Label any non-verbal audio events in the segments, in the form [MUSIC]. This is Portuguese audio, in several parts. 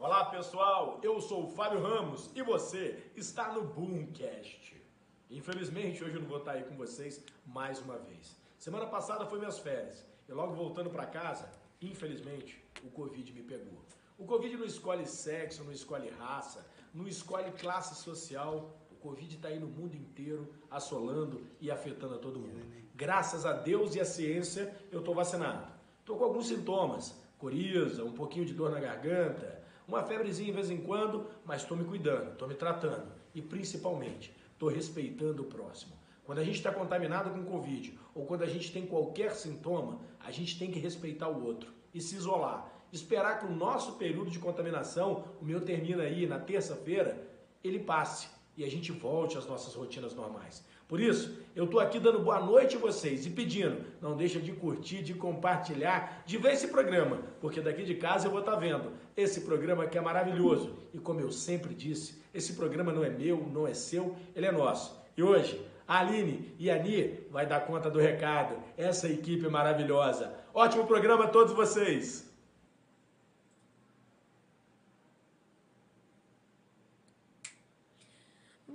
Olá pessoal, eu sou o Fábio Ramos e você está no Boomcast. Infelizmente hoje eu não vou estar aí com vocês mais uma vez. Semana passada foi minhas férias e logo voltando para casa, infelizmente o Covid me pegou. O Covid não escolhe sexo, não escolhe raça, não escolhe classe social. O Covid está aí no mundo inteiro, assolando e afetando a todo mundo. Graças a Deus e a ciência, eu estou vacinado. Estou com alguns sintomas, coriza, um pouquinho de dor na garganta, uma febrezinha de vez em quando, mas estou me cuidando, estou me tratando. E principalmente, estou respeitando o próximo. Quando a gente está contaminado com Covid ou quando a gente tem qualquer sintoma, a gente tem que respeitar o outro e se isolar esperar que o nosso período de contaminação, o meu termina aí na terça-feira, ele passe e a gente volte às nossas rotinas normais. Por isso, eu estou aqui dando boa noite a vocês e pedindo, não deixa de curtir, de compartilhar, de ver esse programa, porque daqui de casa eu vou estar tá vendo esse programa que é maravilhoso. E como eu sempre disse, esse programa não é meu, não é seu, ele é nosso. E hoje, a Aline e a Ani vai dar conta do recado. Essa equipe maravilhosa. Ótimo programa a todos vocês.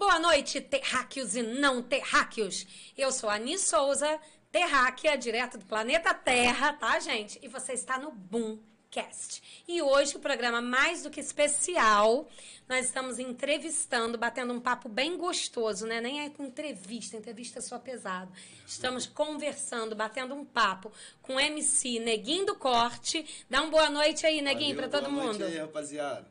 Boa noite, terráqueos e não terráqueos. Eu sou a Ani Souza, terráquea, direto do planeta Terra, tá, gente? E você está no Boomcast. E hoje o programa mais do que especial, nós estamos entrevistando, batendo um papo bem gostoso, né? Nem é entrevista, entrevista é só pesado. Estamos conversando, batendo um papo com o MC Neguinho do Corte. Dá uma boa noite aí, Neguinho, para todo boa mundo. Boa noite aí, rapaziada.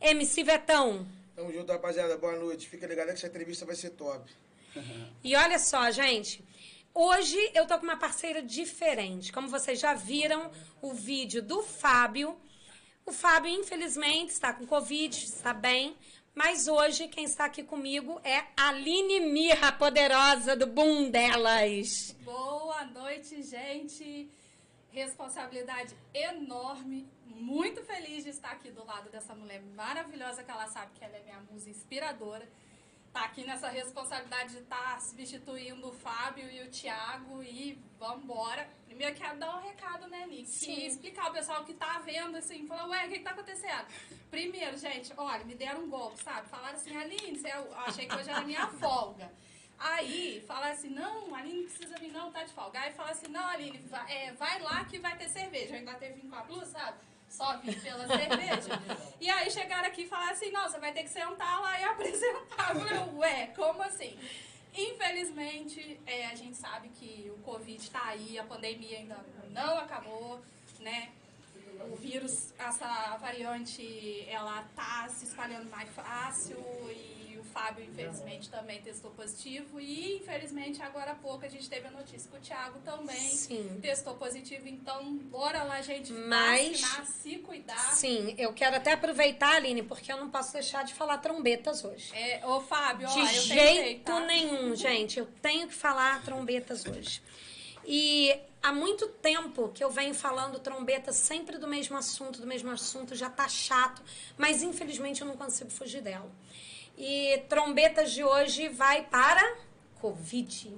MC Vetão. Tamo junto, rapaziada. Boa noite. Fica ligado que essa entrevista vai ser top. [LAUGHS] e olha só, gente. Hoje eu tô com uma parceira diferente. Como vocês já viram o vídeo do Fábio. O Fábio, infelizmente, está com Covid, está bem. Mas hoje quem está aqui comigo é a Aline Mirra, poderosa do Boom delas. Boa noite, gente. Responsabilidade enorme muito feliz de estar aqui do lado dessa mulher maravilhosa que ela sabe que ela é minha musa inspiradora. Tá aqui nessa responsabilidade de estar tá substituindo o Fábio e o Thiago e vambora. Primeiro quero dar um recado, né, Nick? Sim. E explicar ao pessoal que tá vendo, assim, falar, ué, o que, que tá acontecendo? Primeiro, gente, olha, me deram um golpe, sabe? Falaram assim, Aline, eu achei que hoje era minha folga. Aí, fala assim, não, Aline precisa vir não, tá de folga. Aí fala assim, não, Aline, vai, é, vai lá que vai ter cerveja. Eu ainda teve vir com a blusa, sabe? só vim pela cerveja. E aí chegaram aqui e falaram assim, não, você vai ter que sentar lá e [LAUGHS] apresentar. Eu falei, ué, como assim? Infelizmente, é, a gente sabe que o Covid está aí, a pandemia ainda não acabou, né? O vírus, essa variante, ela tá se espalhando mais fácil e Fábio, infelizmente, também testou positivo. E, infelizmente, agora há pouco a gente teve a notícia que o Thiago também sim. testou positivo. Então, bora lá, gente, Mas, vacinar, se cuidar. Sim, eu quero até aproveitar, Aline, porque eu não posso deixar de falar trombetas hoje. É, ô, Fábio, De ó, jeito tá? nenhum, [LAUGHS] gente. Eu tenho que falar trombetas hoje. E há muito tempo que eu venho falando trombeta sempre do mesmo assunto, do mesmo assunto, já tá chato, mas infelizmente eu não consigo fugir dela. E trombetas de hoje vai para Covid.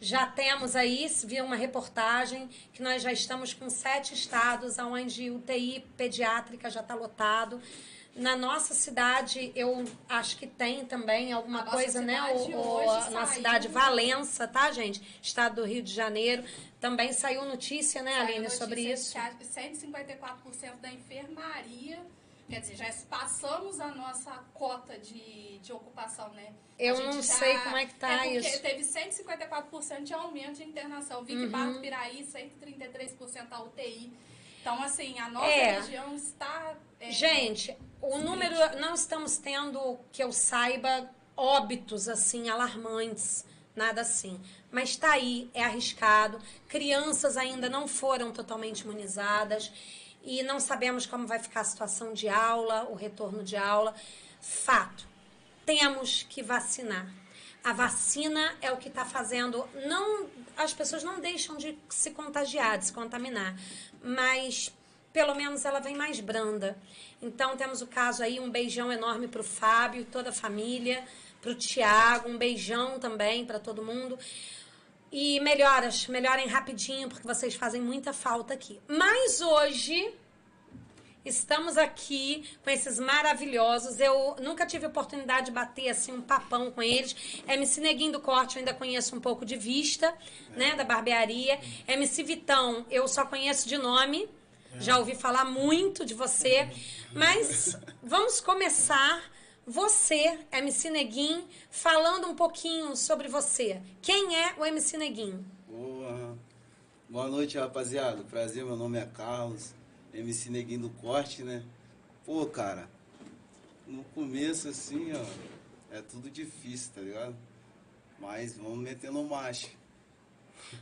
Já temos aí, viu uma reportagem, que nós já estamos com sete estados onde UTI pediátrica já está lotado. Na nossa cidade, eu acho que tem também alguma coisa, né? O, o, na cidade Valença, tá, gente? Estado do Rio de Janeiro. Também saiu notícia, né, Aline, sobre isso? 154% da enfermaria Quer dizer, já passamos a nossa cota de, de ocupação, né? Eu não já, sei como é que tá é isso. teve 154% de aumento de internação. Vic uhum. Barro Piraí, 133% a UTI. Então, assim, a nossa é. região está... É, Gente, o número... Não estamos tendo, que eu saiba, óbitos, assim, alarmantes. Nada assim. Mas está aí, é arriscado. Crianças ainda não foram totalmente imunizadas e não sabemos como vai ficar a situação de aula, o retorno de aula. Fato, temos que vacinar. A vacina é o que está fazendo. Não, as pessoas não deixam de se contagiar, de se contaminar, mas pelo menos ela vem mais branda. Então temos o caso aí, um beijão enorme para o Fábio, toda a família, para o Tiago, um beijão também para todo mundo. E melhoras, melhorem rapidinho, porque vocês fazem muita falta aqui. Mas hoje Estamos aqui com esses maravilhosos. Eu nunca tive oportunidade de bater assim um papão com eles. MC Neguinho do Corte eu ainda conheço um pouco de vista, né, da barbearia. MC Vitão eu só conheço de nome. Já ouvi falar muito de você, mas vamos começar você, MC Neguinho, falando um pouquinho sobre você. Quem é o MC Neguinho? Boa. Boa noite, rapaziada. Prazer, meu nome é Carlos, MC Neguinho do Corte, né? Pô, cara, no começo, assim, ó, é tudo difícil, tá ligado? Mas vamos metendo marcha.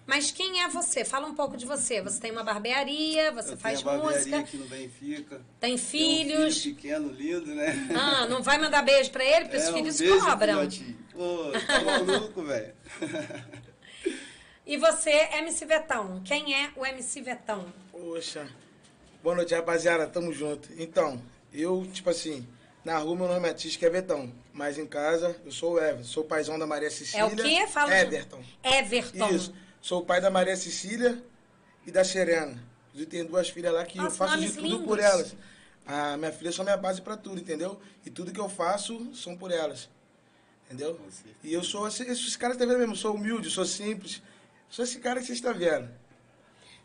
Mas quem é você? Fala um pouco de você. Você tem uma barbearia, você Eu faz tenho a barbearia música, aqui no Benfica. tem filhos. Um filho pequeno, lindo, né? Ah, não vai mandar beijo pra ele, porque os É, um filhos beijo, cobram. Pô, tá maluco, [LAUGHS] velho? E você, MC Vetão. Quem é o MC Vetão? Poxa. Boa noite, rapaziada. Tamo junto. Então, eu, tipo assim, na rua meu nome é artístico é Vetão. Mas em casa, eu sou o Everton. Sou o paizão da Maria Cecília. É o quê? Fala Everton. Everton. Isso. Sou o pai da Maria Cecília e da Serena. Eu tenho duas filhas lá que eu Nossa, faço de tudo lindos. por elas. A minha filha são minha base pra tudo, entendeu? E tudo que eu faço são por elas. Entendeu? E eu sou esse- esses caras que tá vendo mesmo, sou humilde, sou simples. Sou esse cara que vocês estão vendo.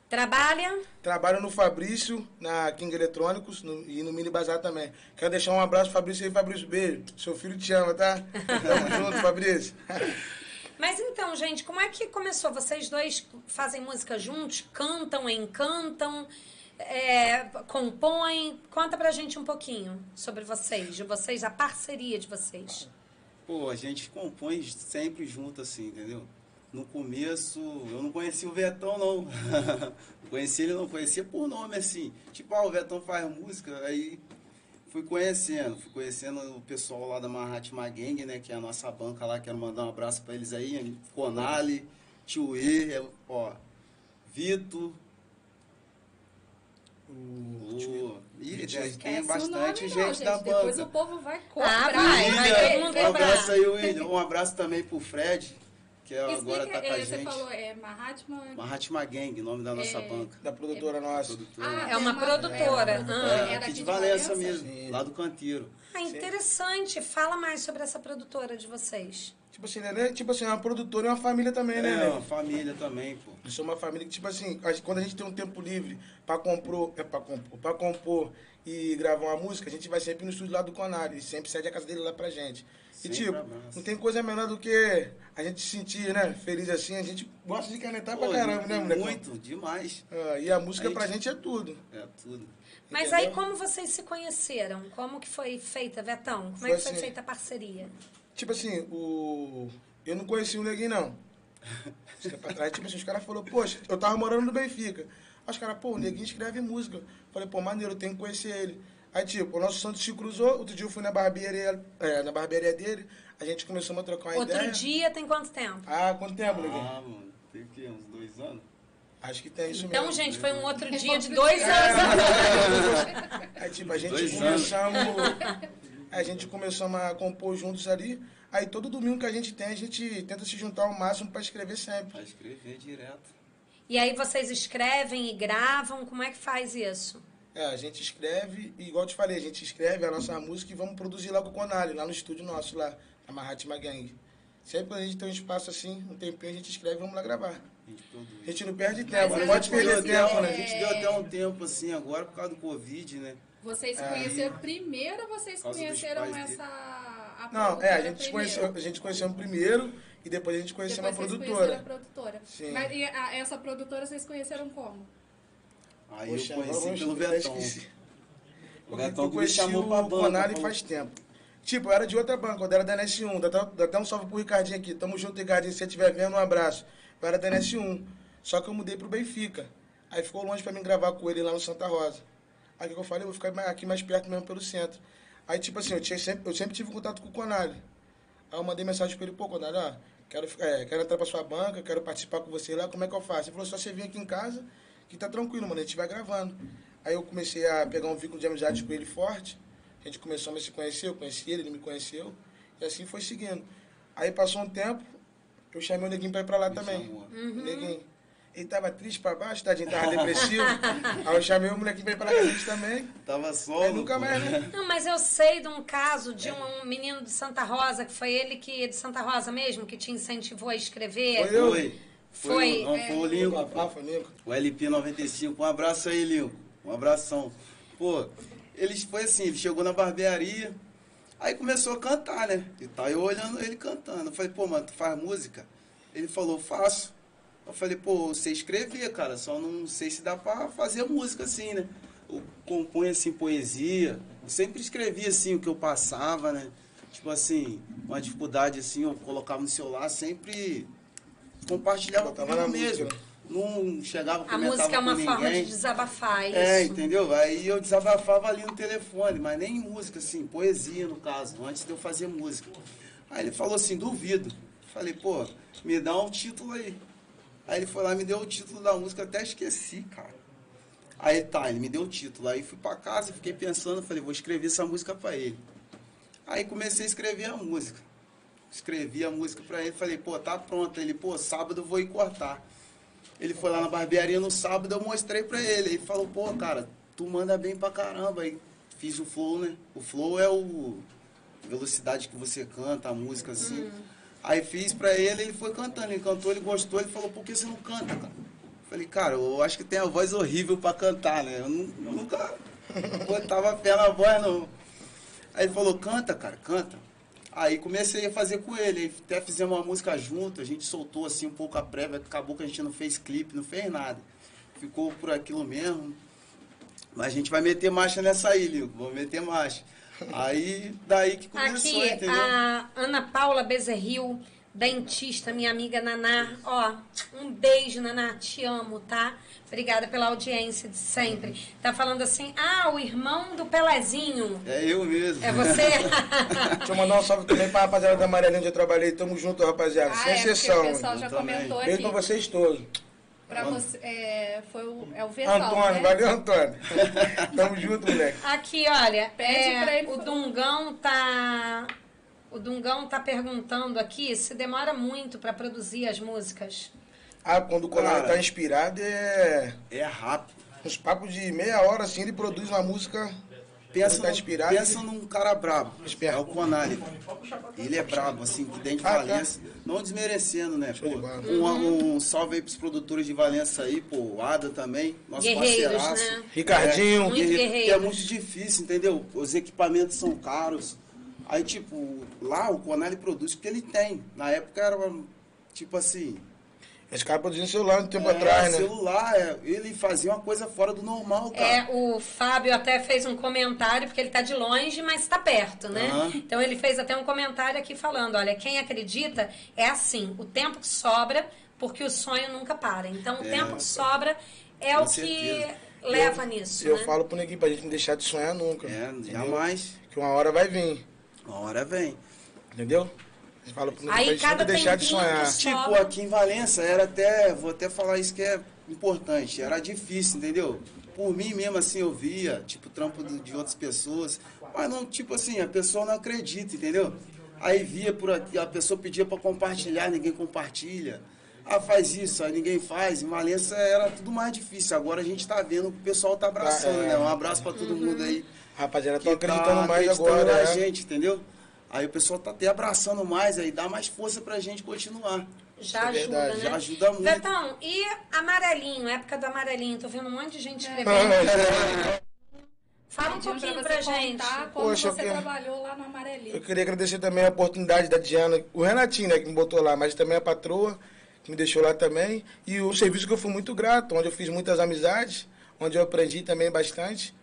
Trabalha? Trabalho no Fabrício, na King Eletrônicos no- e no Mini Bazar também. Quero deixar um abraço pro Fabrício aí, Fabrício. Beijo. Seu filho te ama, tá? Tamo [LAUGHS] junto, Fabrício. Mas então, gente, como é que começou? Vocês dois fazem música juntos? Cantam, encantam? É, compõem? Conta pra gente um pouquinho sobre vocês, de vocês, a parceria de vocês. Pô, a gente compõe sempre junto, assim, entendeu? No começo, eu não conhecia o Vetão, não. [LAUGHS] conhecia ele, não conhecia por nome, assim. Tipo, ah, o Vetão faz música, aí fui conhecendo. Fui conhecendo o pessoal lá da Mahatma Gang, né? Que é a nossa banca lá. Quero mandar um abraço pra eles aí. Conali, Tio E, ó, Vitor. O... Ih, tem, tem bastante nome, gente, não, gente. da Depois banca. o povo vai Ah, cobrar. vai, vai mundo um lembrar. abraço aí, William. Um abraço também pro Fred, que é agora Explica, tá com a é, você gente. falou, é Mahatma... Mahatma Gang, nome da nossa É. banca. Da produtora nossa. Produtora. Ah, É uma produtora. É, Ah. É, aqui de Valença Valença? mesmo, Sim. lá do Canteiro. Ah, interessante. Fala mais sobre essa produtora de vocês. Tipo assim, né? Tipo assim, é uma produtora e uma família também, né, É, né? uma família também, pô. Eu sou uma família que, tipo assim, quando a gente tem um tempo livre pra compor, é, pra compor, pra compor e gravar uma música, a gente vai sempre no estúdio lá do Conari, sempre cede a casa dele lá pra gente. E tipo, não tem coisa menor do que a gente se sentir, né, feliz assim, a gente gosta de canetar pra caramba, né, moleque? Muito, demais. Ah, e a música A gente- pra gente é tudo. É tudo. Mas Entendeu? aí, como vocês se conheceram? Como que foi feita, Vetão? Como é Foi que foi assim. feita a parceria? Tipo assim, o. Eu não conhecia o Neguinho, não. Tempo atrás, tipo assim, os caras falaram, poxa, eu tava morando no Benfica. Aí os caras, pô, o Neguinho escreve música. Falei, pô, maneiro, eu tenho que conhecer ele. Aí, tipo, o nosso santo se cruzou, outro dia eu fui na barbearia, é, na barbearia dele, a gente começou a trocar uma Outro ideia. dia tem quanto tempo? Ah, quanto tempo, Neguinho? Ah, mano, tem o quê? Uns dois anos? Acho que tem isso Então, mesmo. gente, foi um outro dia de dois anos [LAUGHS] atrás. Aí, tipo, a gente Dois começamos. [LAUGHS] A gente começamos a compor juntos ali. Aí todo domingo que a gente tem, a gente tenta se juntar ao máximo pra escrever sempre. Pra escrever direto. E aí vocês escrevem e gravam? Como é que faz isso? É, a gente escreve, e igual eu te falei, a gente escreve a nossa música e vamos produzir lá com o Conali, lá no estúdio nosso, lá, na Mahatma Gang. Sempre quando a gente tem um espaço assim, um tempinho, a gente escreve e vamos lá gravar. A gente produz. A gente não perde tempo, não Mas pode perder tempo, A né? gente deu até um tempo assim agora por causa do Covid, né? Vocês se É. conheceram primeiro ou vocês conheceram essa... a Não, é, a gente, conheceu, a gente conheceu primeiro e depois a gente conheceu Depois uma vocês produtora. conheceram a produtora. Sim. Mas e a- essa produtora vocês conheceram como? Aí Poxa, eu conheci pelo eu Vetão. esqueci. O eu que me conheci chamou pra o banca. Conali falou- faz tempo. Tipo, eu era de outra banca, eu era da NS1. Dá até, dá até um salve pro Ricardinho aqui. Tamo junto, Ricardinho. Se você estiver vendo, um abraço. Eu era da NS1. Só que eu mudei pro Benfica. Aí ficou longe pra mim gravar com ele lá no Santa Rosa. Aí o que eu falei? Eu vou ficar aqui mais perto mesmo pelo centro. Aí, tipo assim, eu, tinha sempre, eu sempre tive contato com o Conali. Aí eu mandei mensagem pra ele, pô, Conali, ó, quero, é, quero entrar pra sua banca, quero participar com você lá, como é que eu faço? Ele falou, só você vir aqui em casa, que tá tranquilo, mano, a gente vai gravando. Aí eu comecei a pegar um vínculo de amizade com ele forte, a gente começou a se conhecer, eu conheci ele, ele me conheceu, e assim foi seguindo. Aí passou um tempo, eu chamei o Neguinho pra ir pra lá Me também. chamou. O Neguinho. Ele tava triste pra baixo, tadinho, tava depressivo. [LAUGHS] Aí eu chamei o moleque pra ir pra lá também. Tava só. Aí nunca mais, né? [LAUGHS] Não, mas eu sei de um caso de um menino de Santa Rosa, que foi ele que, de Santa Rosa mesmo, que te incentivou a escrever. Foi eu. Foi. Foi, o- não, é, foi o O Lincoln. Foi. O LP95. Um abraço aí, Lincoln. Um abração. Pô, ele foi assim, ele chegou na barbearia, aí começou a cantar, né? E tá eu olhando ele cantando. Eu falei, pô, mano, tu faz música? Ele falou, faço. Eu falei, pô, você escrevia, cara, só não sei se dá pra fazer música assim, né? Eu compunha assim poesia, eu sempre escrevia assim o que eu passava, né? Tipo assim, uma dificuldade assim, eu colocava no celular, sempre compartilhava comigo na música, mesmo. né? Não chegava A música é uma forma de desabafar, isso. É, entendeu? Aí eu desabafava ali no telefone, mas nem em música, assim, poesia no caso, antes de eu fazer música. Aí ele falou assim, duvido. Falei, pô, me dá um título aí. Aí ele foi lá, me deu o título da música, até esqueci, cara. Aí tá, ele me deu o título. Aí fui pra casa, fiquei pensando, falei, vou escrever essa música pra ele. Aí comecei a escrever a música. Escrevi a música pra ele, falei, pô, tá pronto. Ele, pô, sábado eu vou ir cortar. Ele foi lá na barbearia no sábado, eu mostrei pra ele. Ele falou, pô, cara, tu manda bem pra caramba. Aí fiz o flow, né? O flow é o velocidade que você canta, a música assim. Aí fiz pra ele, ele foi cantando, ele cantou, ele gostou, ele falou, por que você não canta, cara? Falei, cara, eu acho que tem a voz horrível pra cantar, né? Eu, eu nunca [LAUGHS] botava fé na voz, não. Aí ele falou, canta, cara, canta. Aí comecei a fazer com ele, até fizemos uma música junto, a gente soltou assim um pouco a prévia, acabou que a gente não fez clipe, não fez nada. Ficou por aquilo mesmo. Mas a gente vai meter marcha nessa aí, Lico, vamos meter marcha. Aí, daí que começou, Aqui, entendeu? a Ana Paula Bezerril, dentista, minha amiga Naná. Ó, um beijo, Naná, te amo, tá? Obrigada pela audiência de sempre. Tá falando assim, ah, o irmão do Pelezinho. É eu mesmo. É você? [LAUGHS] Deixa eu mandar um salve também pra rapaziada da Amarelinha onde eu trabalhei. Tamo junto, rapaziada. Ah, Sem é, exceção. o pessoal já Eu também. comentou Beijo aqui. pra vocês todos. Pra você, é, foi o, é o Vetão, Antônio, né? valeu, Antônio. [LAUGHS] Tamo junto, moleque. Aqui, olha, Pede pra é, ele o. Dungão tá. O Dungão tá perguntando aqui se demora muito pra produzir as músicas. Ah, quando o Cara. tá inspirado, é. É rápido. Uns papos de meia hora assim, ele produz uma música. Pensa, tá num- inspirado, pensa num cara brabo. Esperto. É o Conali. Ele é brabo, assim, que dentro de Ah, tá. Valença. Não desmerecendo, né? Pô, um, um salve aí pros produtores de Valença aí, pô, o Ada também, nosso Guerreiros, parceiraço. né? Ricardinho. Muito guerreiro, é muito difícil, entendeu? Os equipamentos são caros. Aí, tipo, lá o Conali produz porque ele tem. Na época era, tipo assim, Esse cara produziu celular um tempo é, atrás, né? celular, é, ele fazia uma coisa fora do normal, cara. É, o Fábio até fez um comentário, porque ele tá de longe, mas tá perto, né? Aham. Então ele fez até um comentário aqui falando: olha, quem acredita é assim, o tempo que sobra, porque o sonho nunca para. Então o É. tempo que sobra é o que certeza. leva nisso. Eu né? falo pro neguinho pra gente não deixar de sonhar nunca. É, entendeu? jamais. Que uma hora vai vir, Uma hora vem. entendeu? Fala Aí cada nunca deixar de sonhar. Tipo, aqui em Valença era até, vou até falar isso que é importante, era difícil, entendeu? Por mim mesmo, assim, eu via, tipo, trampo de outras pessoas, mas não, tipo assim, a pessoa não acredita, entendeu? Aí via por aqui, a pessoa pedia pra compartilhar, ninguém compartilha. Ah, faz isso, aí ninguém faz. Em Valença era tudo mais difícil. Agora a gente tá vendo que o pessoal tá abraçando, Ah, é. né? Um abraço pra todo mundo aí. Rapaziada, tô acreditando tá mais acreditando agora, na né? gente, entendeu? Aí o pessoal tá até abraçando mais, aí dá mais força pra gente continuar. Já é ajuda, verdade, né? já ajuda muito. Betão, e amarelinho, época do amarelinho? Tô vendo um monte de gente escrevendo. [LAUGHS] Fala um pouquinho pra pra gente. contar como Poxa, você trabalhou lá no Amarelinho. Eu queria agradecer também a oportunidade da Diana, o Renatinho, né, que me botou lá, mas também a patroa, que me deixou lá também. E o serviço que eu fui muito grato, onde eu fiz muitas amizades, onde eu aprendi também bastante,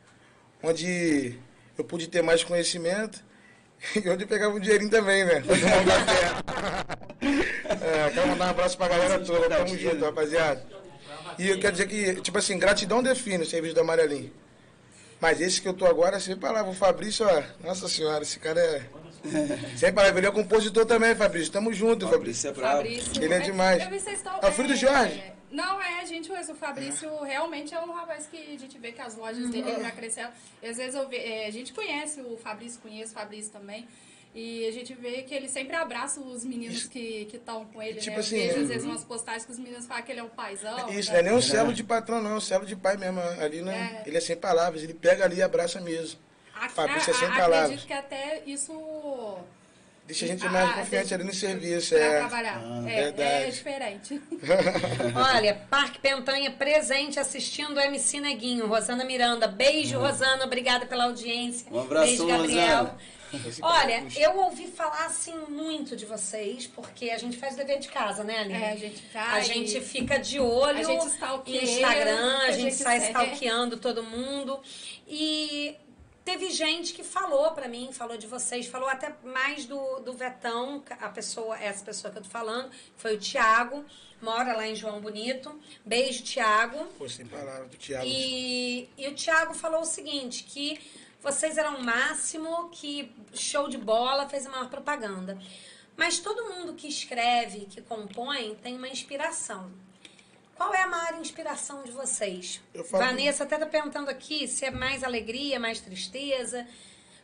onde eu pude ter mais conhecimento [LAUGHS] e onde eu pegava um dinheirinho também, né? [LAUGHS] É, quero mandar um abraço pra galera toda, tamo junto, rapaziada. E eu quero dizer que, tipo assim, gratidão define o serviço do Amarelinho. Mas esse que eu tô agora, sem palavra, o Fabrício, ó, nossa senhora, esse cara é. [LAUGHS] Sem palavra, ele é compositor também, Fabrício. Tamo junto, Fabrício. Fabrício é brabo. Fabrício. Ele é demais. Eu vi vocês estão- É o filho do Jorge? Não, é, gente, o Fabrício realmente é um rapaz que a gente vê que as lojas dele ele vai crescendo. E às vezes eu ve, é, a gente conhece o Fabrício, conheço o Fabrício também. E a gente vê que ele sempre abraça os meninos que estão com ele, Tipo né? assim, vejo, é- às vezes, umas postagens que os meninos falam que ele é um paizão. Isso, né? não é nem um celo de patrão, não, é um celo de pai mesmo. Ali, né? É. Ele é sem palavras, ele pega ali e abraça mesmo. Ac- Fabrício é sem a- palavras. Acredito que até isso... Deixa a gente Ah, mais confiante deixa- ali no serviço. Pra É. trabalhar. Ah, é, verdade. é diferente. [LAUGHS] Olha, Parque Pentanha presente assistindo o MC Neguinho, Rosana Miranda. Beijo, Rosana, obrigada pela audiência. Um abração, Beijo, Gabriel. Rosana. Olha, eu ouvi falar assim muito de vocês, porque a gente faz dever de casa, né, Aline? É, a gente vai. A gente fica de olho A gente no Instagram, a a gente gente sai stalkeando todo mundo. E teve gente que falou pra mim, falou de vocês, falou até mais do, do Vetão, a pessoa, essa pessoa que eu tô falando, foi o Tiago, mora lá em João Bonito. Beijo, Tiago. Pô, sem palavras do Thiago. E, e o Thiago falou o seguinte, que vocês eram o máximo, que show de bola, fez a maior propaganda. Mas todo mundo que escreve, que compõe, tem uma inspiração. Qual é a maior inspiração de vocês? Eu Vanessa até tá perguntando aqui se é mais alegria, mais tristeza,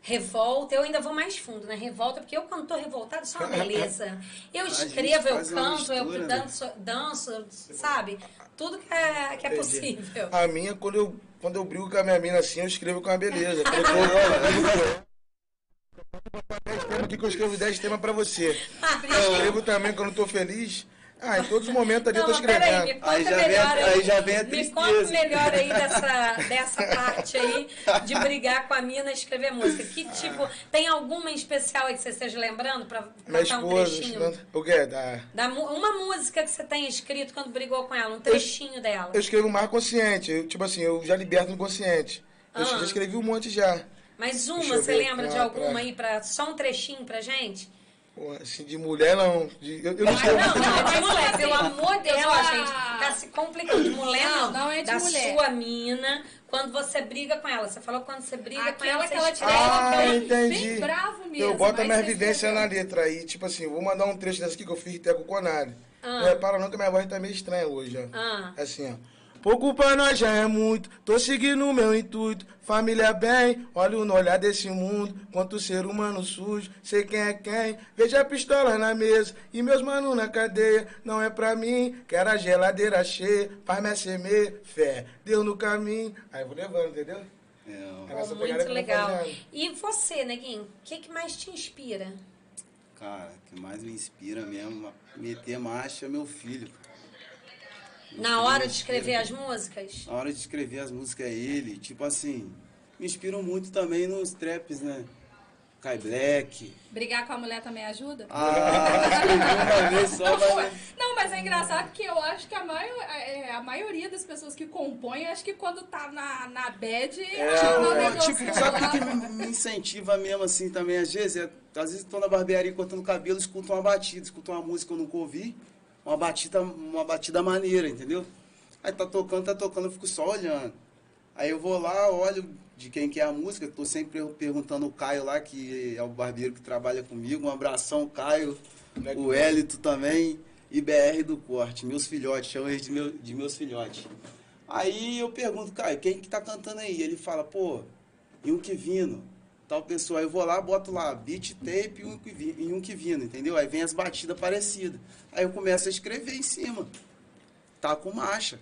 revolta. Eu ainda vou mais fundo, né? Revolta, porque eu quando tô revoltada sou uma beleza. Eu [LAUGHS] escrevo, eu canto, eu mistura, né? danço, danço, sabe? Tudo que é, que é possível. A minha, quando eu, quando eu brigo com a minha mina assim, eu escrevo com uma beleza. Eu tô- Eu vou botar 10 temas aqui que eu escrevo 10 temas pra você. [LAUGHS] Eu escrevo também quando eu tô feliz. Ah, em todos os momentos ali eu tô Não, mas peraí, me escrevendo. conta Aí já vem a- melhor aí. aí já vem a Me conta melhor aí dessa, [LAUGHS] dessa parte aí de brigar com a mina e escrever música. Que tipo, tem alguma em especial aí que você esteja lembrando pra Minha cantar um esposa, trechinho? o quê? Da... Da, uma música que você tenha escrito quando brigou com ela, um trechinho dela. Eu escrevo mais consciente. Eu, tipo assim, eu já liberto no inconsciente. Eu Ah. já escrevi um monte já. Mas uma, eu você lembra de alguma pra- aí, pra, só um trechinho pra gente? Assim, de mulher não. De- eu, eu não escrevo. não, não, de Mas mulher, assim, pelo amor de Deus, gente. Tá se complicando. De mulher não. Não, não é de da mulher. sua mina, quando você briga com ela. Você falou quando você briga com ela, Aquela que ela tirou Ah, bem, entendi. bem bravo mesmo. Eu boto a minha escreveu. na letra aí, tipo assim, vou mandar um trecho dessa aqui que eu fiz até com o Conari. Ah. Não repara não que minha voz tá meio estranha hoje, ó. Ah. Assim, ó. Pouco pra nós já é muito, tô seguindo o meu intuito. Família bem, olho no olhar desse mundo. Quanto ser humano sujo, sei quem é quem. Veja a pistola na mesa e meus manos na cadeia. Não é pra mim, quero a geladeira cheia. Faz me semer, fé, Deus no caminho. Aí eu vou levando, entendeu? É, muito legal. E você, Neguinho, o que, que mais te inspira? Cara, o que mais me inspira mesmo, meter marcha é meu filho. Meu Na hora de escrever as músicas? Na hora de escrever as músicas é ele, tipo assim, me inspiram muito também nos traps, né? Kai Black. Brigar com a mulher também ajuda? Ah, [LAUGHS] vez só, mas... Não, mas é engraçado que eu acho que a, maior, é, a maioria das pessoas que compõem, acho que quando tá na, na bad, É, não é, negocia. tipo, sabe o que, que me, me incentiva mesmo assim também? Às vezes, é, às vezes tô na barbearia cortando cabelo, escuto uma batida, escuto uma música que eu nunca ouvi, uma batida, uma batida maneira, entendeu? Aí tá tocando, tá tocando, eu fico só olhando. Aí eu vou lá, olho de quem que é a música, tô sempre perguntando o Caio lá, que é o barbeiro que trabalha comigo. Um abração, Caio, o Hélito também, e BR do Corte, meus filhotes, chamo eles de, meu, de meus filhotes. Aí eu pergunto, Caio, quem que tá cantando aí? Ele fala, pô, e um que vindo, tal pessoa. Aí eu vou lá, boto lá, beat tape e um que vi- que vindo, entendeu? Aí vem as batidas parecidas. Aí eu começo a escrever em cima. Tá com marcha.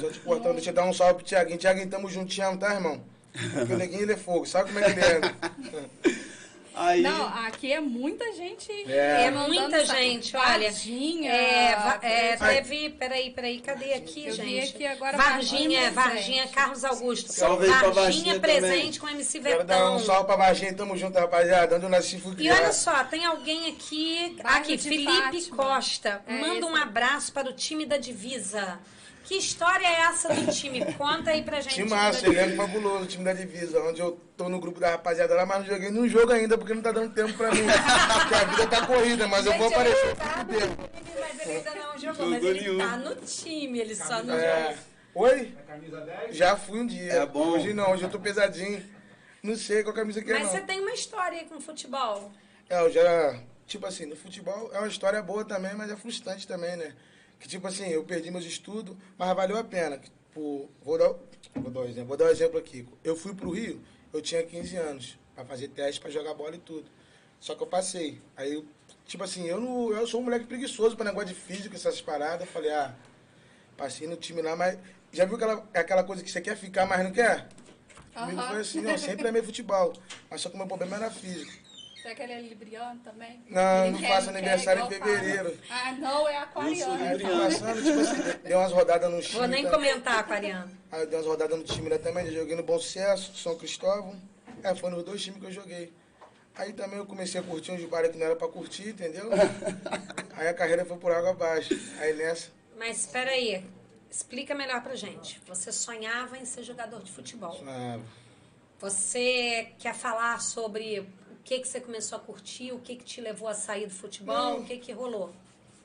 Só te cortando, deixa eu dar um salve pro Tiaguinho. Tiaguinho, tamo amo, tá, irmão? [LAUGHS] Porque o neguinho ele é fogo, sabe como é que ele é? [LAUGHS] Aí, Não, aqui é muita gente. É, mandando muita gente, olha. Varginha, É, va- é, teve. Peraí, peraí, cadê aqui, Eu vi gente? aqui agora Varginha, Varginha Varginha. Carlos Augusto. Salve aí pra Varginha presente também. com MC Quero dar um salve pra Varginha, tamo junto, rapaziada. Onde eu nasci, fui E olha só, tem alguém aqui, Bairro aqui, Felipe Fátima. Costa. É manda um esse. abraço para o time da Divisa. Que história é essa do time? Conta aí pra gente. Time massa, time da ele é fabuloso, time da divisa, onde eu tô no grupo da rapaziada lá, mas não joguei nenhum jogo ainda, porque não tá dando tempo pra mim. porque a vida tá corrida, mas eu vou Gente, aparecer. ele tá no time, Mas ele ainda não jogou, mas ele nenhum. tá no time, ele só não É. jogou. Oi? Camisa 10? Já fui um dia. É bom. Hoje não, hoje eu tô pesadinho. Não sei qual camisa que é, Mas não. você tem uma história aí com futebol. É, eu já. Tipo assim, no futebol é uma história boa também, mas é frustrante também, né? Que tipo assim, eu perdi meus estudos, mas valeu a pena. Tipo, vou dar, vou dar um exemplo, vou dar um exemplo aqui. Eu fui pro Rio, eu tinha 15 anos, pra fazer teste, pra jogar bola e tudo. Só que eu passei. Aí, tipo assim, eu não, eu sou um moleque preguiçoso pra negócio de físico, essas paradas. Falei, ah, passei no time lá, mas já viu aquela, aquela coisa que você quer ficar, mas não quer? Comigo Aham. foi assim, não, sempre amei futebol. Mas só que o meu problema era físico. Será que ele é libriano também? Não, Ele não faço aniversário em fevereiro. Ah, não, é aquariano. sou eu fui libriano. passando, tipo assim, dei umas rodadas no time. Vou nem tá? comentar, Aquariano. Aí eu dei umas rodadas no time lá também, joguei no Bom Sucesso, São Cristóvão. É, foi nos dois times que eu joguei. Aí também eu comecei a curtir uns bares que não era pra curtir, entendeu? [LAUGHS] Aí a carreira foi por água abaixo. Aí nessa, Mas espera aí, explica melhor pra gente. Você sonhava em ser jogador de futebol. ah, Você quer falar sobre que, que você começou a curtir, o que, que te levou a sair do futebol, Não. o que, que rolou?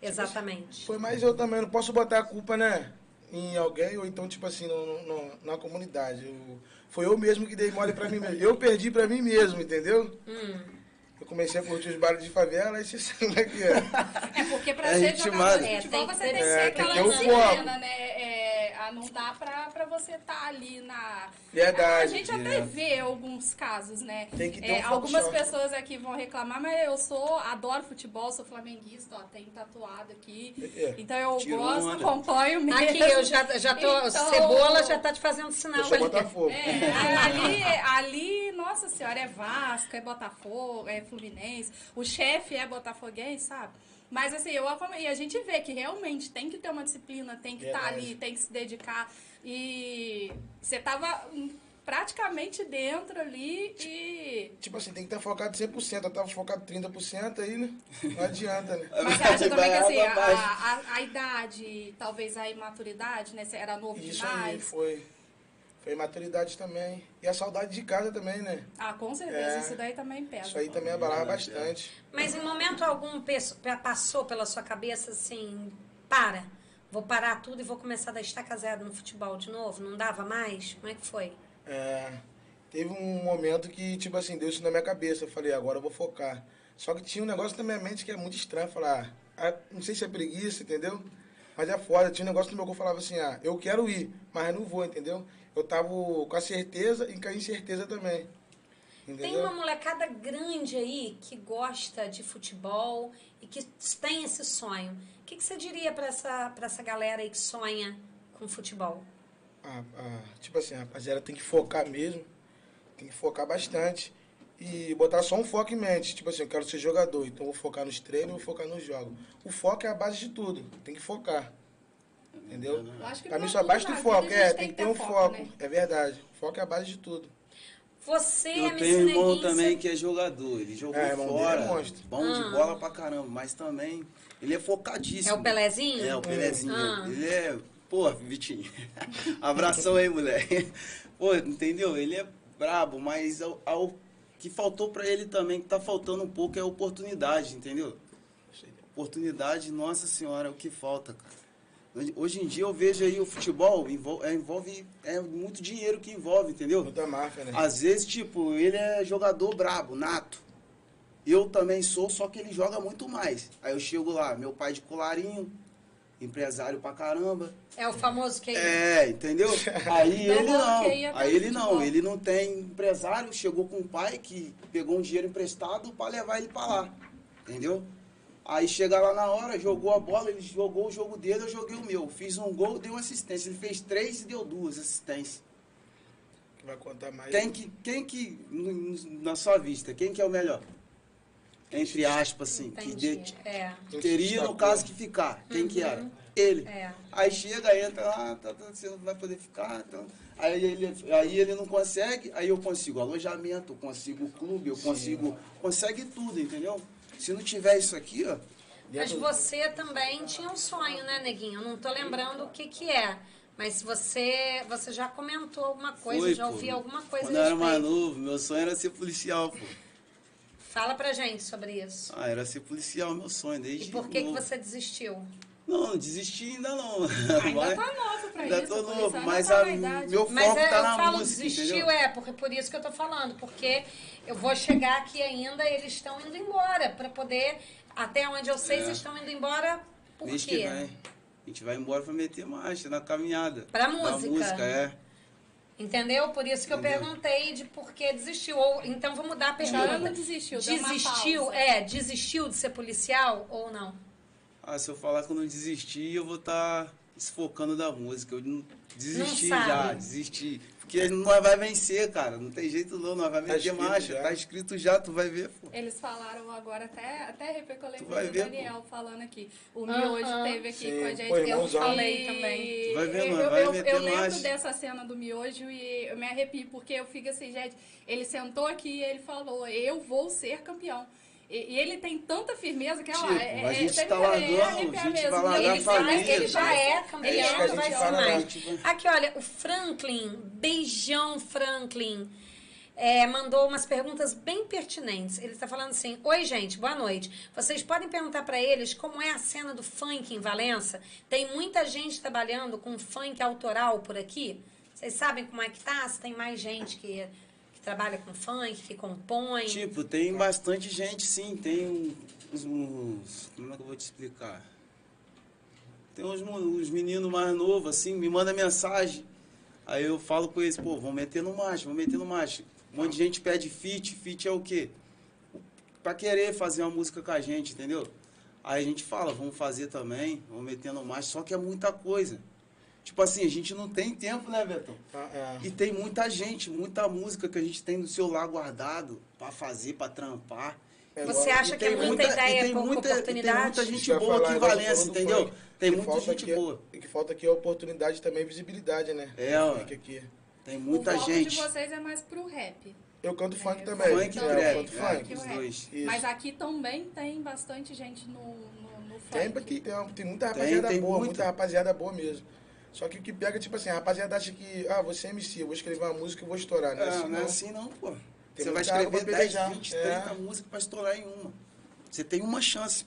Exatamente. foi mais eu também, não posso botar a culpa, né? Em alguém, ou então, tipo assim, no, no- na comunidade. Eu- foi eu mesmo que dei mole pra mim mesmo. Eu perdi pra mim mesmo, entendeu? Hum. Eu comecei a curtir os bares de favela e você sabe como é que é. [LAUGHS] É porque pra É ser jogador de É, tem que você ter- tem que é, ser tem que aquela ter um disciplina, foco. né? É, não dá pra, pra você estar ali na... Verdade. A gente até vê alguns casos, né? Tem que ter É, um algumas pessoas aqui vão reclamar, mas eu sou, adoro futebol, sou flamenguista, ó, tem tatuado aqui. É. Então eu Tirou gosto, onda. acompanho mesmo. Aqui, eu já, já tô. Então- Cebola já tá te fazendo Eu sinal sou ali. Botafogo. É, ali, ali, nossa senhora, é Vasco, é Botafogo, é Fluminense. O chefe é botafoguense, sabe? Mas assim, eu e a gente vê que realmente tem que ter uma disciplina, tem que estar Verdade. ali, tem que se dedicar. E você tava praticamente dentro ali e. Tipo assim, tem que estar focado 100%. Eu tava focado 30% aí, né? Não adianta, né? [LAUGHS] Mas você acha [LAUGHS] também que assim, a, a, a idade, talvez a imaturidade, né? Você era novo Isso aí demais. foi. Foi maturidade também. E a saudade de casa também, né? Ah, com certeza, É. isso daí também pesa. Isso aí também abalava bastante. Mas em momento algum passou pela sua cabeça assim, para, vou parar tudo e vou começar a dar estaca zero no futebol de novo? Não dava mais? Como é que foi? É, teve um momento que, tipo assim, deu isso na minha cabeça. Eu falei, agora eu vou focar. Só que tinha um negócio na minha mente que é muito estranho. Falar, ah, não sei se é preguiça, entendeu? Mas é foda. Tinha um negócio no meu corpo que falava assim, ah, eu quero ir, mas não vou, entendeu? Eu tava com a certeza e com a incerteza também. Tem Entendeu? uma molecada grande aí que gosta de futebol e que tem esse sonho. O que, que você diria pra essa, pra essa galera aí que sonha com futebol? Ah, ah, tipo assim, a rapaziada tem que focar mesmo. Tem que focar bastante. E botar só um foco em mente. Tipo assim, eu quero ser jogador, então vou focar nos treinos, vou focar nos jogos. O foco é a base de tudo. Tem que focar. Entendeu? Eu acho que Pra pra mim só basta o foco. É, tem que ter um foco. né? É verdade. Foco é a base de tudo. Você, Eu MC tenho um irmão também que é jogador. Ele jogou É, é fora. monstro. bom Ah. de bola pra caramba. Mas também, ele é focadíssimo. É o Pelezinho? É, o Pelezinho. Ah. Ele é. Pô, Vitinho. [LAUGHS] Abração aí, moleque. Pô, entendeu? Ele é brabo, mas ao, ao que faltou pra ele também, que tá faltando um pouco, é oportunidade, entendeu? Oportunidade, nossa senhora, é o que falta, cara. Hoje- em dia eu vejo aí o futebol envolve, é, envolve é muito dinheiro que envolve, entendeu? Muita máfia, né? Às vezes, tipo, ele é jogador brabo, nato. Eu também sou, só que ele joga muito mais. Aí eu chego lá, meu pai de colarinho, empresário pra caramba. É o famoso que É, entendeu? [LAUGHS] Aí Então, ele não. Aí ele não. Ele não tem empresário, chegou com um pai que pegou um dinheiro emprestado pra levar ele pra lá. Entendeu? Aí chega lá na hora, jogou a bola, ele jogou o jogo dele, eu joguei o meu. Fiz um gol, deu uma assistência. Ele fez três e deu duas assistências. Vai contar mais. Quem que, quem que, na sua vista, quem que é o melhor? Entre aspas, assim. Que de- É. Teria, no caso, que ficar. Quem que era? Ele. É. Aí chega, entra lá, tá, tá, você não vai poder ficar. Então, aí, ele, aí ele não consegue, aí eu consigo alojamento, eu consigo clube, eu consigo. Consegue tudo, entendeu? Se não tiver isso aqui, ó. Mas você também tinha um sonho, né, Neguinho? Eu não tô lembrando o que que é. Mas você, você já comentou alguma coisa, Foi, já pô. ouvi alguma coisa Quando eu era mais novo, meu sonho era ser policial, pô. Fala pra gente sobre isso. Ah, era ser policial, meu sonho, desde E por que, que você desistiu? Não, não desisti ainda não. [LAUGHS] Ainda Mas- tá novo pra ainda isso. tô policial novo, mas tá a, meu Mas foco é, tá eu na falo música, desistiu, entendeu? é, porque por isso que eu tô falando, porque eu vou chegar aqui ainda, eles estão indo embora, pra poder, até onde eu sei, É. vocês estão indo embora por Mês que quê? vem. A gente vai embora pra meter marcha na caminhada. Pra música. música, é. Entendeu? Por isso que eu perguntei de por que desistiu. Ou, então vou mudar a pergunta. Não, não desistiu, Desistiu, pausa. é, desistiu de ser policial ou não? Ah, se eu falar que eu não desisti, eu vou estar desfocando da música. Eu não desisti Não já, desisti. Porque nós vai vencer, cara. Não tem jeito não, nós vai Tá meter escrito marcha. já. Tá escrito já, tu vai ver, pô. Eles falaram agora, até, até eu lembrei do ver, Daniel falando aqui. O Aham. Miojo teve aqui Sim, com a gente. pô, eu. Falei também. Tu vai ver, eu, mano, eu, vai eu, meter eu lembro dessa cena do Miojo e eu me arrepio, porque eu fico assim, gente, ele sentou aqui e ele falou, eu vou ser campeão. E, e ele tem tanta firmeza que, Tipo, é, a é, gente tá me largando, arrepia a gente mesmo. vai Ele, ele, família, ele já é É campeão, a não vai ser mais. Tipo, Aqui, olha, o Franklin, beijão, Franklin. é, mandou umas perguntas bem pertinentes. Ele está falando assim: Oi, gente, boa noite. Vocês podem perguntar para eles como é a cena do funk em Valença? Tem muita gente trabalhando com funk autoral por aqui? Vocês sabem como é que tá? Se tem mais gente que, que trabalha com funk, que compõe? Tipo, tem bastante gente, sim. Tem uns, uns- Como é que eu vou te explicar? Tem uns, uns meninos mais novos, assim, me manda mensagem. Aí eu falo com eles, pô, vamos meter no macho, vamos meter no macho. Um monte de gente pede feat, feat é o quê? Pra querer fazer uma música com a gente, entendeu? Aí a gente fala, vamos fazer também, vamos meter no macho, só que é muita coisa. Tipo assim, a gente não tem tempo, né, Betão? Ah, é. E tem muita gente, muita música que a gente tem no celular guardado pra fazer, pra trampar. É Você acha E que é tem muita, e ideia tem e pouca muita- e oportunidade? Tem muita gente boa falar, aqui em do entendeu? funk. Tem O muita gente aqui boa. O que falta aqui é oportunidade e também visibilidade, né? É, ó. Funk aqui. Tem O muita foco gente. de vocês é mais pro rap. Eu canto funk É, também. Funk e é, eu canto é, funk. os o rap. dois. Isso. Mas aqui também tem bastante gente no, no, no funk. Tem, porque tem, tem muita Tem, rapaziada tem boa, muita. muita rapaziada boa mesmo. Só que o que pega, tipo assim, a rapaziada acha que, ah, você é MC, eu vou escrever uma música e vou estourar, né? É, Assim, não é não. assim não, pô. Tem Você vai escrever pra 10, pelejar. 20, É. 30 músicas pra estourar em uma. Você tem uma chance.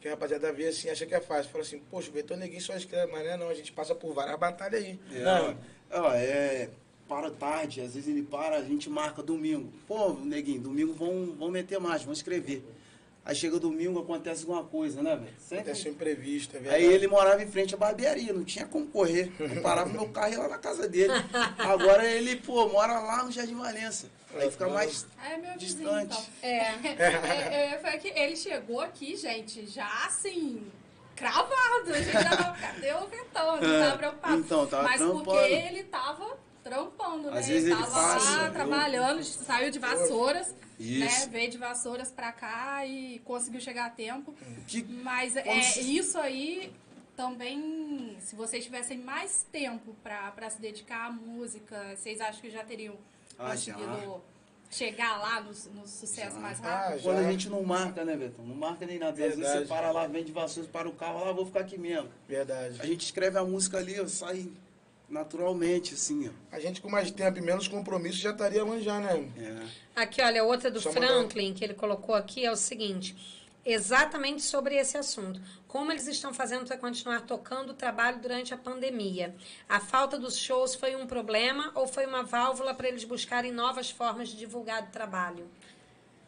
Que a rapaziada vê assim, acha que é fácil. Fala assim, poxa, o Vetor Neguinho só escreve, mas não é não, a gente passa por várias batalhas aí. É, Não, ó, é, para tarde, às vezes ele para, a gente marca domingo. Pô, neguinho, domingo vão, vão meter mais, vão escrever. Aí chega domingo, acontece alguma coisa, né, velho? Sempre. acontece um imprevisto, é verdade. Aí ele morava em frente à barbearia, não tinha como correr. Eu parava meu carro e ia lá na casa dele. Agora ele, pô, mora lá no Jardim Valença. Aí fica mais É meu vizinho, distante. então. É. [LAUGHS] É, é, foi que ele chegou aqui, gente, já assim, cravado. A gente já tava, cadê o Vitão? A gente É, tava preocupado. então, tava Mas porque trampando. ele tava trampando, né? Às vezes ele tava passa, lá eu- trabalhando, saiu de Vassouras, Isso. né? Veio de Vassouras pra cá e conseguiu chegar a tempo. Que- Mas é, isso aí também, se vocês tivessem mais tempo pra, pra se dedicar à música, vocês acham que já teriam Ah, já. conseguido chegar lá no, no sucesso Já. mais Ah, rápido? já. Quando a gente não marca, né, Betão? Não marca nem nada. Às vezes Verdade. você para lá, vende vassouras para o carro, lá vou ficar aqui mesmo. Verdade. A gente escreve a música ali, ó, sai naturalmente, assim, ó. A gente com mais tempo e menos compromisso já estaria manjando, né? É. Aqui, olha, outra do Só mandar- Franklin que ele colocou aqui é o seguinte: exatamente sobre esse assunto. Como eles estão fazendo para continuar tocando o trabalho durante a pandemia? A falta dos shows foi um problema ou foi uma válvula para eles buscarem novas formas de divulgar o trabalho?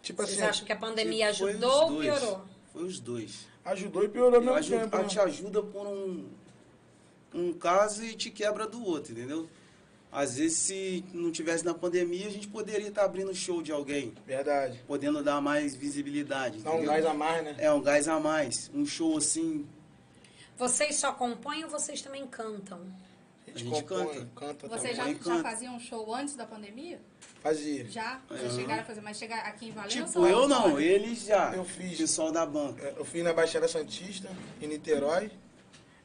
Tipo Vocês assim, acham que a pandemia Foi ajudou ou piorou? Foi os dois. ajudou e piorou ao mesmo tempo, né? te ajuda por um, um caso e te quebra do outro, entendeu? Às vezes, se não tivesse na pandemia, a gente poderia estar abrindo show de alguém, Verdade. podendo dar mais visibilidade. Dá um gás a mais, né? É, um gás a mais. Um show assim. Vocês só compõem ou vocês também cantam? A gente, A gente compõe, canta. canta Vocês já, já canta. faziam show antes da pandemia? Fazia. Já? Já Aham. chegaram a fazer, mas chegar aqui em Valença? Tipo, eu não, eles já. Eu fiz. Pessoal da banca. É, Eu fui na Baixada Santista, em Niterói.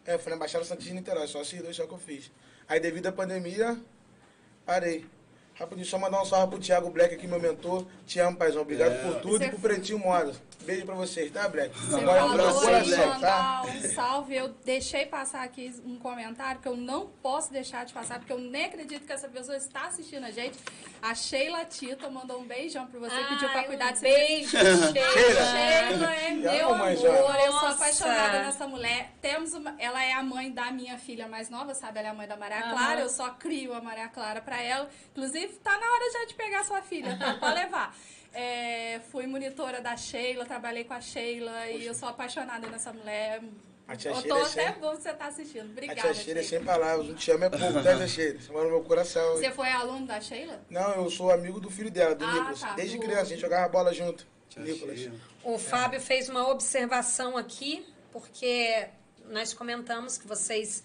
É, fui na Baixada Santista em Niterói, só esses dois só que eu fiz. Aí devido à pandemia, parei. Rapidinho, só mandar um salve pro Thiago Black aqui, meu mentor. Te amo, paizão. Obrigado É. por tudo Você- e pro Pretinho Moda. Beijo pra vocês, tá, Black? Você Agora falou coração, Black. tá? mandar um salve. Eu deixei passar aqui um comentário que eu não posso deixar de passar, porque eu nem acredito que essa pessoa está assistindo a gente. A Sheila Tita mandou um beijão pra você, pediu pra Ai, cuidar um de Beijo, Sheila. Sheila é meu amor, eu sou apaixonada nessa mulher. Temos uma- ela é a mãe da minha filha mais nova, sabe? Ela é a mãe da Maria. Clara, eu só crio a Maria Clara pra ela. Inclusive, tá na hora já de pegar sua filha, tá? Pode levar. É, fui monitora da Sheila, trabalhei com a Sheila e eu sou apaixonada nessa mulher. A tia Eu Sheila tô é até sempre... bom que você tá assistindo. A Obrigada, tia Sheila é sem palavras. Não te amo é pouco, tá, tia Sheila? Você mora no meu coração. Você foi aluno da Sheila? Não, eu sou amigo do filho dela, do Ah, Nicolas. tá, Desde criança, a gente jogava bola junto. Tia Nicolas. Sheila. O Fábio fez uma observação aqui, porque nós comentamos que vocês,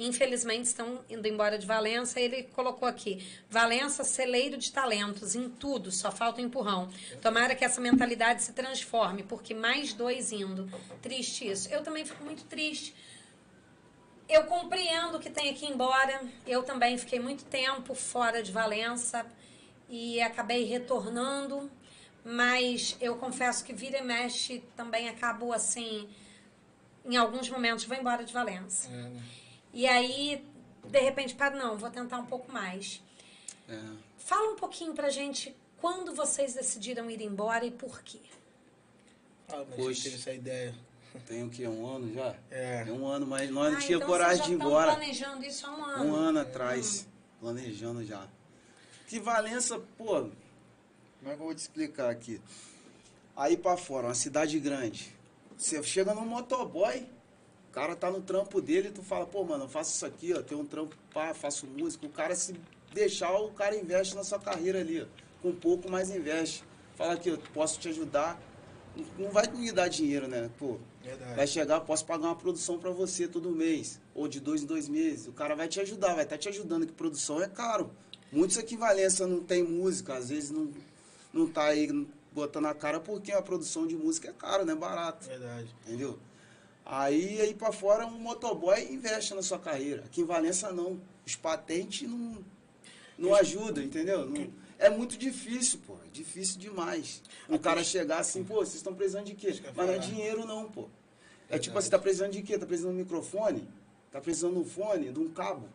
infelizmente, estão indo embora de Valença. Ele colocou aqui: Valença, celeiro de talentos, em tudo, só falta um empurrão. Tomara que essa mentalidade se transforme, porque mais dois indo. Triste isso. Eu também fico muito triste. Eu compreendo que tem aqui embora. Eu também fiquei muito tempo fora de Valença e acabei retornando, mas eu confesso que vira e mexe também acabo assim, em alguns momentos vou embora de Valença. É, né? E aí, de repente, para não, vou tentar um pouco mais. É. Fala um pouquinho pra gente quando vocês decidiram ir embora e por quê. Ah, mas Poxa. teve essa ideia. Tem o quê? Um ano já? É. Tem um ano, mas nós não Ah, tinha então coragem vocês de ir já embora. planejando isso há um ano. Um ano atrás, planejando já. Que Valença, pô, como é que eu vou te explicar aqui? Aí pra fora, uma cidade grande. Você chega no motoboy, o cara tá no trampo dele, tu fala, pô, mano, eu faço isso aqui, ó, tenho um trampo, pá, faço música. O cara se deixar, o cara investe na sua carreira ali, ó. Com pouco mais investe. Fala aqui, eu posso te ajudar. Não- vai me dar dinheiro, né? Pô, Verdade. Vai chegar, posso pagar uma produção pra você todo mês, ou de dois em dois meses. O cara vai te ajudar, vai estar te ajudando, que produção é caro. Muitos aqui em Valença não tem música, às vezes não, não tá aí botando a cara porque a produção de música é caro, não é barato, Verdade. entendeu? Aí, aí pra fora, um motoboy investe na sua carreira. Aqui em Valença, não. Os patentes não, não ajudam, entendeu? Não- é muito difícil, pô. É difícil demais. Um cara chegar assim, pô, vocês estão precisando de quê? Mas não é dinheiro, não, pô. É tipo assim, tá precisando de quê? Tá precisando de um microfone? Tá precisando de um fone, de um cabo?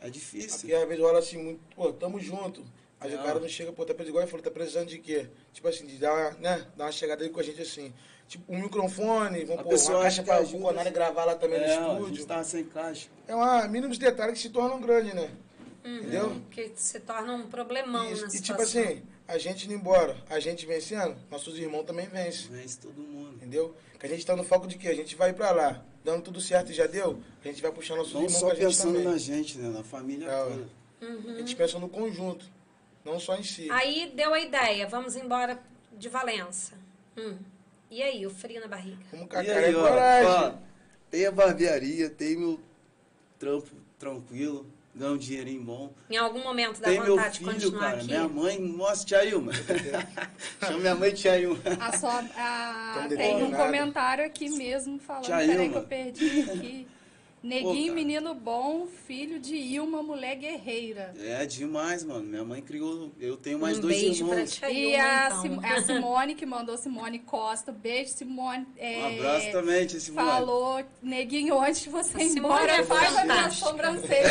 É difícil. Porque às vezes rola assim, muito, pô, tamo junto. Mas É. o cara não chega, pô, tá precisando, igual ele falou, tá precisando de quê? Tipo assim, de dar, uma, né, dar uma chegada aí com a gente assim. Tipo, um microfone, vamos A pôr uma caixa pra ajuda, o Conara assim. gravar lá também É, no a estúdio. gente tava sem caixa. É uma mínimos detalhes que se tornam grandes, né? Entendeu? Que se torna um problemão Isso. na E tipo situação. assim, a gente indo embora, a gente vencendo, nossos irmãos também vencem. Vence todo mundo. Entendeu? Que a gente tá no foco de quê? A gente vai pra lá, dando tudo certo e já deu, a gente vai puxar nossos Não irmãos só com a gente pensando também. na gente, né? Na família É, toda. A gente pensa no conjunto, não só em si. Aí deu a ideia, vamos embora de Valença. Hum. E aí, o frio na barriga? Vamos E com a cara aí, e ó, coragem. ó, tem a barbearia, tem meu trampo tranquilo, ganho um dinheirinho bom. Em algum momento dá Tem meu vontade de filho, continuar cara, aqui? minha mãe, nossa, tia Ilma. [LAUGHS] Chama minha mãe de tia Ilma. A sua, a- Tamo tem um determinado. comentário aqui mesmo falando. Tia Peraí Ilma. que eu perdi aqui. Neguinho, cara. menino bom, filho de Ilma, mulher guerreira. É demais, mano. Minha mãe criou. Eu tenho mais um dois beijo pra irmãos. tia E Ilma, a, então. Sim- a Simone, que mandou Simone Costa. Beijo, Simone. É, Um abraço também, tia Simone. Falou, neguinho, antes de você A ir Simone embora, é faz a minha sobrancelha.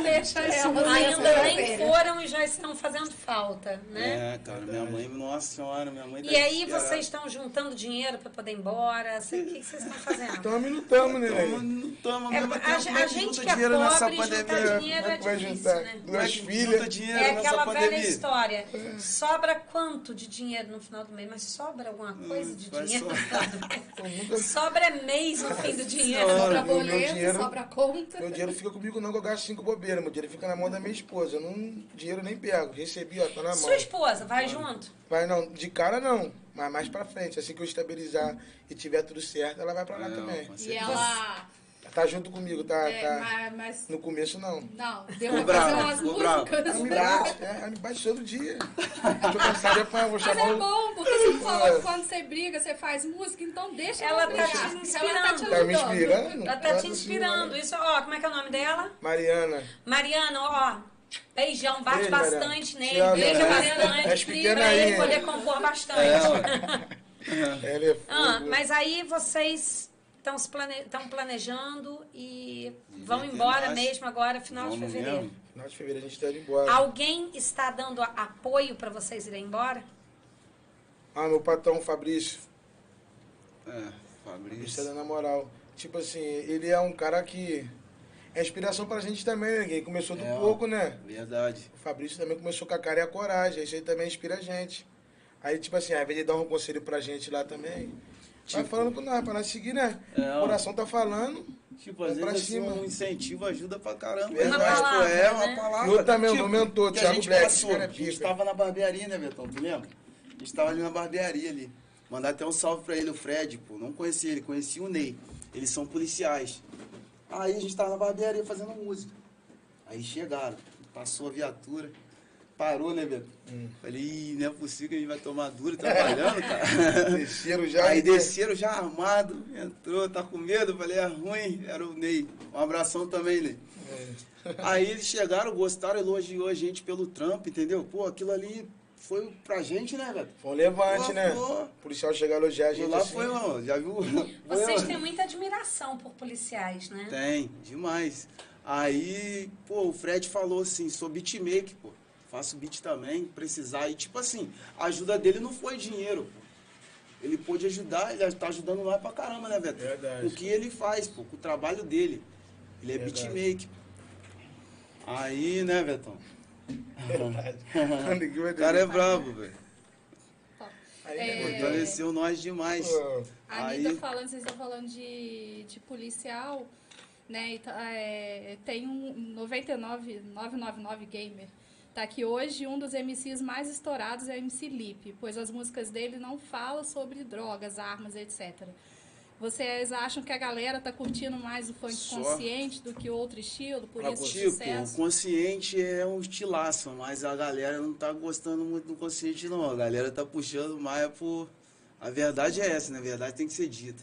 Não deixa Ainda nem sobrancelha. foram e já estão fazendo falta, né? É, cara, minha mãe, nossa senhora, minha mãe tá E aí desesperada. vocês estão juntando dinheiro para poder ir embora? Sei- O que que vocês estão fazendo? Tamo e não tamo, né, Tamo, velho? não tamo, É, mesmo a, é a que gente junta que é dinheiro nessa pobre, juntar pandemia? dinheiro é é difícil, juntar? né? Como é Duas que filhas. É nessa aquela velha pandemia? história. Sobra quanto de dinheiro no final do mês? Mas sobra alguma coisa de Hum, vai dinheiro no final do mês? [LAUGHS] Sobra mês no fim do dinheiro. Sobra boleto, dinheiro- sobra conta. Meu dinheiro fica comigo não, que eu gasto cinco bobeiras. Meu dinheiro fica na mão da minha esposa. Eu não, dinheiro nem pego. Recebi, ó, tá na mão. Sua esposa vai junto? Vai não, de cara não. Mas mais pra frente. Assim que eu estabilizar e tiver tudo certo, ela vai pra lá Não, também. E ela. Tá junto comigo, tá? é, tá. mas, mas- No começo não. Não, deu pra fazer bravo, umas bravo. Ela músicas. me bate, é, ela me bate todo dia. Tô cansado de apanhar, vou Mas chamar é o. bom, porque você falou que quando você briga, você faz música, então deixa Ela tá brigar. te Ela tá te inspirando. Tá me inspirando? Ela tá te inspirando. Isso, ó, como é que é o nome dela? Mariana. Mariana, ó. Beijão, bate Beijo, bastante Te nele. Beijo Mariana. bastante. Pequena pra ele poder compor bastante. [LAUGHS] Ela é fogo. Ah, mas aí vocês estão se plane... tão planejando e vão ter embora mais. mesmo agora, final de Vamos fevereiro. mesmo? Final de fevereiro a gente tá indo embora. Alguém está dando a- apoio para vocês irem embora? Ah, meu patrão Fabrício. É, é Fabrício. dando na moral. Tipo assim, ele é um cara que é inspiração pra gente também, né? Ele começou do É, pouco, né? Verdade. O Fabrício também começou com a cara e a coragem. Isso aí também inspira a gente. Aí, tipo assim, às vezes ele dá um conselho pra gente lá também. Vai falando com nós, pra nós seguir, né? É, o coração tá falando. Tipo, às vezes pra assim, cima. um incentivo ajuda pra caramba. Uma Mas, pô, palavra, é uma né? palavra. Luta mesmo, meu mentor, que a Thiago gente Black, passou. cara é A gente pica. tava na barbearia, né, Betão? Tu lembra? A gente tava ali na barbearia ali. Mandar até um salve pra ele, o Fred, pô. Não conhecia ele, conhecia o Ney. Eles são policiais. Aí a gente tava na barbearia fazendo música. Aí chegaram, passou a viatura. Parou, né, Beto? Hum. Falei, "Ih, não é possível que a gente vai tomar duro [LAUGHS] trabalhando, cara. Desceram já. Aí desceram já armado, entrou, tá com medo? Falei, é ruim, era o Ney. Um abração também, Ney. É. Aí eles chegaram, gostaram, elogiou a gente pelo trampo, entendeu? Pô, aquilo ali foi pra gente, né, velho? Foi um levante, Pô, né? pô. O policial chegar a elogiar a gente lá assim. foi, mano, já viu? [LAUGHS] Vocês Foi, têm muita admiração por policiais, né? Tem, demais. Aí, pô, o Fred falou assim, sou beatmaker, pô. Faço beat também, precisar. E tipo assim, a ajuda dele não foi dinheiro, pô. Ele pôde ajudar, ele tá ajudando nós pra caramba, né, Beto? Verdade. O que ele faz, pô, com o trabalho dele. Ele é Verdade. beatmaker. Aí, né, Betão? Vai [LAUGHS] O cara é brabo, velho. É, Fortaleceu nós demais. Pô, A Aí- falando, vocês estão falando de, de policial, né? tá- é, tem um 99, 999 Gamer. Tá que hoje um dos MCs mais estourados é o MC Lipe, pois as músicas dele não falam sobre drogas, armas, etc. Vocês acham que a galera tá curtindo mais o funk Só- consciente do que outro estilo, por isso o Tipo, o sucesso? consciente é um estilaço, mas a galera não tá gostando muito do consciente, não. A galera tá puxando mais por. A verdade é essa, né? A verdade tem que ser dita.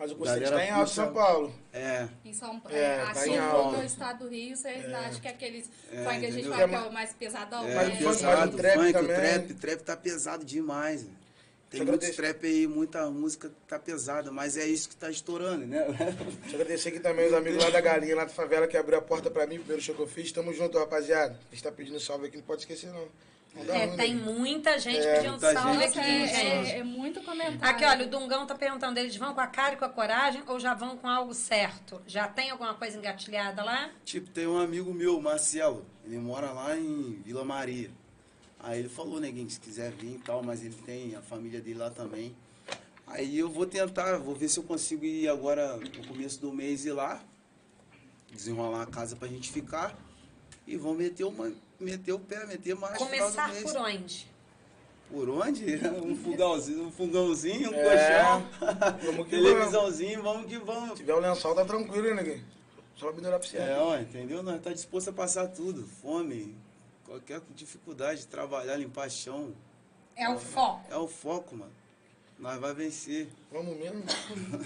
Mas o conceito Galera tá em alta em São Paulo. É, Em São Paulo, É, é, tá assim em alta. no estado do Rio, vocês acham que aqueles É, funk que a gente fala que é o mais pesadão, é né? o mas pesado. o O trap funk, o também. trap, o trap tá pesado demais. né? Tem agradecer. trap aí, muita música tá pesada, mas é isso que tá estourando, né? Deixa eu agradecer aqui também os amigos lá da Galinha, lá da favela, que abriu a porta pra mim, o primeiro show que eu fiz. Tamo junto, rapaziada. A gente tá pedindo salve aqui, não pode esquecer, não. É, ruim, tem né? muita gente É, pedindo muita salve gente aqui, é, gente. é, é muito comentário. Aqui, olha, o Dungão tá perguntando, eles vão com a cara e com a coragem ou já vão com algo certo? Já tem alguma coisa engatilhada lá? Tipo, tem um amigo meu, Marcelo, ele mora lá em Vila Maria. Aí ele falou, neguinho, se quiser vir e tal, mas ele tem a família dele lá também. Aí eu vou tentar, vou ver se eu consigo ir agora no começo do mês ir lá, desenrolar a casa pra gente ficar e vamos meter, uma, meter o pé, meter mais Começar mês. por onde? Por onde? [LAUGHS] Um fogãozinho, um fogãozinho, um É. colchão, Vamos que [LAUGHS] televisãozinho, vamos que vamos. Se tiver o lençol, tá tranquilo, hein, neguinho? Só melhorar pra você. É, ó, entendeu? Nós tá disposto a passar tudo. Fome, qualquer dificuldade de trabalhar, limpar chão. É o foco. É o foco, mano. Nós vai vencer. Vamos mesmo?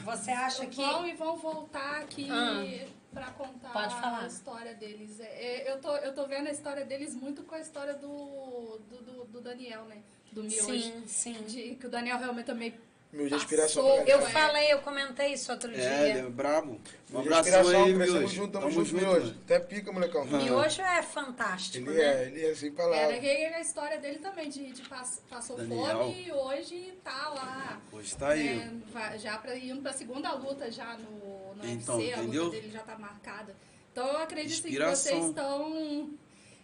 Você acha que. Vão e vão voltar aqui Ah. Pra contar Pode falar. a história deles. É, é, eu, tô, eu tô vendo a história deles muito com a história do, do, do- do Daniel, né? Do Miojo. Sim, sim. De, que o Daniel realmente também Meu de inspiração Passou, Eu falei, eu comentei isso outro É, dia. ele é brabo. Um abraço inspiração, aí, Miojo. junto, tamo, Tamo junto, junto, Miojo. mano. Até pica, molecão. Miojo é fantástico, Ele né? é, ele é sem Era palavras. que a história dele também, de, de pass- passou Daniel. fome e hoje tá lá. Hoje tá aí. né, vai- já pra, indo pra segunda luta já no, no Então, UFC, a entendeu? luta dele já tá marcada. Então eu acredito que Inspiração. vocês estão.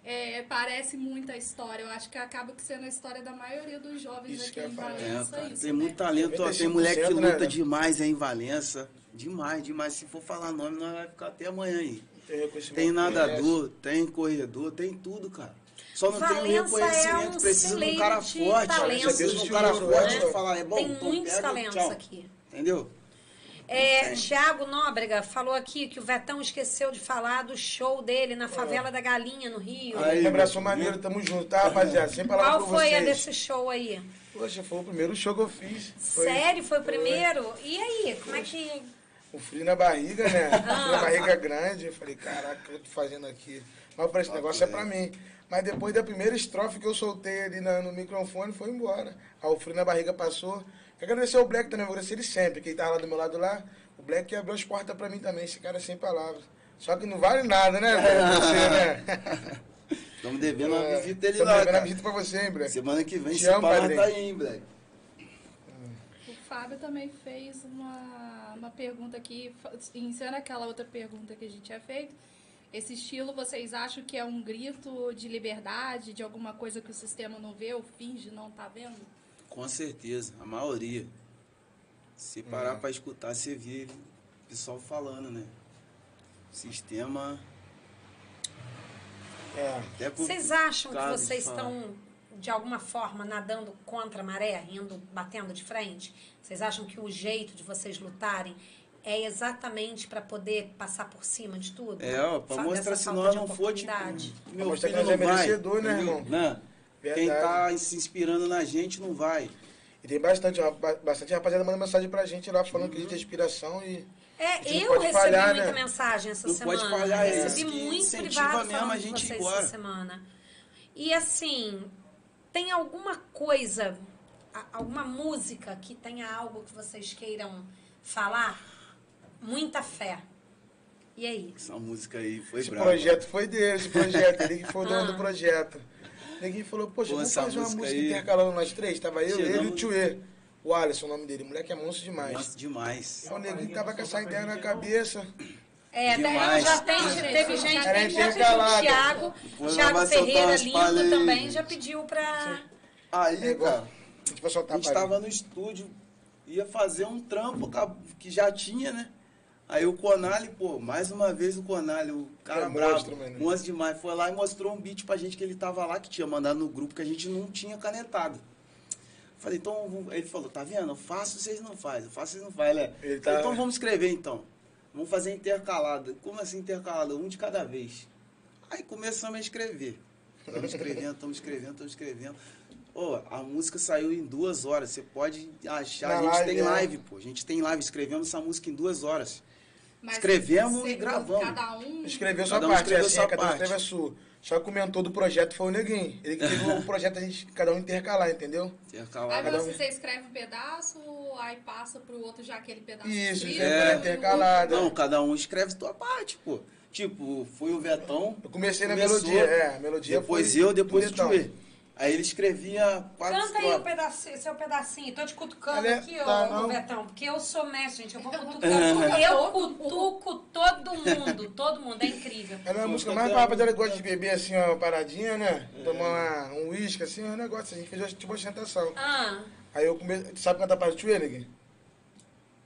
é, parece muita história. Eu acho que acaba que sendo a história da maioria dos jovens Isso aqui que em falar. É, Valença. cara, isso, tem né? muito talento, ó. Tem 95%, mulher que né, luta né? demais aí em Valença. Demais, demais. Se for falar nome, nós vai ficar até amanhã aí. Tem, reconhecimento Tem que nadador, tem corredor, tem tudo, cara. Só não tem Valença um reconhecimento, é um precisa de um cara forte. Precisa de um cara né? forte pra falar, é bom, Tem então muitos pega, talentos tchau. aqui. Entendeu? É, Tiago Nóbrega falou aqui que o Vetão esqueceu de falar do show dele na favela da Galinha, no Rio. Aí, abraço meu. maneiro, tamo junto, tá, rapaziada? Sem palavras Qual pra foi a vocês. desse show aí? Poxa, foi o primeiro show que eu fiz. Foi Sério? Foi o primeiro? E aí, como é que. O frio na barriga, né? Ah. Frio na barriga grande. Eu falei, caraca, o que eu tô fazendo aqui? Mas esse negócio é pra mim. Mas depois da primeira estrofe que eu soltei ali no microfone, foi embora. Aí o frio na barriga passou. Quero agradecer ao Black também, vou agradecer ele sempre. Quem tava lá do meu lado lá, o Black que abriu as portas pra mim também. Esse cara é sem palavras. Só que não vale nada, né, velho? Você, né? [LAUGHS] Estamos devendo uma É, visita ele tamo lá, devendo a cara. visita pra você, hein, Black? Semana que vem, Te se parar, tá aí, hein, Black. O Fábio também fez uma, uma pergunta aqui, iniciando aquela outra pergunta que a gente tinha feito. Esse estilo, vocês acham que é um grito de liberdade, de alguma coisa que o sistema não vê ou finge não tá vendo? Com certeza, a maioria. Se parar pra escutar, você vê o pessoal falando, né? Sistema. É. Até Vocês acham que de vocês estão, de alguma forma, nadando contra a maré, indo, batendo de frente? Vocês acham que o jeito de vocês lutarem é exatamente para poder passar por cima de tudo? É, Fa- mostrar se nós não for, tipo, meu mostrar que filho nós não é vai. merecedor, né, entendeu? irmão? Quem Verdade. tá se inspirando na gente não vai. E tem bastante, bastante rapaziada mandando mensagem pra gente lá, falando que a gente tem inspiração e. É, eu recebi falhar, muita né? mensagem essa Não semana. pode falhar, é recebi que muito privado mesmo falando a de gente vocês embora. essa semana. E assim, tem alguma coisa, alguma música que tenha algo que vocês queiram falar? Muita fé. E aí? Essa música aí foi Esse brava. projeto foi dele, esse projeto. Ele que foi o dono Ah. do projeto. Ninguém falou, poxa, vamos fazer uma música aí- intercalando nós três. Tava eu, ele e o Chegamos- Tchue. O Alisson, o nome dele. O moleque é monstro demais. Nossa, demais. Então, o neguinho tava com essa ideia na cabeça. É, Demais. já tem, teve gente, era tem já pediu o. Thiago, Thiago Ferreira lindo também já pediu pra... Aí, É cara, A gente vai soltar a gente a palhinha. tava no estúdio, ia fazer um trampo ca- que já tinha, né? Aí o Conali, pô, mais uma vez o Conali, o cara É brabo, monstro, mano. monstro demais, foi lá e mostrou um beat pra gente que ele tava lá, que tinha mandado no grupo, que a gente não tinha canetado. Falei, então, ele falou, tá vendo? Eu faço, vocês não fazem, eu faço, vocês não fazem. Ele, Ele Falei, tá- então vamos escrever então. Vamos fazer intercalada. Como assim intercalada? Um de cada vez. Aí começamos a escrever. Estamos escrevendo, estamos escrevendo, estamos escrevendo. Ô, a música saiu em duas horas. Você pode achar. Na a gente live, tem é. live, pô. A gente tem live. Escrevemos essa música em duas horas. Mas Escrevemos e gravamos. Cada um. Escreveu sua Cada um parte, escreveu assim, sua cada um escreveu a sua. Só que o mentor do projeto foi o neguinho. Ele que teve o [LAUGHS] projeto a gente, cada um intercalar, entendeu? Aí Intercalada. Cada um- você escreve um pedaço, aí passa pro outro já aquele pedaço. Isso, escrito, é, intercalado. Não, cada um escreve sua parte, pô. Tipo, foi o Vetão. Eu comecei na começou, melodia, é, a melodia Depois foi eu, depois o. Aí ele escrevia quatro Canta aí o pedacinho, seu pedacinho. Tô te cutucando Ale- aqui, tá, ô. Betão, porque eu sou mestre, gente. Eu vou cutucar. eu cutuco todo mundo, todo mundo. É incrível. Ela é uma música mais pra rapaziada que gosta de beber assim, ó, paradinha, né? Tomar uma- um uísque, assim, é um negócio. A gente fez tipo uma ostentação. Ah, Aí eu comecei. Tu sabe cantar parte de Twillig?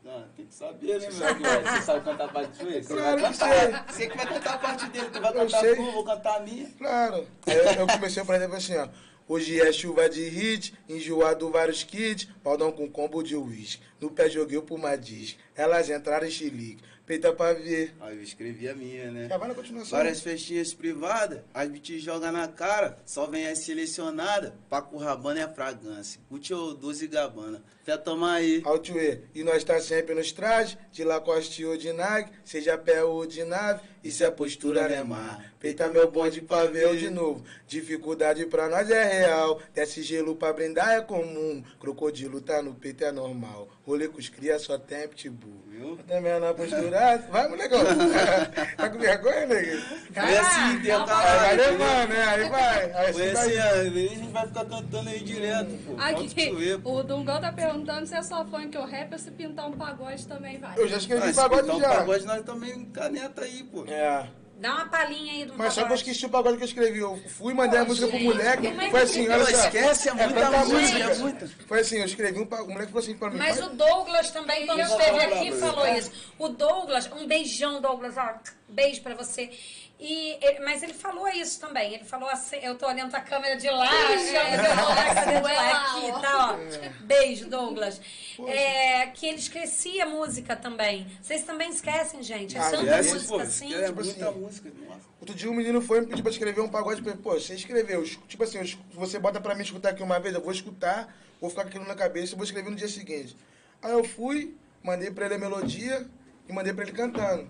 Não, tem que saber, né, meu? Você sabe cantar a parte dele? Você Claro vai que cantar. Você que vai cantar a parte dele, tu vai Eu cantar sei. a tua, eu vou cantar a minha. Claro. Aí eu, eu comecei, por exemplo, assim, ó. Hoje é chuva de hit, enjoado vários kits, baldão com combo de uísque. No pé joguei pro Madis. Elas entraram em chilique. Peita pra ver. Aí eu escrevi a minha, né? Já vai na continuação. Várias festinhas privadas, as beats joga na cara, só vem as selecionadas. Paco Rabana é fragrância, Gucci ou 12 Gabana. Quer tomar aí? Altway. E nós tá sempre nos trajes, de Lacoste ou de Nike, seja pé ou de nave, e se a postura é mar. Peita meu bonde pra ver eu de novo. Dificuldade pra nós é real, desce gelo pra brindar é comum. Crocodilo tá no peito é normal, rolê com os cria só tem pitbull. Viu? Também na postura, vai molecão. [LAUGHS] tá com vergonha, nego? Foi assim, Aí vai levando, né? Aí vai. Aí Foi assim a gente vai ficar cantando aí direto, pô. Aqui, o Dungão tá perguntando se é só funk ou rap ou se pintar um pagode também vai. Eu já escrevi Ah, se pagode pintar um já. pagode nós também caneta aí, pô. É. dá uma palhinha aí do Mas só que eu pagode. esqueci o pagode que eu escrevi. Eu fui e mandei a música pro moleque. é Foi assim, olha só. esquece, é muita tanta música, é muita. Foi assim, eu escrevi um pagode. O moleque falou assim pra mim. Mas pai, o Douglas também, quando Eu esteve aqui, falou isso. O Douglas, um beijão, Douglas, ó, beijo pra você. E, ele- mas ele falou isso também. Ele falou assim, eu tô olhando a câmera de lá, achando que eu tô [LAUGHS] olhando a câmera de lá aqui, tá, ó. Beijo, Douglas. É, que ele esquecia música também. Vocês também esquecem, gente. É Ah, tanta Esquece, música pô, assim. é tipo muita assim. música. Nossa. Outro dia um menino foi e me pediu pra escrever um pagode. Eu falei, Pô, você escreveu. es- Tipo assim, você bota pra mim escutar aqui uma vez, eu vou escutar, vou ficar com aquilo na cabeça e vou escrever no dia seguinte. Aí eu fui, mandei pra ele a melodia e mandei pra ele cantando.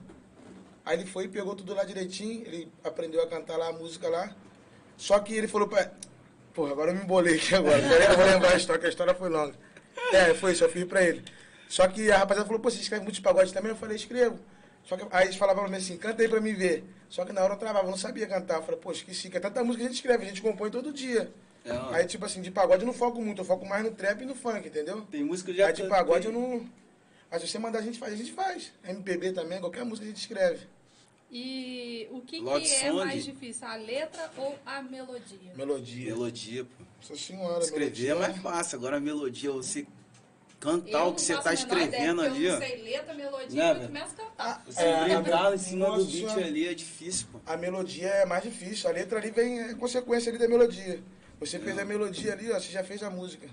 Aí ele foi e pegou tudo lá direitinho, ele aprendeu a cantar lá a música lá. Só que ele falou pra. Porra, agora eu me embolei aqui agora. Peraí, eu vou lembrar a história, que a história foi longa. É, foi isso, eu fiz pra ele. Só que a rapaziada falou, pô, você escreve muitos pagodes também? Eu falei, escrevo. Só que aí eles falavam pra mim assim, canta aí pra mim ver. Só que na hora eu travava, eu não sabia cantar. Eu falei, pô, esqueci, que é tanta música que a gente escreve, a gente compõe todo dia. É. Aí, tipo assim, de pagode eu não foco muito, eu foco mais no trap e no funk, entendeu? Tem música que já Aí de cantei. pagode eu não. Mas se você mandar a gente faz, a gente faz. MPB também, qualquer música a gente escreve. E o que, que é Song. mais difícil, a letra ou a melodia? Melodia. Melodia, pô. Nossa senhora, Escrever melodia. é mais fácil, agora a melodia, você cantar o que você tá escrevendo ideia, ali, ó. Eu não sei letra, melodia, Né, eu começo a cantar. Você É, brincar em cima do beat ali é difícil, pô. A melodia é mais difícil. A letra ali vem é consequência ali da melodia. Você fez a melodia ali, ó, você já fez a música.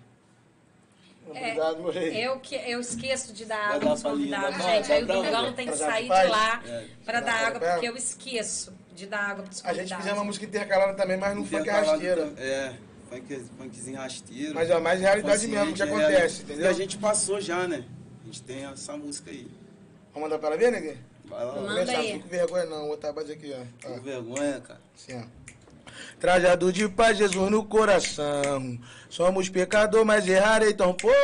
É, Obrigado, rei. Eu, que, eu esqueço de dar Vai água palhinha, convidados, gente. dar Aí o tem que sair de lá É. pra dar água, porque eu esqueço de dar água pros A gente convidados. fizemos uma música intercalada também, mas não funk Intercalado rasteira. É, funk, funkzinho rasteiro. Mas é mais realidade mesmo que é, acontece, E entendeu? a gente passou já, né? A gente tem essa música aí. Vamos mandar pra ela ver, neguinho? Vai lá, Manda Não deixa, aí. não fico com vergonha não, vou botar a base aqui, ó. com vergonha, cara. Assim, ó. Trajado de paz, Jesus no coração. Somos pecador, mas errarei tão pouco.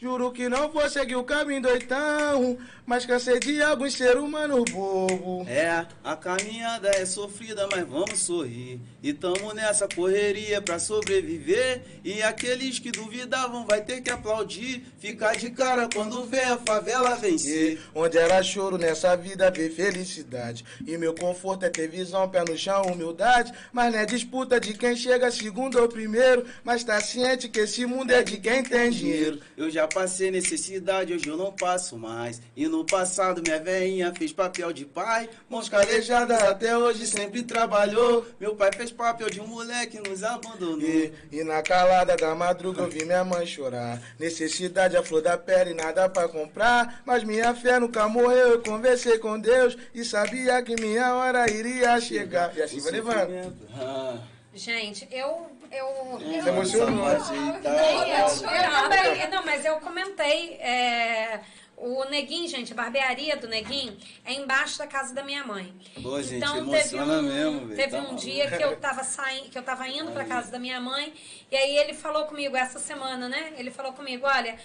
Juro que não vou seguir o caminho doitão. Mas cansei de alguns ser humano bobo. É, a caminhada é sofrida, mas vamos sorrir. E tamo nessa correria pra sobreviver. E aqueles que duvidavam vai ter que aplaudir. Ficar de cara quando vê a favela vencer. Onde era choro nessa vida vê felicidade. E meu conforto é ter visão, pé no chão, humildade. Mas não é disputa de quem chega segundo ou primeiro. Mas tá ciente que esse mundo é de quem tem dinheiro. Eu já passei necessidade, hoje eu não passo mais. E no passado minha veinha fez papel de pai. Mãos calejadas até hoje sempre trabalhou. Meu pai fez papel de um moleque nos abandonou. E, e na calada da madruga eu vi minha mãe chorar. Necessidade a flor da pele, nada pra comprar. Mas minha fé nunca morreu. Eu conversei com Deus e sabia que minha hora iria chegar. E assim vai levando. Ah, Gente, eu. eu, Você eu emocionou. Ajeitar. Eu também, não, mas eu comentei. é, o Neguinho, gente, a barbearia do Neguinho é embaixo da casa da minha mãe. Pô, gente, então teve um, mesmo, velho, teve tá um maluco. dia que eu tava saindo, que eu tava indo pra casa da minha mãe, e aí ele falou comigo essa semana, né? Ele falou comigo, olha,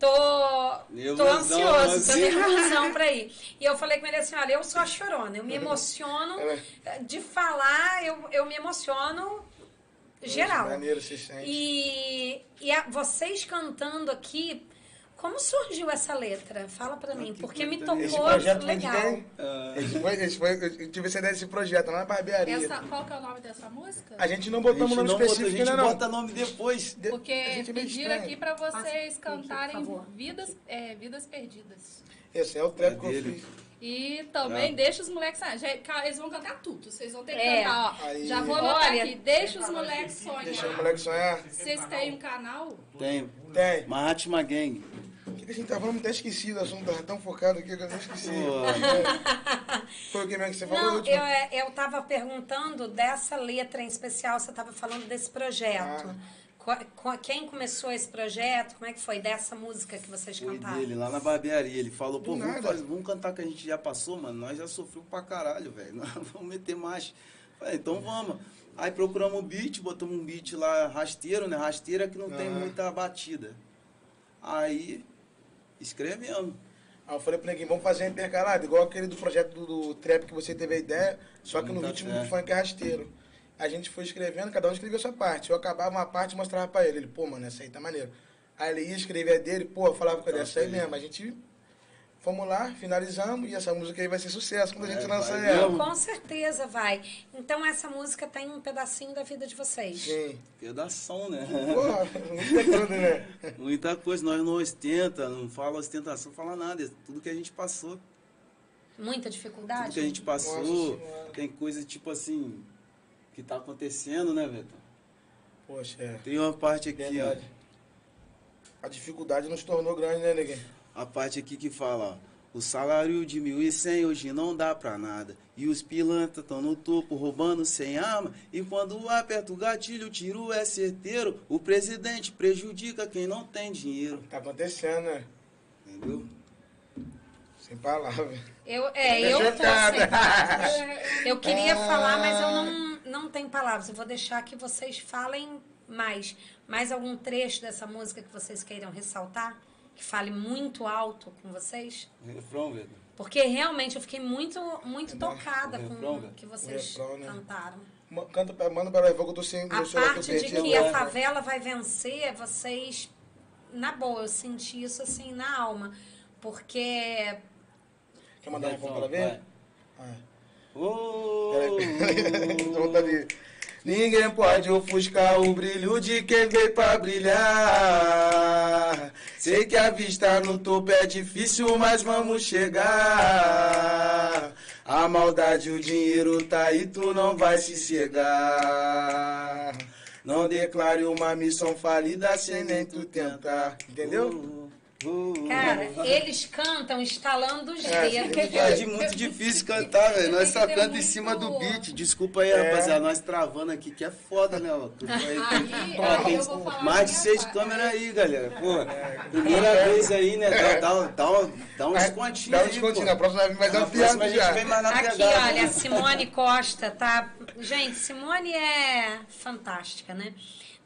tô, tô ansioso, tô nervosão pra ir. E eu falei com ele assim, olha, eu sou a chorona, eu me emociono de falar, eu, eu me emociono geral. Maneiro, se sente. E, e a- vocês cantando aqui, como surgiu essa letra? Fala pra mim, porque me tocou Esse projeto foi de legal. quem? Ah, Esse foi, esse foi, eu tive essa ideia desse projeto lá na barbearia. Essa, qual que é o nome dessa música? A gente não a botamos gente nome não a específico gente ainda não. bota nome depois. De- Porque a gente é pediram aqui pra vocês por cantarem vidas, é, vidas Perdidas. Esse é o trap É que eu dele. fiz. E também É. deixa os moleques. Ah, eles vão cantar tudo. Vocês vão ter que É. cantar, ó. Aí. Já vou anotar aqui. Deixa os moleques Deixa o sonhar. moleque sonhar. Vocês têm um canal? Tem. Tem. Mahatma Gang. O que, que a gente tá falando? Até esqueci do assunto, tava tão focado aqui que eu até esqueci. Pô, Foi o que mesmo que você falou? Não, último? eu, é, eu tava perguntando dessa letra em especial, você tava falando desse projeto. Ah. Quem começou esse projeto? Como é que foi dessa música que vocês foi cantaram? dele, lá na barbearia. Ele falou, pô, vamos, fazer- vamos cantar que a gente já passou, mano. Nós já sofreu pra caralho, velho. [LAUGHS] Nós Vamos meter mais. Falei, então vamos. Aí procuramos um beat, botamos um beat lá rasteiro, né? Rasteira que não tem Aham. muita batida. Aí, escrevemos. Aí eu falei pro neguinho, vamos fazer um intercalado, igual aquele do projeto do, do trap que você teve a ideia, só que no Muita ritmo do funk rasteiro. A gente foi escrevendo, cada um escreveu a sua parte. Eu acabava uma parte e mostrava pra ele. Ele, pô, mano, essa aí tá maneiro. Aí ele ia escrever a dele, pô, eu falava com ele, Tá essa aí mesmo. A gente fomos lá, finalizamos, e essa música aí vai ser sucesso quando a gente É, lançar vai ela. mesmo. Com certeza vai. Então essa música tem um pedacinho da vida de vocês. Sim. Pedação, né? Porra, muita coisa, né? [LAUGHS] Muita coisa, nós não ostenta, não fala ostentação, fala nada. é Tudo que a gente passou. Muita Tudo dificuldade? que a gente passou, tem coisa tipo assim, que tá acontecendo, né, Beto? Poxa, é. Tem uma parte aqui, Verdade. A dificuldade nos tornou grande, né, neguinho? A parte aqui que fala, ó. O salário de 1.100 hoje não dá pra nada. E os pilantras estão no topo roubando sem arma. E quando aperta o gatilho, o tiro é certeiro. O presidente prejudica quem não tem dinheiro. Tá acontecendo, né? Entendeu? Sem palavras. Eu, é, Tá eu tô chocada. sem palavras. Eu queria Ah. falar, mas eu não, não tenho palavras. Eu vou deixar que vocês falem mais. Mais algum trecho dessa música que vocês queiram ressaltar? Que fale muito alto com vocês? Refrão, Beto. Porque realmente eu fiquei muito, muito É, tocada o com refrão, o que vocês O refrão, né? cantaram. Canta, manda pra ela, que eu tô sem A parte de perdi que a agora. favela vai vencer, vocês. Na boa, eu senti isso assim na alma. Porque. Quer mandar um Refrão, refrão pra ela ver? vai. Ah. Ô, Peraí, tô [LAUGHS] vontade de- Ninguém pode ofuscar o brilho de quem veio pra brilhar. Sei que a vista no topo é difícil, mas vamos chegar. A maldade, o dinheiro tá aí, tu não vai se cegar. Não declare uma missão falida sem nem tu tentar. Entendeu? Cara, eles cantam estalando os É, dedos. É de muito difícil cantar, velho. Nós só Tem que ter canta em cima do beat. Desculpa aí, É. rapaziada. Nós travando aqui, que é foda, né? ó. Aí. Aí, Pô, tem mais de seis câmeras aí, galera. Pô, primeira vez aí, né? Dá, dá, dá, um- dá um descontinho Dá um descontinho. pô. Na próxima vez vai dar um próxima a piada gente vem já. mais na Aqui, pegada. olha, a Simone Costa, tá? Gente, Simone é fantástica, né?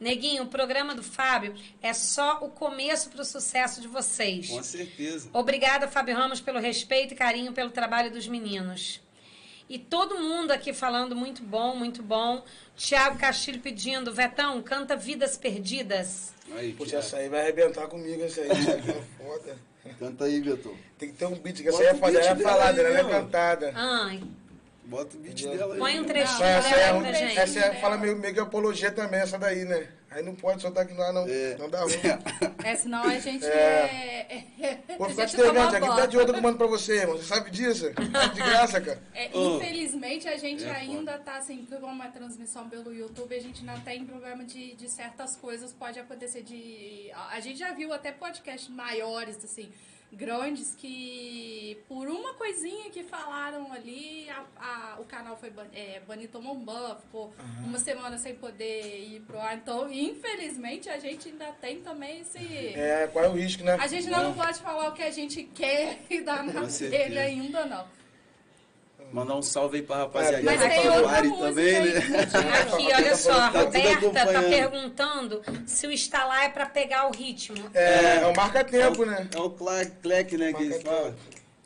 Neguinho, o programa do Fábio é só o começo pro sucesso de vocês. Com certeza. Obrigada, Fábio Ramos, pelo respeito e carinho pelo trabalho dos meninos. E todo mundo aqui falando muito bom, muito bom. Tiago Castilho pedindo, Vetão, canta Vidas Perdidas. Aí, Poxa, essa aí vai arrebentar comigo, essa aí. É [LAUGHS] foda. Canta aí, Vitor. Tem que ter um beat, que essa aí é o é falada, ela é cantada. Ai, Bota o beat dela aí. põe um trechinho Não, Essa, dela é, um- pra gente. essa é, fala meio, meio que apologia também, essa daí, né? Aí não pode soltar aqui lá, não. É. Não dá ruim. É, senão a gente É. é. [LAUGHS] Vou ficar te aqui tá de outra que eu mando pra você, irmão. Você sabe disso? É de graça, cara. É, Oh. infelizmente, a gente É ainda tá assim, como uma transmissão pelo YouTube, a gente ainda tem problema de, de certas coisas, pode acontecer de. A a gente já viu até podcasts maiores, assim, grandes, que por uma coisinha que falaram ali, a- a- o canal foi ban- é, banido, tomou um ban, ficou uma semana sem poder ir pro ar. Então, infelizmente, a gente ainda tem também esse. É, qual é o risco, né? A gente ainda não pode falar o que a gente quer [LAUGHS] e dar na telha ainda, não. Mandar um salve aí pra rapaziada. Mas tem outra também, aí, né? Aqui, olha só, a Tá Roberta tá perguntando se o estalar é pra pegar o ritmo. É, é o marca-tempo, né? É o Clark né, que eles falam.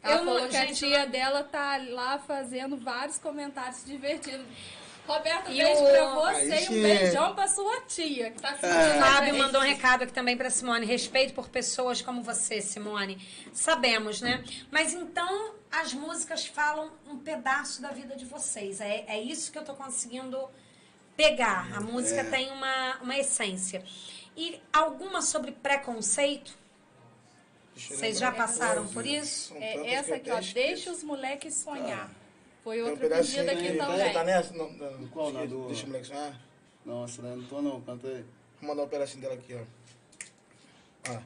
Ela Eu não- falou que a gente, tia dela tá lá fazendo vários comentários divertidos. Roberto, E beijo o- pra você Aí e um beijão pra sua tia, que tá O assistindo a Fábio mandou um recado aqui também pra Simone. Respeito por pessoas como você, Simone. Sabemos, né? Mas então as músicas falam um pedaço da vida de vocês. É, é isso que eu tô conseguindo pegar. A música tem uma, uma essência. E alguma sobre preconceito? Vocês já passaram por isso? São tantas É, essa aqui, ó, deixa os moleques sonhar. Foi Tem um pedida aqui também. Tá nessa? Não, não. Qual, na do- Deixa o moleque sonhar. Não, essa daí eu não tô não, canta aí. Vou mandar um pedacinho dela aqui, ó. Ó.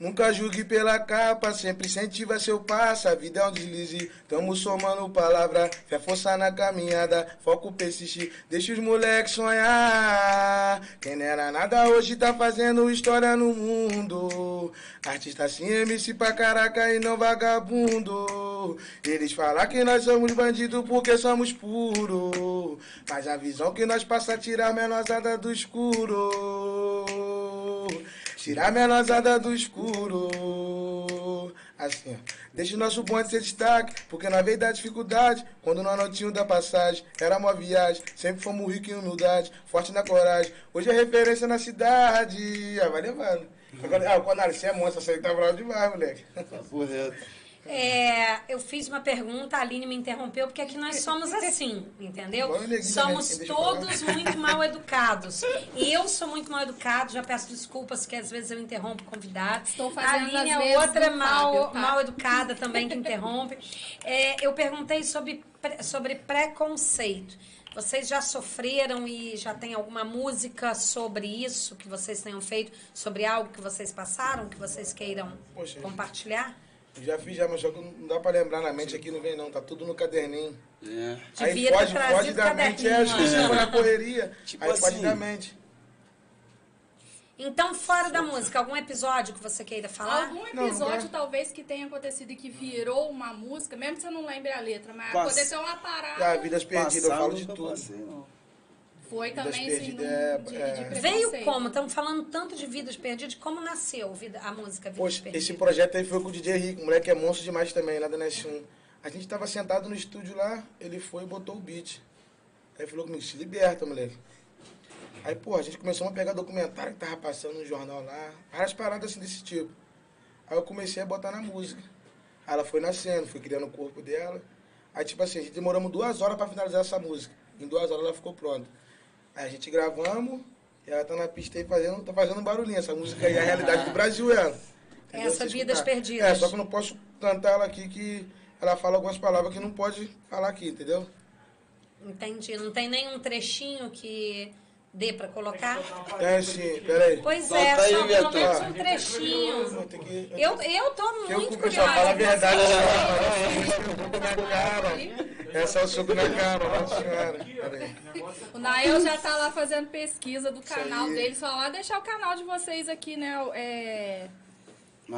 Nunca julgue pela capa, sempre incentiva seu passo. A vida é um deslize, tamo somando palavra. Fé, força na caminhada, foco persistir. Deixa os moleques sonhar. Quem não era nada hoje tá fazendo história no mundo. Artista sim, MC pra caraca e não vagabundo. Eles falam que nós somos bandidos porque somos puros. Mas a visão que nós passa tirar menosada do escuro. Tirar a menosada do escuro. Assim, ó. Deixa o nosso bonde ser destaque, porque na veio da dificuldade. Quando nós não tínhamos da passagem, era uma viagem. Sempre fomos ricos em humildade, forte na coragem. Hoje é referência na cidade. Ah, vai levando. Agora, ah, o Conar, você é monstro, você tá bravo demais, moleque. Reto. É, eu fiz uma pergunta, a Aline me interrompeu, porque aqui nós somos assim, entendeu? Somos todos muito mal educados. Eu sou muito mal educado, já peço desculpas que às vezes eu interrompo convidados. Estou A fazendo Aline as é outra mal, Fábio, tá? mal educada também que interrompe. É, eu perguntei sobre, sobre preconceito. Vocês já sofreram e já tem alguma música sobre isso que vocês tenham feito, sobre algo que vocês passaram, que vocês queiram Poxa, compartilhar? Eu já fiz já, mas só que não dá pra lembrar na mente aqui, não vem não. Tá tudo no caderninho. É. Aí Devia ter foge, trazido foge da mente, é, esqueci ó. na correria. Tipo aí foge assim, da mente. Então, fora da música, algum episódio que você queira falar? Algum Não, episódio, não é. talvez, que tenha acontecido e que virou uma música, mesmo que você não lembre a letra, mas Pass- poder ter uma Ah, parada. vidas perdidas, eu falo de tudo. passei, não. Foi também, assim, Perdidas num- é- de, é. de Veio como? Estamos falando tanto de Vidas Perdidas. Como nasceu vida- a música Vidas Poxa, Perdidas? esse projeto aí foi com o DJ Rico, o moleque é monstro demais também, lá da NS1. A gente tava sentado no estúdio lá, ele foi e botou o beat. Aí falou comigo, se liberta, moleque. Aí, pô, a gente começou a pegar documentário que tava passando no jornal lá, várias paradas assim desse tipo. Aí eu comecei a botar na música. Aí ela foi nascendo, fui criando o corpo dela. Aí, tipo assim, a gente demoramos duas horas pra finalizar essa música. Em duas horas ela ficou pronta. Aí a gente gravamos e ela tá na pista aí fazendo, tá fazendo barulhinho. Essa música aí é a realidade do Brasil, ela. Entendeu? Essa Se Vidas escutar. Perdidas. É, só que eu não posso cantar ela aqui que ela fala algumas palavras que não pode falar aqui, entendeu? Entendi. Não tem nenhum trechinho que dê pra colocar? É sim, peraí. Pois Solta é, aí, só pelo menos um trechinho. Eu tenho que- Eu, eu tô Que muito o pessoal curiosa. fala a verdade, cara. Essa é o soco na cara, nossa senhora. Peraí. O Nael já tá lá fazendo pesquisa do canal dele. Só lá deixar o canal de vocês aqui, né? É...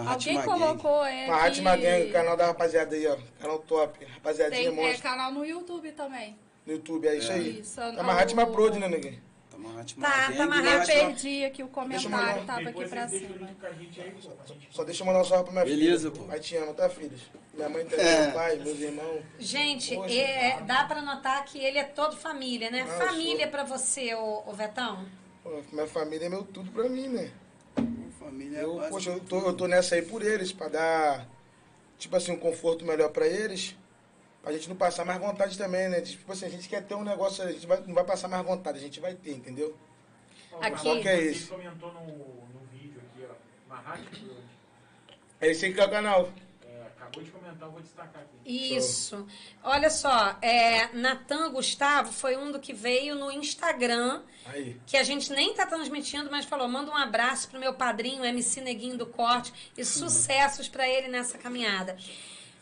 Alguém colocou, é. Mahatma que Gang, o canal da rapaziada aí, ó. Canal top. Rapaziadinha Tem é, monstro. canal no YouTube também. No YouTube, é isso aí. Isso, o- Mahatma Prod, né, ninguém? Tá Mahatma Tá, tá Mahatma- Eu perdi aqui o eu comentário, tava aqui pra cima. Só deixa eu mandar um salve pra minha Beleza, filha. pô. Pai te ama, tá, filhos? Minha mãe também, É. meu pai, meus irmãos. Gente, Poxa. é, dá pra notar que ele é todo família, né? Ah, família sou. pra você, ô, ô Vetão? Pô, minha família é meu tudo pra mim, né? Família é Eu, base. poxa, eu tô, eu tô nessa aí por eles, pra dar, tipo assim, um conforto melhor pra eles. Pra gente não passar mais vontade também, né? Tipo assim, a gente quer ter um negócio, a gente vai, não vai passar mais vontade, a gente vai ter, entendeu? Aqui. Qual que é Você esse? comentou no, no vídeo aqui, ó. Mahatma Prod. É esse aí que é o canal. É, acabou de comentar, eu vou destacar aqui. Isso. Olha só, é, Natan Gustavo foi um do que veio no Instagram, Aí. que a gente nem tá transmitindo, mas falou: manda um abraço pro meu padrinho, MC Neguinho do Corte, e sucessos pra ele nessa caminhada.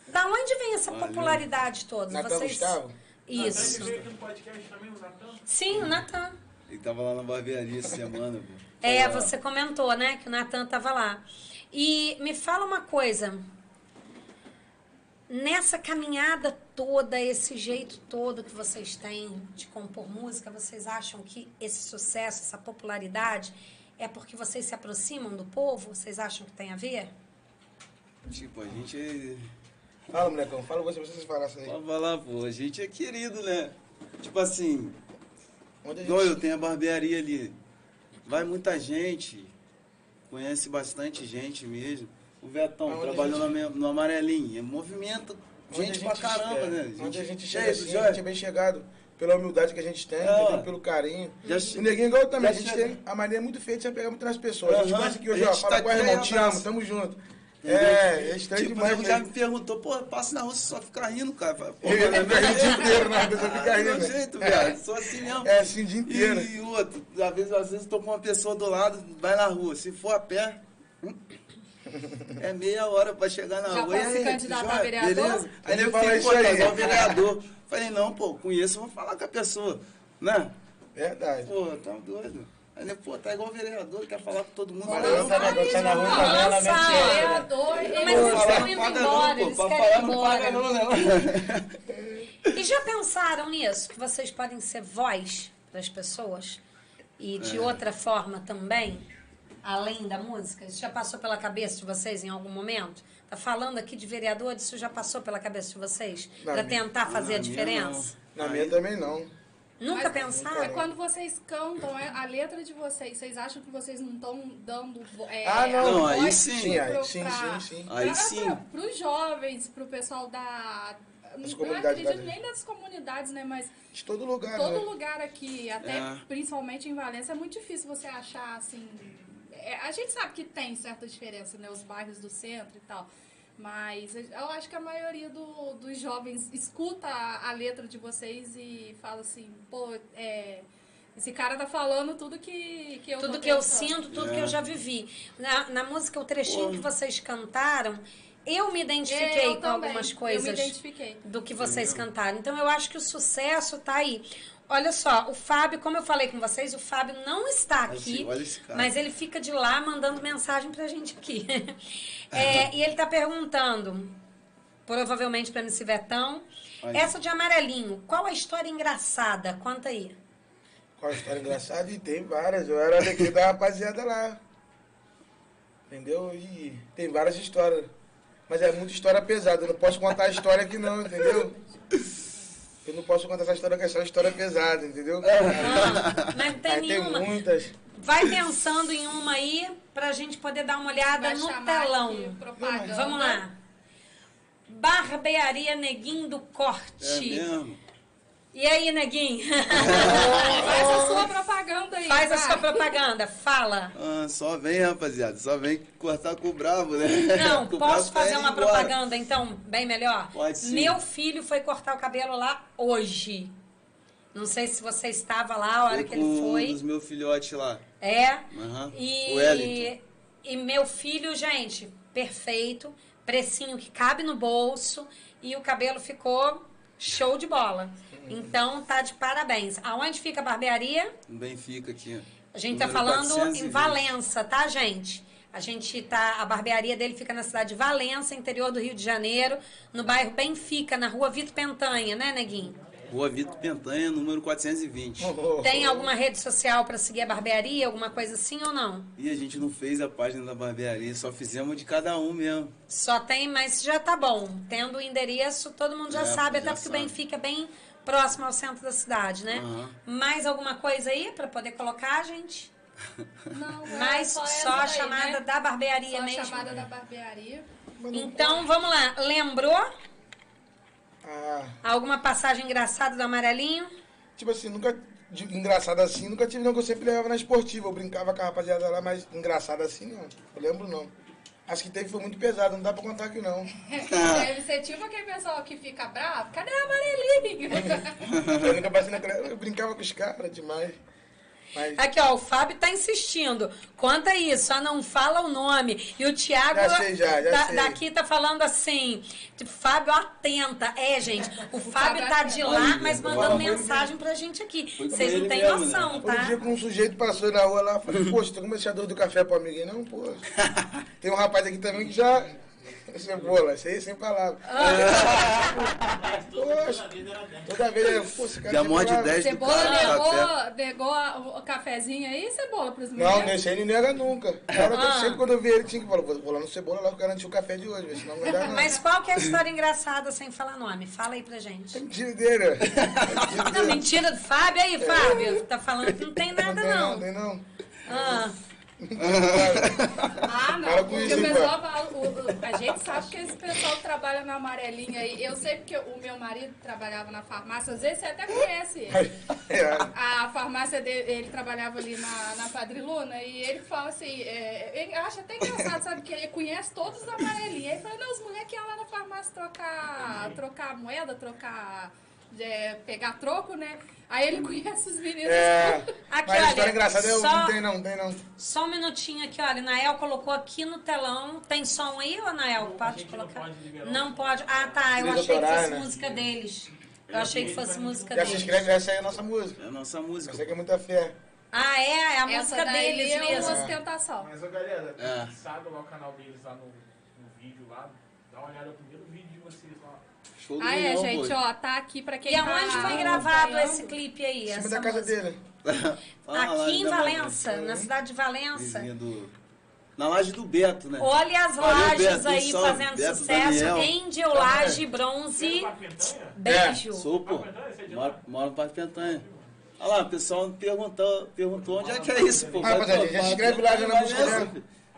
Da onde vem essa Valeu. popularidade toda? Natan Vocês... Gustavo? Isso. Ele veio aqui no podcast também, o Natan? Sim, o Natan. Ele tava lá na barbearia essa semana, pô. É, você comentou, né, que o Natan tava lá. E me fala uma coisa. Nessa caminhada toda, esse jeito todo que vocês têm de compor música, vocês acham que esse sucesso, essa popularidade, é porque vocês se aproximam do povo? Vocês acham que tem a ver? Tipo, a gente. Fala, molecão, fala você, vocês falam isso aí. Pode falar, pô, a gente é querido, né? Tipo assim, Onde igual eu gente... tenho a barbearia ali. Vai muita gente, conhece bastante gente mesmo. O Vetão Aonde trabalhou gente- no, amarelinho, é movimento gente a pra caramba, é, né? Onde a gente chega aí, assim, já- a gente é bem chegado. Pela humildade que a gente tem, É. pelo carinho. Já o che- neguinho igual também, a gente chega- tem a mania muito feia de se pegar muito nas pessoas. A gente Aham. conhece aqui A hoje, ó, gente fala tá com irmão, te amo, tamo junto. É, é estranho Tipo, demais. nego já me perguntou, pô, passa na rua, você só fica rindo, cara. Pô, Eu mano, ficar rindo o dia inteiro, né? A pessoa fica Ah, rindo, né? jeito, viado. Sou assim mesmo. É assim o dia inteiro. E, e outro, às vezes, às vezes tô com uma pessoa do lado, vai na rua. Se for a pé, hum, é meia hora pra chegar na Já rua. E pode se candidatar joia? a vereador? Beleza? Aí Ele fala isso pô, tá aí. igual vereador. Falei, não, pô, conheço, vou falar com a pessoa. Né? Verdade. Pô, tá doido. Aí pô, tá igual vereador, quer falar com todo mundo. Mas Não, não tá não, negócio, sai na rua lança, mete essa, né? Vereador, Mas eles estão não indo embora, não, eles Pra querem ir não embora. não, né? [LAUGHS] E já pensaram nisso? Que vocês podem ser voz das pessoas? E de É. outra forma também? Além da música? Isso já passou pela cabeça de vocês em algum momento? Tá falando aqui de vereadores, isso já passou pela cabeça de vocês? Minha- tentar fazer a minha, diferença? Na minha também não. Nunca Mas- pensaram? É quando vocês cantam, é, a letra de vocês, vocês acham que vocês não estão dando é, Ah, não. Não, aí sim. Sim, aí, sim, pra- sim, sim. Aí pra- sim. pra- Pros jovens, pro pessoal da... Das não acredito nem das comunidades, né? Mas De todo lugar, todo né? lugar aqui, até É. principalmente em Valência, é muito difícil você achar, assim... é, a gente sabe que tem certa diferença, né? Os bairros do centro e tal. Mas eu acho que a maioria do- dos jovens escuta a, a letra de vocês e fala assim, pô, é, esse cara tá falando tudo que, que eu Tudo que eu sinto, tudo É. que eu já vivi. Na, na música, o trechinho que vocês cantaram, eu me identifiquei É, eu com também, algumas Eu me coisas identifiquei. do que vocês cantaram. Então eu acho que o sucesso tá aí. Olha só, o Fábio, como eu falei com vocês, o Fábio não está aqui, mas ele fica de lá mandando mensagem pra gente aqui. [LAUGHS] É, e ele tá perguntando, provavelmente pra MC Vetão, Aí. essa de amarelinho, qual a história engraçada? Conta aí. Qual a história engraçada? E tem várias. Eu era daqui da rapaziada lá. Entendeu? E tem várias histórias. Mas é muita história pesada. Eu não posso contar a história aqui não, entendeu? [LAUGHS] Eu não posso contar essa história que é só história pesada, entendeu? Ah, mas não tem Aí tem nenhuma. muitas. Vai pensando em uma aí pra gente poder dar uma olhada Vai no telão. Vamos lá. Barbearia Neguinho do É Corte. mesmo. E aí, neguinho? [LAUGHS] Faz a sua propaganda aí. Faz a vai. sua propaganda, fala. Ah, só vem, rapaziada. Só vem cortar com o bravo, né? Não, [LAUGHS] Com posso fazer uma embora. propaganda, então, bem melhor? Pode sim. Meu filho foi cortar o cabelo lá hoje. Não sei se você estava lá a hora Foi que ele com Um foi. dos meus filhotes lá. É. Aham. E, O Wellington. e meu filho, gente, perfeito. Precinho que cabe no bolso. E o cabelo ficou show de bola. Então, tá de parabéns. Aonde fica a barbearia? No Benfica aqui. A gente tá Número falando 420. em Valença, tá, gente? A gente tá. A barbearia dele fica na cidade de Valença, interior do Rio de Janeiro, no bairro Benfica, na rua Vitor Pentanha, né, Neguinho? Rua Vitor Pentanha, número 420. Tem alguma rede social pra seguir a barbearia, alguma coisa assim ou não? E a gente não fez a página da barbearia, só fizemos de cada um mesmo. Só tem, mas já tá bom. Tendo o endereço, todo mundo já É, sabe, já até porque o sabe. Benfica é bem próximo ao centro da cidade, né? Aham. Mais alguma coisa aí pra poder colocar, gente? [LAUGHS] Não, é Mais só, só a daí, chamada né? da barbearia Só a mesmo. chamada da barbearia. Então, vamos lá. Lembrou Ah, alguma passagem engraçada do amarelinho? tipo assim, nunca. de- engraçado assim, nunca tive não, que eu sempre levava na esportiva. Eu brincava com a rapaziada lá, mas engraçado assim não. Eu lembro não. Acho que teve foi muito pesado, não dá pra contar aqui não. [LAUGHS] Deve ser tipo aquele pessoal que fica bravo. Cadê o amarelinho? [LAUGHS] Eu nunca passei naquela. Eu brincava com os caras demais. Mas. Aqui, ó, o Fábio tá insistindo. Conta isso, só não fala o nome. E o Thiago Já sei, já, já da- sei. daqui tá falando assim, tipo, Fábio, atenta. É, gente, o Fábio Fábio tá de lá, mas mandando mensagem pra gente aqui. Vocês não têm mesmo, noção, né? Tá? dia com um sujeito passou na rua lá, falei, poxa, tô começando do café pro amigo. Não, pô. [LAUGHS] Tem um rapaz aqui também que já. Cebola, isso aí sem palavras. [LAUGHS] Poxa, toda vez esse cara Já tem morde palavra. 10 do Cebola negou, negou o cafezinho aí, Cebola, pros meninos? Não, nesse aí ele nega nunca. Cara, Ah. Sempre quando eu vi ele, tinha que falar, vou, lá no Cebola lá garantir o café de hoje, senão não vai dar não. Mas qual que é a história engraçada sem falar nome? Fala aí pra gente. É mentira dele. É [LAUGHS] mentira Não, mentira do Fábio aí, Fábio. Tá falando que não tem nada, tem não, não. tem não. Ah, Ah, não, Para porque o pessoal fala, o- o- a gente sabe que esse pessoal trabalha na amarelinha aí, eu sei porque o meu marido trabalhava na farmácia, às vezes você até conhece ele. É, A farmácia dele, ele trabalhava ali na, na Padriluna e ele fala assim, é, ele acha até engraçado, sabe, que ele conhece todos os amarelinhos. Ele fala, não, os moleques iam lá na farmácia trocar, trocar moeda, trocar, é, pegar troco, né? Aí ele [LAUGHS] conhece os meninos. é, [LAUGHS] Aqui, mas a história olha, engraçada é, só- não tem não, tem não. Só um minutinho aqui, olha. Nael colocou aqui no telão. Tem som aí, ô Nael? Pode colocar? Não pode. Ah, tá. Eu achei que fosse né? música deles. Eu achei que fosse música Já se deles. inscreve, essa aí é a nossa música. É a nossa música. Essa aqui é muita fé. Ah, é? É a Essa música daí deles é mesmo. uma ostentação. Mas, ô, galera, É. sabe lá o canal deles lá no? Dá uma olhada no primeiro vídeo de vocês lá. Show do Ah, é, milhão, gente, pô. ó, tá aqui pra quem E tá aonde foi gravado acompanhando. esse clipe aí? Em cima essa da casa música? dele. [LAUGHS] Lá, Aqui em Valença, Valença. na cidade de Valença. Vizinha do... Na laje do Beto, né? Olha as Valeu, lajes Beto, um aí salve, fazendo Beto, sucesso. Daniel. Angel Laje Bronze. Papentanha? Beijo. Sou, pô. Moro, moro no Parque Pentanha. Olha lá, o pessoal perguntou, perguntou onde é que é isso, pô. Ah, rapaziada, já se inscreve lá, já na música dela.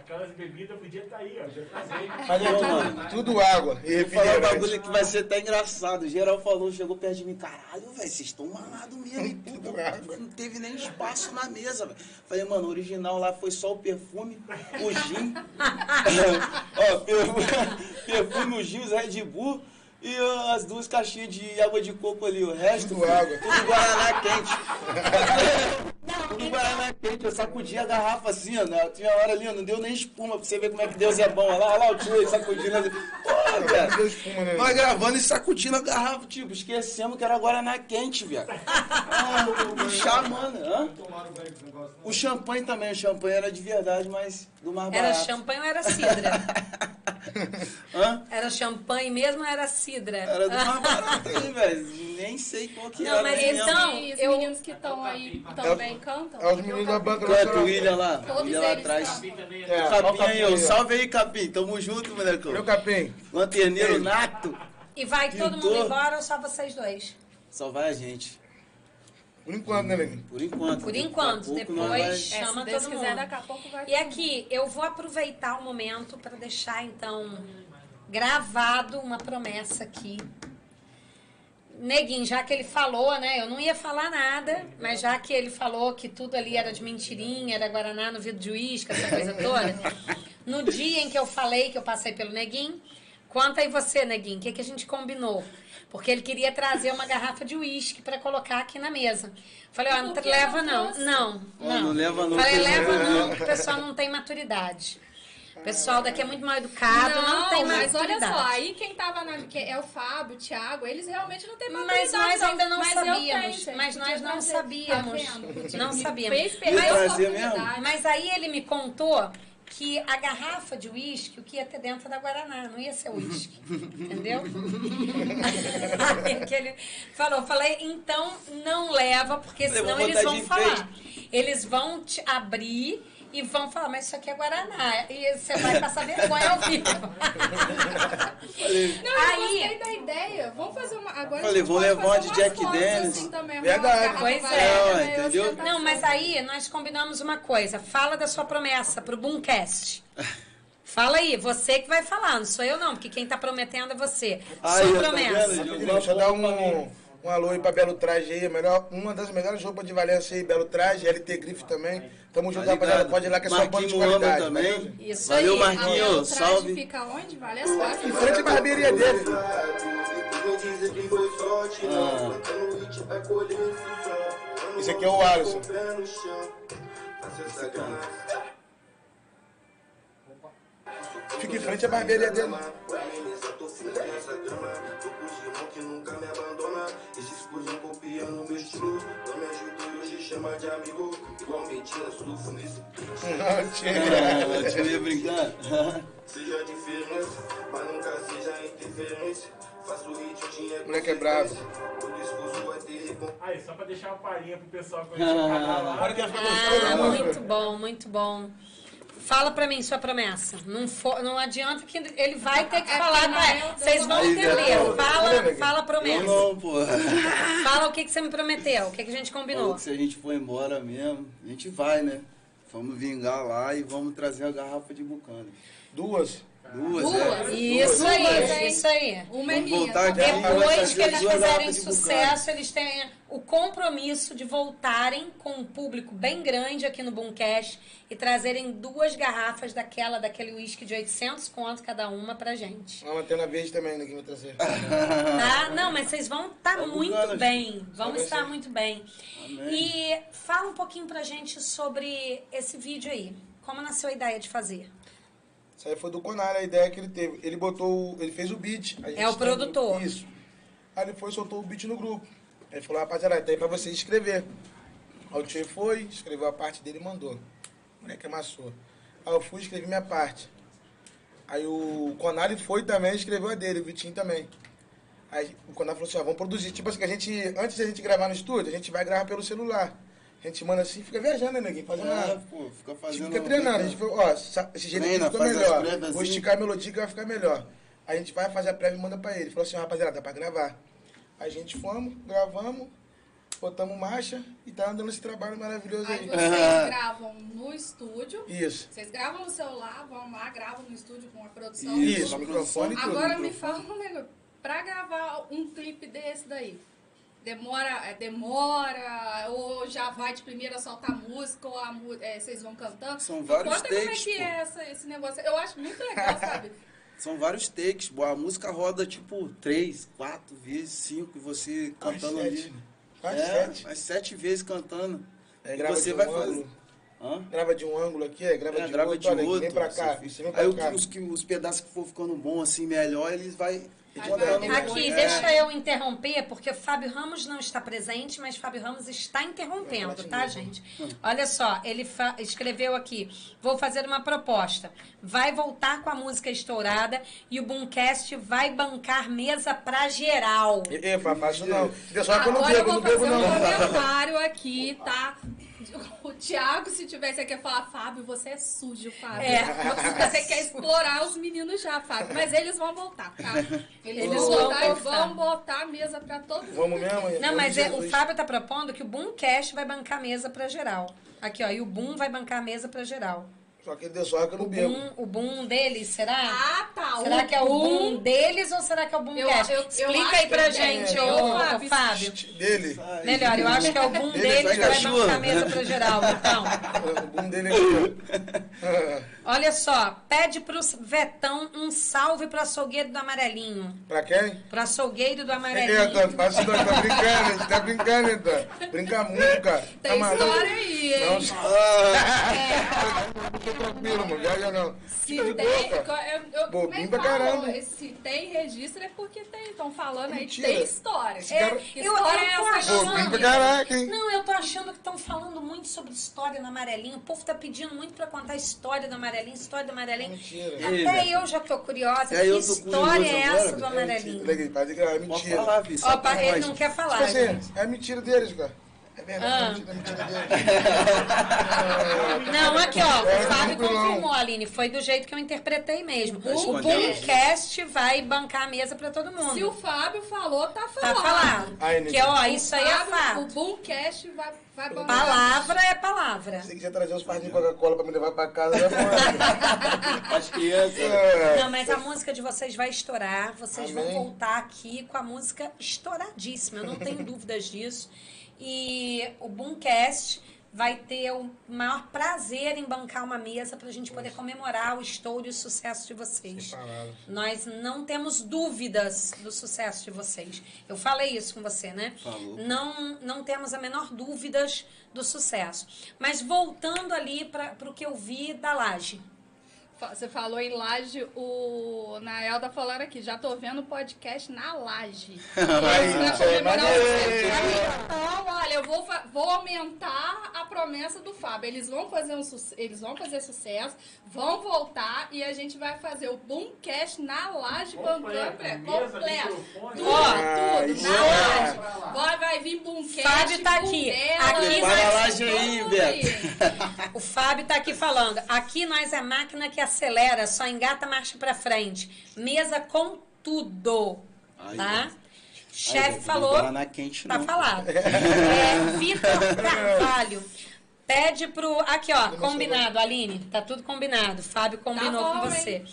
Aquelas bebidas podia estar aí, ó. Já trazei. Mas é Pô, tudo, mano. tudo água e Vou falar um bagulho que vai ser até engraçado. O geral falou, chegou perto de mim, caralho, velho, vocês estão mamados mesmo. Puta, Tudo água. não teve nem espaço na mesa, velho. Falei, mano, o original lá foi só o perfume, o gin. [LAUGHS] Ó, perfume, perfume, o gin, os Red Bull e ó, as duas caixinhas de água de coco ali. O resto, Tudo água. tudo Guaraná quente. [LAUGHS] Tudo Guaraná quente, eu sacudi a garrafa assim, ó. né? Tinha hora ali, ó, não deu nem espuma pra você ver como é que Deus é bom. Olha lá, olha lá o tio aí sacudindo. assim. Porra, Não velho. deu espuma, né? Nós gravando e sacudindo a garrafa, tipo, esquecemos que era Guaraná quente, velho. [LAUGHS] Ah, me chamando, hã? O champanhe também, o champanhe era de verdade, mas do mais Era barato. champanhe ou era cidra? [LAUGHS] Hã? Era champanhe mesmo ou era cidra? Era do mais [LAUGHS] barato aí, velho. Nem sei qual que Não, era. mas mesmo. então- os meninos que estão aí também cantam? É os meninos da banca Canta o William lá, o Todos William lá atrás. É, Capim aí, ó. ó. Salve aí, Capim. Tamo junto, molecão. Meu capim. Lanterneiro Ei. nato. E vai todo mundo Pintor. embora ou só vocês dois? Só vai a gente. Por enquanto, né, neguinho? Por enquanto. Por enquanto, depois- vai- É, Chama se Deus todo quiser, mundo. daqui a pouco vai E aqui, eu vou aproveitar o momento para deixar, então, gravado uma promessa aqui. Neguinho, já que ele falou, né? Eu não ia falar nada, mas já que ele falou que tudo ali era de mentirinha, era Guaraná no vidro de uísque, essa coisa toda. No dia em que eu falei que eu passei pelo Neguinho, conta aí você, Neguinho, o que, que a gente combinou? Porque ele queria trazer uma garrafa de uísque para colocar aqui na mesa. Falei, ó, não que leva não não. Não, não. não leva não, Falei, que leva leva. não, porque o pessoal não tem maturidade. O pessoal daqui é muito mal educado, não, tem mas olha só, aí quem tava na. Que é o Fábio, o Thiago, eles realmente não têm Mas maturidade. nós ainda não mas sabíamos, tenho, mas nós não trazer. sabíamos. Tá Não me sabíamos. Fez oportunidade. Mas aí ele me contou que a garrafa de uísque, o que ia ter dentro da Guaraná, não ia ser uísque, [LAUGHS] entendeu? [LAUGHS] ele falou, falei, então não leva, porque senão eles vão falar. Eles vão te abrir e vão falar, mas isso aqui é Guaraná. E você vai passar vergonha ao vivo. Falei, Não, eu Aí- gostei da ideia. Vamos fazer uma. Agora Falei, a gente vou pode levar fazer uma de Jack Daniels. Assim também, Verdade. Pois é. Não, entendeu? Não, mas aí nós combinamos uma coisa. Fala da sua promessa pro Boomcast. Fala aí, você que vai falar, não sou eu não, porque quem tá prometendo é você. Aí, sua tá promessa. vendo? Deixa eu dar um, um alô aí pra Belo Traje aí. a Melhor, uma das melhores roupas de Valência aí, Belo Traje, LT Grife também. Tamo junto, Tá rapaziada. Pode ir lá que é só banda de qualidade. também. valeu? Isso Valeu, aí. A Marquinhos. Belo Traje Salve. fica onde? Vale as costas. Em frente à barbearia dele. Esse aqui é o Alisson. Fica em frente à barbearia dele. Não, tinha. [LAUGHS] Ah, Deixa eu brincar. [LAUGHS] Seja diferença, mas nunca seja interferência. Faço hit, dinheiro. Moleque é bravo. O discurso vai ter recompensa. Aí, só pra deixar uma palhinha pro pessoal conhecer o canal lá. Que Ah, né, muito bom, muito bom. Fala pra mim sua promessa. Não, for, não adianta que ele vai ter que É, falar. não, eu- Vocês vão entender. Fala, fala a promessa. não, pô. [LAUGHS] Fala o que, que você me prometeu, o que, que a gente Falou combinou. que se a gente for embora mesmo, a gente vai, né? Vamos vingar lá e vamos trazer a garrafa de bucana. Duas. Duas, Duas. é. Isso Duas, aí, isso aí. Uma é Vamos minha. voltar tá aqui. Depois fazer que eles duas fizerem sucesso, eles têm o compromisso de voltarem com um público bem grande aqui no Boomcast e trazerem duas garrafas daquela, daquele uísque de 800 conto cada uma pra gente. Uma antena verde também, né, que vai trazer. [LAUGHS] Tá? Não, mas vocês vão estar Vamos muito bem. Vão estar ser. muito bem. Amém. E fala um pouquinho pra gente sobre esse vídeo aí. Como nasceu a ideia de fazer? Isso aí foi do Conar, a ideia que ele teve. Ele botou, ele fez o beat. É o tem- produtor. Isso. Aí ele foi e soltou o beat no grupo. Aí ele falou, rapaziada, tem pra você escrever. Aí o tio foi, escreveu a parte dele e mandou. O moleque amassou. Aí eu fui e escrevi minha parte. Aí o Conari foi também, escreveu a dele, o Vitinho também. Aí o Conari falou assim, ó, vamos produzir. Tipo assim, que a gente, antes da gente gravar no estúdio, a gente vai gravar pelo celular. A gente manda assim, fica viajando, né, neguinho? Fazendo É, nada. pô, fica A gente fazendo. fica treinando. A gente falou, ó, esse jeito aqui Treina, ficou faz as melhor. Vou assim. esticar a melodia que vai ficar melhor. Aí a gente vai fazer a prévia e manda pra ele. Falou assim, rapaziada, dá pra gravar. Aí a gente fomos, gravamos, botamos marcha e tá andando esse trabalho maravilhoso Aí aí. vocês gravam no estúdio. Isso. Vocês gravam no celular, vão lá, gravam no estúdio com a produção. Isso. Microfone e tudo. Agora me fala um negócio. Pra gravar um clipe desse daí, demora, é, demora, ou já vai de primeira soltar música, ou a, é, vocês vão cantando? São vários Conta como é takes, que pô. é essa, esse negócio. Eu acho muito legal, sabe? [LAUGHS] São vários takes. pô. A música roda tipo três, quatro vezes, cinco, e você Quase cantando sete. ali. Quase é, sete. Mas sete vezes cantando. Aí E você um vai ângulo. fazer. Hã? Grava de um ângulo aqui, é, grava É, de grava outro. de olha, outro. vem pra cá, você você vem Aí pra o cá. os, que- os pedaços que for ficando bom assim, melhor, eles vai Aqui, é. deixa eu interromper, porque o Fábio Ramos não está presente, mas Fábio Ramos está interrompendo, tá, gente? Olha só, ele escreveu aqui: vou fazer uma proposta. Vai voltar com a música estourada e o Boomcast vai bancar mesa pra geral. Pá, fácil não. Agora eu bebo, eu vou não bebo fazer um não. comentário aqui, tá? [LAUGHS] O Thiago, se tivesse aqui, ia falar, Fábio, você é sujo, Fábio. É. [LAUGHS] Você quer explorar os meninos já, Fábio. Mas eles vão voltar, tá? Eles, Eles vão vão voltar e vão botar a mesa pra todo mundo. Vamos mesmo? Não, mas é, o. Fábio tá propondo que o Boomcast vai bancar a mesa pra geral. Aqui, ó, e o Boom vai bancar a mesa pra geral. Só que ele deu sorte que eu O não bebo. boom, o boom deles, será? Ah, tá. será que é o boom boom deles ou será que é o boom Eu- eu- eu Explica aí pra é. gente, Eu, ô, Fábio. Fábio. Dele. Melhor, eu acho que é o boom Ele deles vai que vai cachorro. bancar a mesa pra geral, então. [LAUGHS] O boom dele aqui. [LAUGHS] Olha só, pede pro Vetão um salve pro açougueiro do Amarelinho. pra quem? Pro açougueiro do É, Amarelinho. Faz isso, Edan, tá brincando, a gente tá brincando, Edan. Brinca muito, cara. Tem Tá maluco? história aí, hein? Não, [LAUGHS] Ah, fica tranquilo, mano. Viaja não. Se tem, boa, cara. eu, eu, é Bobinho pra caramba. Se tem registro é porque tem. Estão falando aí que Mentira. tem história. Esse É, cara- Eu- história eu é tô essa achando- Bobinho pra caraca, hein? Não, eu tô achando que estão falando muito sobre história do Amarelinho. O povo tá pedindo muito pra contar a história do Amarelinho, história do Amarelinho. Mentira. Ei, Até velho. eu já tô curiosa. É, que eu história é agora, essa do. Amarelinho? É Pode mentira. falar, ele não quer Tipo falar, assim, gente. é mentira deles, cara. É verdade, Ah. é mentira, é mentira deles. [LAUGHS] Não, aqui ó, É, o Fábio tranquilo, não. confirmou, Aline. Foi do jeito que eu interpretei mesmo. O. Boomcast vai bancar a mesa pra todo mundo. Se o Fábio falou, tá Tá falado. falado. Aí, Que ó, isso aí é Fábio, fato. O Boomcast vai, vai bancar. Palavra é palavra. Se você quiser trazer uns pardinhos de Coca-Cola pra me levar pra casa, já pode. As crianças. É. Não, mas a música de vocês vai estourar. Vocês vão Amém. voltar aqui com a música estouradíssima. Eu não tenho [LAUGHS] dúvidas disso. E o Boomcast vai ter o maior prazer em bancar uma mesa pra gente poder comemorar o estouro e o sucesso de vocês. Nós não temos dúvidas do sucesso de vocês. Eu falei isso com você, né? Falou. Não, não temos a menor dúvidas do sucesso. Mas voltando ali para o que eu vi da laje. Você falou em laje, o Nael tá falando aqui, já tô vendo o podcast na laje. [LAUGHS] Aí, é. Então, olha, eu vou, vou aumentar a promessa do Fábio. Eles vão fazer um eles vão fazer sucesso, vão voltar e a gente vai fazer o Boomcast na laje bancando Completo, é, microfone. Tudo, Ah, tudo, isso na laje. Vai, vai vir Boomcast, Fábio tá aqui. dela, Aqui vai nós- ser Para a laje aí, Beto. [LAUGHS] O Fábio tá aqui falando. Aqui nós é máquina que acelera, só engata marcha pra frente. Mesa com tudo. Ai, Tá? Chefe falou. Quente Tá não. falado. [LAUGHS] É, Vitor Carvalho. Pede pro. Aqui, ó, combinado, Aline. Tá tudo combinado. Fábio combinou Tá bom, com você.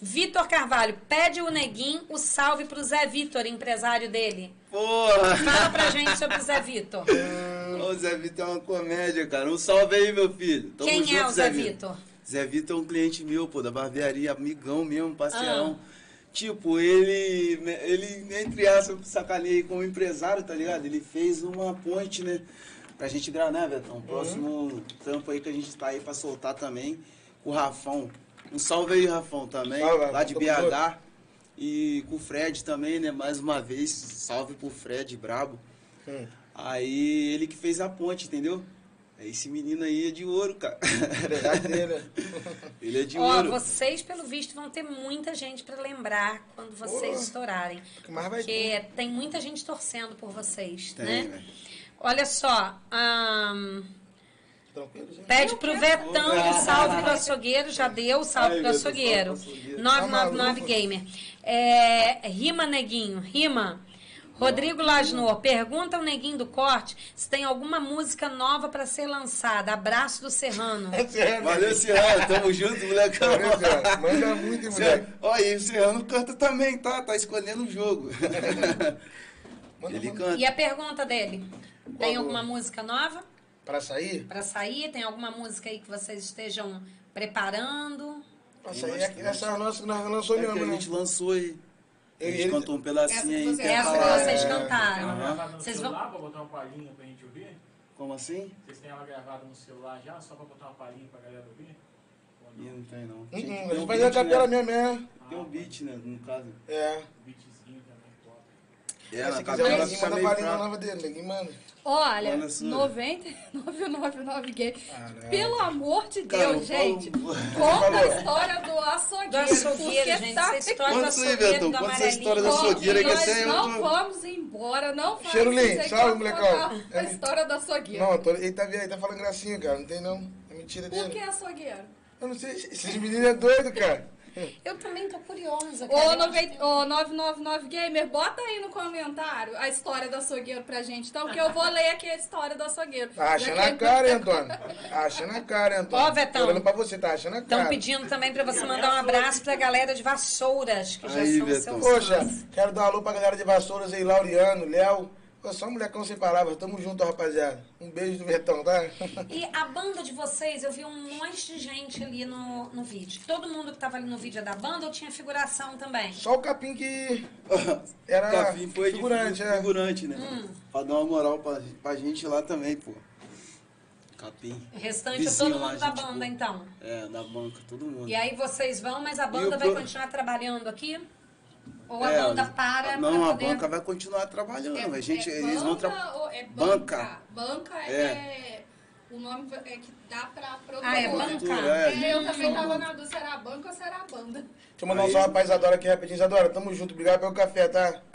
Vitor Carvalho, pede o Neguinho o salve pro Zé Vitor, empresário dele. Porra! Fala pra gente sobre o Zé Vitor. [LAUGHS] Ô, Zé Vitor é uma comédia, cara. Um salve aí, meu filho. Tamo Quem junto, é o Zé Vitor? Zé Vitor é um cliente meu, pô, da barbearia, amigão mesmo, parceirão. Ah. Tipo, ele, ele, entre aspas, sacaneei como empresário, tá ligado? Ele fez uma ponte, né? Pra gente gravar, né, Betão? Uhum. Próximo trampo aí que a gente tá aí pra soltar também, com o Rafão. Um salve aí, Rafão, também, Salve, lá de BH. E com o Fred também, né? Mais uma vez, salve pro Fred, brabo. Hum. Aí ele que fez a ponte, entendeu? Esse menino aí é de ouro, cara. Né? [LAUGHS] Ele é de Ó, ouro. vocês, pelo visto, vão ter muita gente pra lembrar quando vocês Pô. estourarem. O que mais vai Porque tem muita gente torcendo por vocês, Tem, né? velho. Olha só, gente. pede pro Vetão um salve pro açougueiro, já deu o salve Ai, açougueiro. pro açougueiro. 999 Tá Gamer. É, rima, neguinho, rima. Rodrigo Lasnor, pergunta ao neguinho do corte se tem alguma música nova pra ser lançada. Abraço do Serrano. Valeu, Serrano. Tamo junto, molecão. Serrano. Manda muito, moleque. E o Serrano canta também, tá? Tá escolhendo o jogo. [LAUGHS] Manda, Ele manda. canta. E a pergunta dele? Tem Qual? alguma música nova Pra sair? pra sair? Tem alguma música aí que vocês estejam preparando? Pra sair, é- essa é a nossa que nós nós É que a né? gente lançou aí. A gente Ele- cantou um pedacinho aí. Essa que Essa que vocês É. cantaram. Vocês celular pra botar uma palhinha pra gente ouvir? Como assim? Vocês têm ela gravada no celular já, só pra botar uma palhinha pra galera ouvir? Não? não tem não. Hum, hum, ter A gente faz a beat, capela né? mesmo, é. Tem um beat, né? No caso. É. Top. É, Se quiser, ninguém fica manda meio fraco. nova dele, ninguém manda. Olha, Olha só. 9999 gay. Pelo amor de Cara, Deus, eu falo- gente. [LAUGHS] Conta a história do açougueiro. Do açougueiro, porque gente. tá- Essa história do Conta isso aí, açougueiro do Conta essa história açougueira que nós eu não tô- vamos embora, não faz aí, salve, molecão. A história do açougueiro. Não, tô- ele, tá, ele tá falando gracinha, cara. Não tem não. É mentira Por que dele. açougueiro? Eu não sei. Esses meninos é doido, cara. Eu também tô curiosa. Ô, nove- ô 999 Gamer, bota aí no comentário a história do açougueiro pra gente, então, que eu vou ler aqui a história do açougueiro. Tá achando a cara, hein, Antônio? Achando a cara, hein, Antônio? Ó, Vetão. Tô olhando pra você, tá achando a Estão cara. pedindo também pra você mandar um abraço pra galera de Vassouras, que já Aí, são Betão. seus Poxa, quero dar um alô pra galera de Vassouras aí, Laureano, Léo. Pô, só um molecão sem palavras. Tamo junto, rapaziada. Um beijo do Vetão, tá? E a banda de vocês, eu vi um monte de gente ali no, no vídeo. Todo mundo que tava ali no vídeo é da banda ou tinha figuração também? Só o Capim que [LAUGHS] era Capim foi figurante, de é. figurante, né? Hum. Pra dar uma moral pra, pra gente lá também, pô. Capim. O restante é Vizinho todo lá, mundo da gente banda, boa. então. É, da banca, todo mundo. E aí vocês vão, mas a banda vai pro- continuar trabalhando aqui? Ou a É, banda para Não, pra a poder... banca vai continuar trabalhando. É, a gente, é eles vão banca tra... é Banca. banca? Banca é, É. O nome é que dá pra produtora. Ah, é banca? É, É, eu também tava banca. na dúvida se era a banca ou se era a banda. Deixa eu mandar um salve pra Isadora aqui rapidinho. Isadora, tamo junto. Obrigado pelo café, tá? [LAUGHS]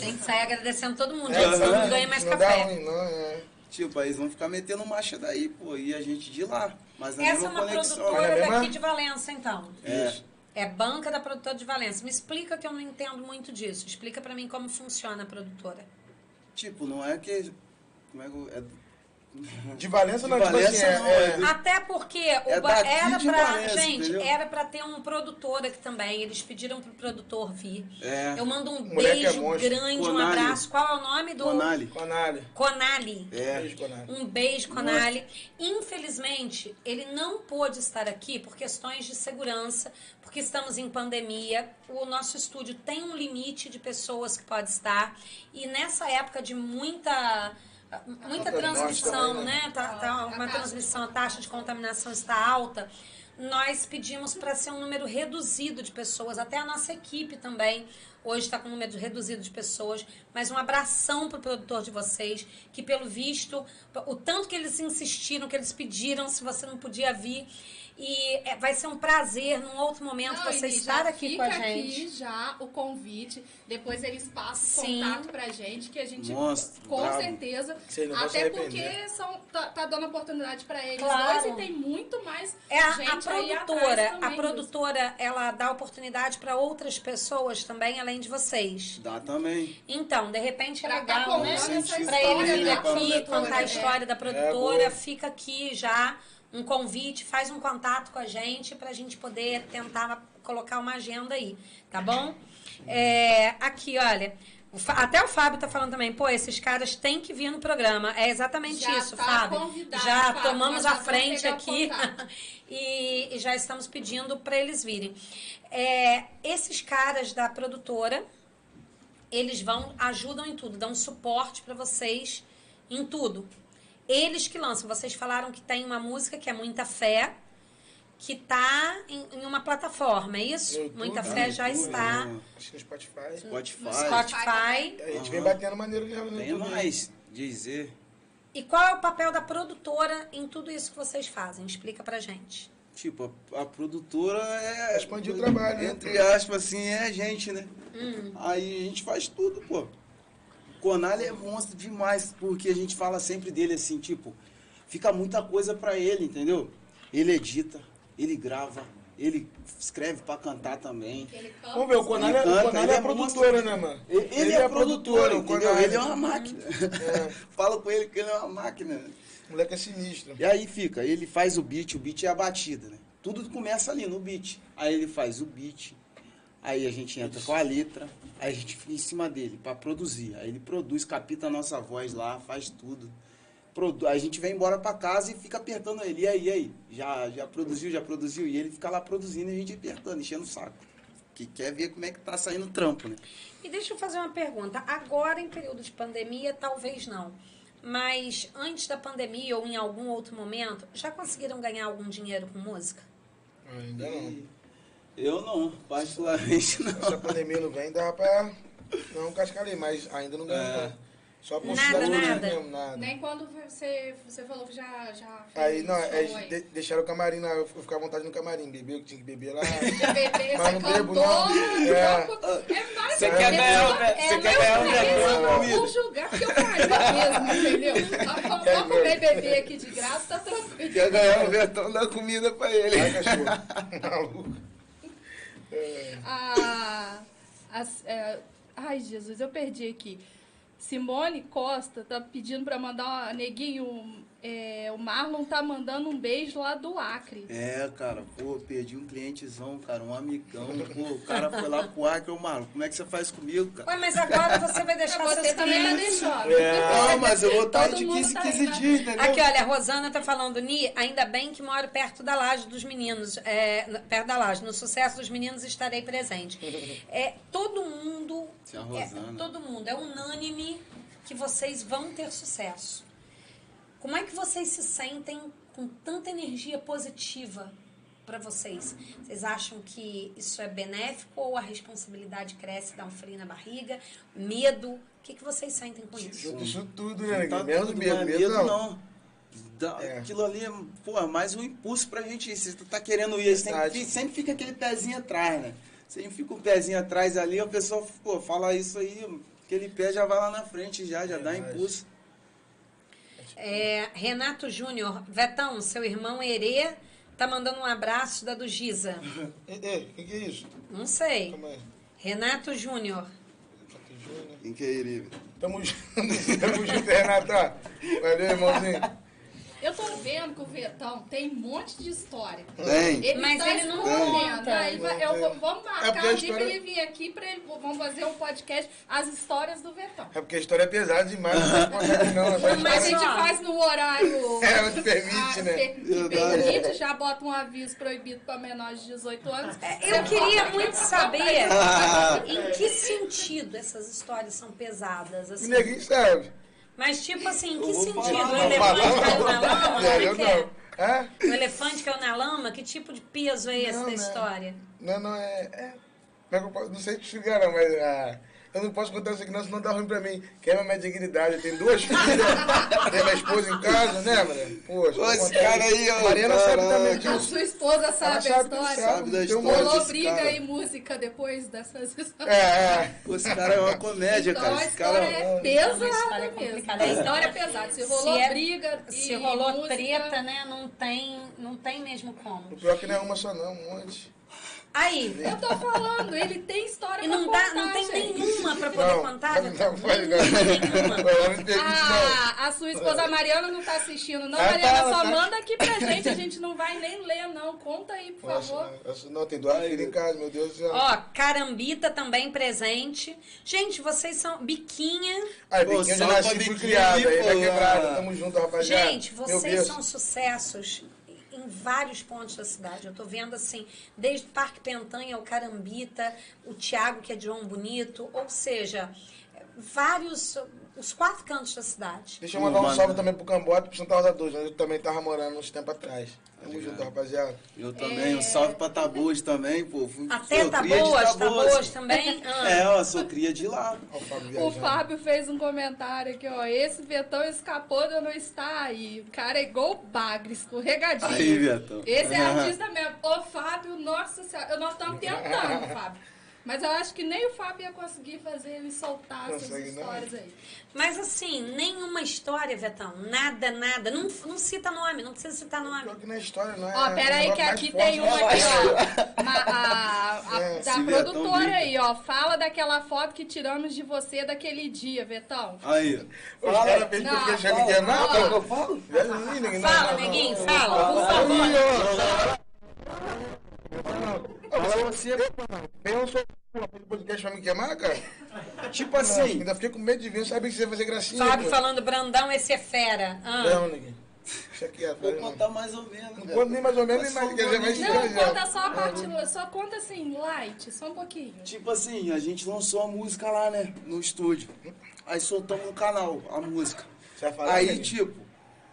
Tem que sair agradecendo todo mundo, É, gente, senão não, não ganha mais não dá café. ruim, não, é. Tipo, aí eles vão ficar metendo marcha daí, pô. E a gente de lá. Mas na Essa é uma conexão. produtora É daqui de Valença, então. É. É banca da produtora de Valença. Me explica que eu não entendo muito disso. Explica pra mim como funciona a produtora. Tipo, não é que. Como é que. É, De Valença De não, tipo Valença assim, é, não, é- é Até porque o É ba- era pra. Valença, gente, entendeu? era pra ter um produtor aqui também. Eles pediram pro produtor vir. É. Eu mando um Moleque é beijo grande, um Conali. abraço. Qual é o nome do. Conali. Conali. É. Conalho. Um beijo, Conali. Infelizmente, ele não pôde estar aqui por questões de segurança, porque estamos em pandemia. O nosso estúdio tem um limite de pessoas que pode estar. E nessa época de muita. Muita transmissão, também, né? Tá, tá A uma taxa. transmissão, a taxa de contaminação está alta. Nós pedimos para ser um número reduzido de pessoas, até a nossa equipe também. Hoje está com um número reduzido de pessoas, mas um abração para o produtor de vocês, que pelo visto, o tanto que eles insistiram, que eles pediram, se você não podia vir. E é, vai ser um prazer, num outro momento, Não, você estar aqui com a gente. aqui já o convite. Depois eles passam o Sim. contato pra gente, que a gente, Monstro, com brabo. certeza. Até porque são, tá, tá dando oportunidade pra eles Claro. dois e tem muito mais É a, gente a aí produtora, atrás a também, produtora, ela dá oportunidade para outras pessoas também, além de vocês. Dá também. Então, de repente é Pra legal, né? Pra ele também, vir né, aqui, contar a também. história da É, produtora, boa. fica aqui já um convite, faz um contato com a gente pra gente poder tentar colocar uma agenda aí, tá bom? É, aqui, olha. Até o Fábio tá falando também, pô, esses caras têm que vir no programa. É exatamente Já isso, tá Fábio. Já Fábio, tomamos a frente aqui [LAUGHS] e, e já estamos pedindo para eles virem. É, esses caras da produtora, eles vão, ajudam em tudo, dão suporte para vocês em tudo. Eles que lançam. Vocês falaram que tem uma música que é Muita Fé, que tá em, em uma plataforma, é isso? YouTube, Muita Fé no já YouTube, está né? Acho que no Spotify. Spotify. no Spotify. A gente vem batendo maneiro nela no Tem YouTube. mais. Dizer. E qual é o papel da produtora em tudo isso que vocês fazem? Explica pra gente. Tipo, a, a produtora é. Expandir o trabalho, né? Entre aspas, assim, é a gente, né? Hum. Aí a gente faz tudo, pô. O Conali é monstro demais, porque a gente fala sempre dele assim, tipo, fica muita coisa pra ele, entendeu? Ele edita, ele grava, ele escreve pra cantar também. Ele Vamos ver, o Conalho é, Ele canta, o ele é é produtora, né, mano? Ele, ele é, produtor, o entendeu? Ele é uma máquina. É. [LAUGHS] Fala com ele que ele é uma máquina. O moleque é sinistro. E aí fica, ele faz o beat, o beat é a batida, né? Tudo começa ali no beat. Aí ele faz o beat, aí a gente entra com a letra, aí a gente fica em cima dele pra produzir. Aí ele produz, capta a nossa voz lá, faz tudo. Produ aí a gente vem embora pra casa e fica apertando ele. E aí, e aí? Já, já produziu, já produziu? E ele fica lá produzindo e a gente apertando, enchendo o saco. Que quer ver como é que tá saindo o trampo, né? E deixa eu fazer uma pergunta. Agora, em período de pandemia, talvez não. Mas antes da pandemia ou em algum outro momento, já conseguiram ganhar algum dinheiro com música? Ainda não. Eu não, particularmente não. Se a pandemia não vem, dá pra um cascalho, mas ainda não ganha, É. não. Só por Nada, nada. mesmo, nada. Nem quando você, você falou que já, já fez Aí, não, show é, aí. de, deixaram o camarim lá, eu ficava à vontade no camarim, beber o que tinha que beber lá. [LAUGHS] Bebê, Mas você não bebo, cantou, não. É. É mais Você quer ganhar o você não, quer ganhar o eu não vou julgar, porque eu faria [LAUGHS] mesmo, entendeu? Vamos comer bebê aqui de graça, tá tranquilo. quer ganhar o Betão da comida pra ele. Vai, cachorro. [LAUGHS] Maluco. A, as- é, ai, Jesus, eu perdi aqui. Simone Costa tá pedindo pra mandar. Neguinho, é, o Marlon tá mandando um beijo lá do Acre. É, cara, pô, perdi um clientezão, cara, um amigão. Pô, o cara foi lá pro que eu, mano, como é que você faz comigo, cara? Ué, mas agora você vai deixar Você seus também clientes. deixando. Não, mas eu vou estar de mundo 15 tá 15 aí, né? dias, entendeu? Aqui, olha, a Rosana tá falando, Ni, ainda bem que moro perto da laje dos meninos, é, perto da laje. No sucesso dos meninos estarei presente. É, todo mundo, é, Rosana. todo mundo, é unânime que vocês vão ter sucesso. Como é que vocês se sentem com tanta energia positiva para vocês? Vocês acham que isso é benéfico ou a responsabilidade cresce, dá um frio na barriga, medo? O que, que vocês sentem com isso? Isso tudo, né? Tá Menos tudo, medo, não é medo medo não. não. Dá- É. Aquilo ali é, pô, é mais um impulso pra gente ir. Você tá querendo ir, sempre, sempre fica aquele pezinho atrás, né? Sempre fica um pezinho atrás ali, a pessoa, pô, fala isso aí, aquele pé já vai lá na frente, já, já dá Verdade. impulso. É, Renato Júnior, Vetão, seu irmão Herê tá mandando um abraço da do Giza. Ei, ei, o que, é isso? Não sei. Aí. Renato Júnior. Quem que é ele? Tamo [LAUGHS] junto, tamo junto, Renato. Valeu, irmãozinho. Eu tô vendo que o Vetão tem um monte de história. Tem. Ele Mas tá ele não conta. Aí vai- eu vou- vamos É marcar porque a um dia história- ele vir aqui pra ele. Vamos fazer um podcast, as histórias do Vetão. É porque a história é pesada demais, não pode contar aqui não. Essa Mas a história- gente faz no horário. [LAUGHS] É, não te permite, ah, né? per- que permite, já bota um aviso proibido pra menores de 18 anos. Eu queria muito saber [LAUGHS] em que sentido essas histórias são pesadas. O Assim. neguinho sabe. Mas, tipo assim, em que Eu vou sentido? falar, O não, elefante caiu na lama? Como É, é é? não. O elefante caiu na lama? Que tipo de peso é esse Não, da né? história? Não, não, é. é é não sei te explicar, não, mas. ah, eu não posso contar isso aqui, não, senão dá ruim pra mim. Queima minha dignidade. Eu tenho duas filhas, [LAUGHS] tem minha esposa em casa, né, mano? Poxa, Ô, vou esse cara aí, ó, A Mariana sabe caraca. também A disso. sua esposa sabe, Ela a sabe, história. sabe da história. Rolou briga cara. e música depois dessas histórias. É, é. Pô, Esse cara é uma comédia, Então cara. a Esse cara. história é Uma pesada história mesmo. A história é pesada. Se rolou Se é- briga e Se rolou música, treta, né? Não tem, não tem mesmo como. O pior é que não é uma só, não, um monte. Aí, Eu tô falando, ele tem história e pra não, dá, contar, não tem gente. nenhuma pra poder Não, contar? não, não não. Nenhuma. Não não. Ah, a sua esposa Mariana não tá assistindo, não. Ah, tá, Mariana, ela só tá. manda aqui pra gente. A gente não vai nem ler, não. Conta aí, por favor. Nossa, nossa, não, tem duas filhas em casa, meu Deus do céu. Ó, Carambita também presente. Gente, vocês são biquinha. Aí, Pô, Biquinho, eu já nasci pra fui tá quebrado, ah. tamo junto, rapaziada. Gente, vocês são sucessos vários pontos da cidade. Eu tô vendo assim, desde o Parque Pentanha, o Carambita, o Tiago, que é de João Bonito, ou seja, vários, os quatro cantos da cidade. Deixa eu mandar um salve também pro Cambota e pro Santa Rosa 2, onde eu também tava morando uns tempos atrás. Tamo junto, rapaziada. Eu também, um salve pra Taboas também, pô. Fui- Até sou tá tá Taboas. boas também. [LAUGHS] Ah. É, ó, sou cria de lá. Ó, o Fábio O viajando. Fábio fez um comentário aqui, ó. Esse Betão escapou de não estar aí. O cara é igual o bagre, escorregadinho. Aí, Betão. Esse é [LAUGHS] artista mesmo. Ô, Fábio, nossa senhora. Nós estamos tentando, Fábio. Mas eu acho que nem o Fábio ia conseguir fazer ele soltar essas Consegue não. histórias aí. Mas assim, nenhuma história, Vetão. Nada, nada. Não, não cita nome, não precisa citar nome. Pior que na história, não é? Ó, pera aí é um que aqui tem uma aqui, ó. [LAUGHS] Ma- a, a- É, da produtora aí, ó. Fala daquela foto que tiramos de você daquele dia, Vetão. Aí. Os caras fez Não, porque achou que quer fala. nada. eu falo? Velho, não, ninguém- não, Fala, não, não. neguinho, fala. Fala você, um só um podcast pra me queimar, cara? Tipo Não, assim, ainda fiquei com medo de vir, sabe que você ia fazer gracinha. Fábio pô. falando, Brandão, esse é fera. Ah. Não, ninguém. Deixa aqui, vou. Não contar mais ou menos. Não conta nem mais ou menos, nem mais. Quer dizer, mais Não, conta só a parte, só conta assim, light, só um pouquinho. Tipo assim, a gente lançou a música lá, né? No estúdio. Aí soltamos no canal a música. Você vai falar, Aí, neguinho? tipo,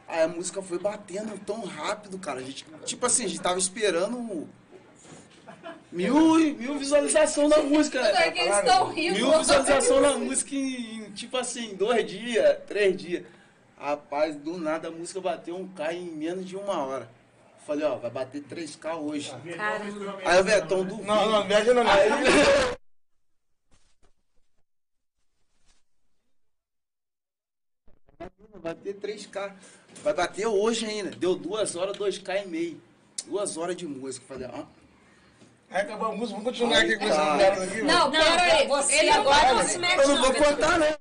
aí a música foi batendo tão rápido, cara. A gente, tipo assim, a gente tava esperando mil, mil visualizações na música, Tudo é né? que eles estão rindo. Mil visualizações na música em, tipo assim, dois dias, três dias. Rapaz, do nada a música bateu um K em menos de uma hora. Falei, ó, vai bater 3K hoje. Caramba. Aí o Vetão do Não, não, viaja não, não. Vai ter bater 3K. Vai bater hoje ainda. Deu duas horas, 2K e meio. Duas horas de música. Falei, ah, Aí acabou a música, vamos continuar aqui com essa tá. merda aqui. Não, Não, pera aí. você Ele agora não se mete eu não vou contar, né?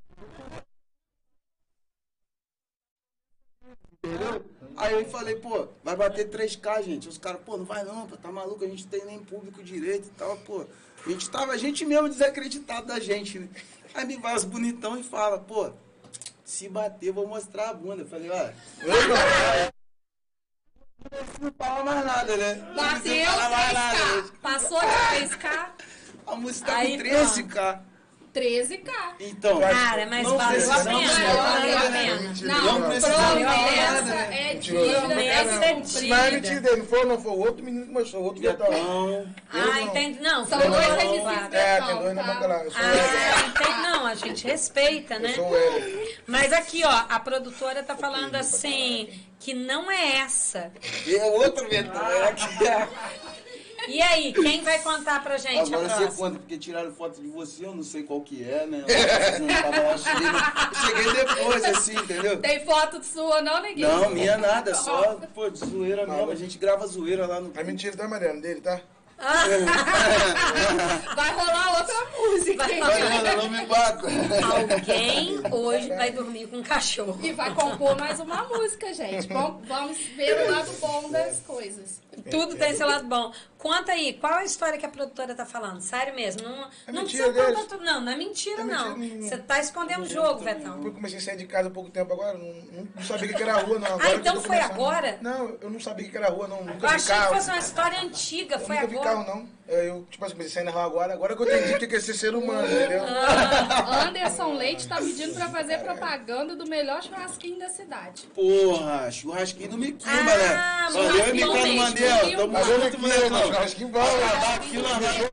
Entendeu? Aí eu falei, pô, vai bater 3K, gente. Os caras, pô, não vai não, pô, tá maluco, a gente tem nem público direito e tal, pô. A gente tava, a gente mesmo desacreditado da gente, né? Aí me vai os bonitão e fala, pô, se bater, eu vou mostrar a bunda. Eu falei, olha. [LAUGHS] Não fala mais nada, né? Bateu Não fala mais nada, 3K. né? Passou de 3K, A música tá com 13k. 13K. Então, Cara, mas não valeu a pena, valeu a pena. Não, Não de nada, promessa é dívida, Promessa é cumprir. Mas é mentira dele, não foi, não foi o outro menino que mostrou, o outro. Então, Ah, entendi. Não, São foi dois não, claro. É, tem dois na tá? o Hélio. Ah, entendi. Não, a gente respeita, né? Mas aqui, ó, a produtora tá falando assim, que não é essa. é outro. É que é. E aí, quem vai contar pra gente a Agora você conta, porque tiraram foto de você, eu não sei qual que é, né? Eu não tava lá, eu cheguei, depois, assim, entendeu? Tem foto sua, não, neguinho? Não, minha nada, só, pô, de zoeira mesmo. A gente grava zoeira lá no. É mentira, tá, Mariana? Dele, tá? [LAUGHS] Vai rolar outra música. Vai hein? Mariana, não me bata. Alguém hoje vai dormir com um cachorro. E vai compor mais uma música, gente. Vamos, vamos ver o lado bom das coisas. Tudo tem seu lado bom. Conta aí, qual é a história que a produtora tá falando? Sério mesmo? Não, É não mentira precisa contar tudo, não. Não é mentira, É não. mentira. Você tá escondendo o jogo, Betão. Eu comecei a sair de casa há pouco tempo agora, não, não- sabia o que era rua, não. Agora Ah, que eu então foi agora? Não, eu não sabia o que era rua, não. Eu Nunca vi achei que carro. fosse uma história antiga, Eu foi nunca vi agora. carro, não. É, Eu, tipo assim, comecei a sair na rua agora. Agora que eu entendi o que é ser ser humano, entendeu? Ah. Anderson Leite tá [LAUGHS] pedindo pra fazer propaganda do melhor churrasquinho da cidade. Porra, churrasquinho do Miquimba, Ah, né? Valeu, churrasquinho Micano mesmo. Mandel. Tamo não junto, não. molecão. Churrasquinho bom, né? Tá aqui, largou.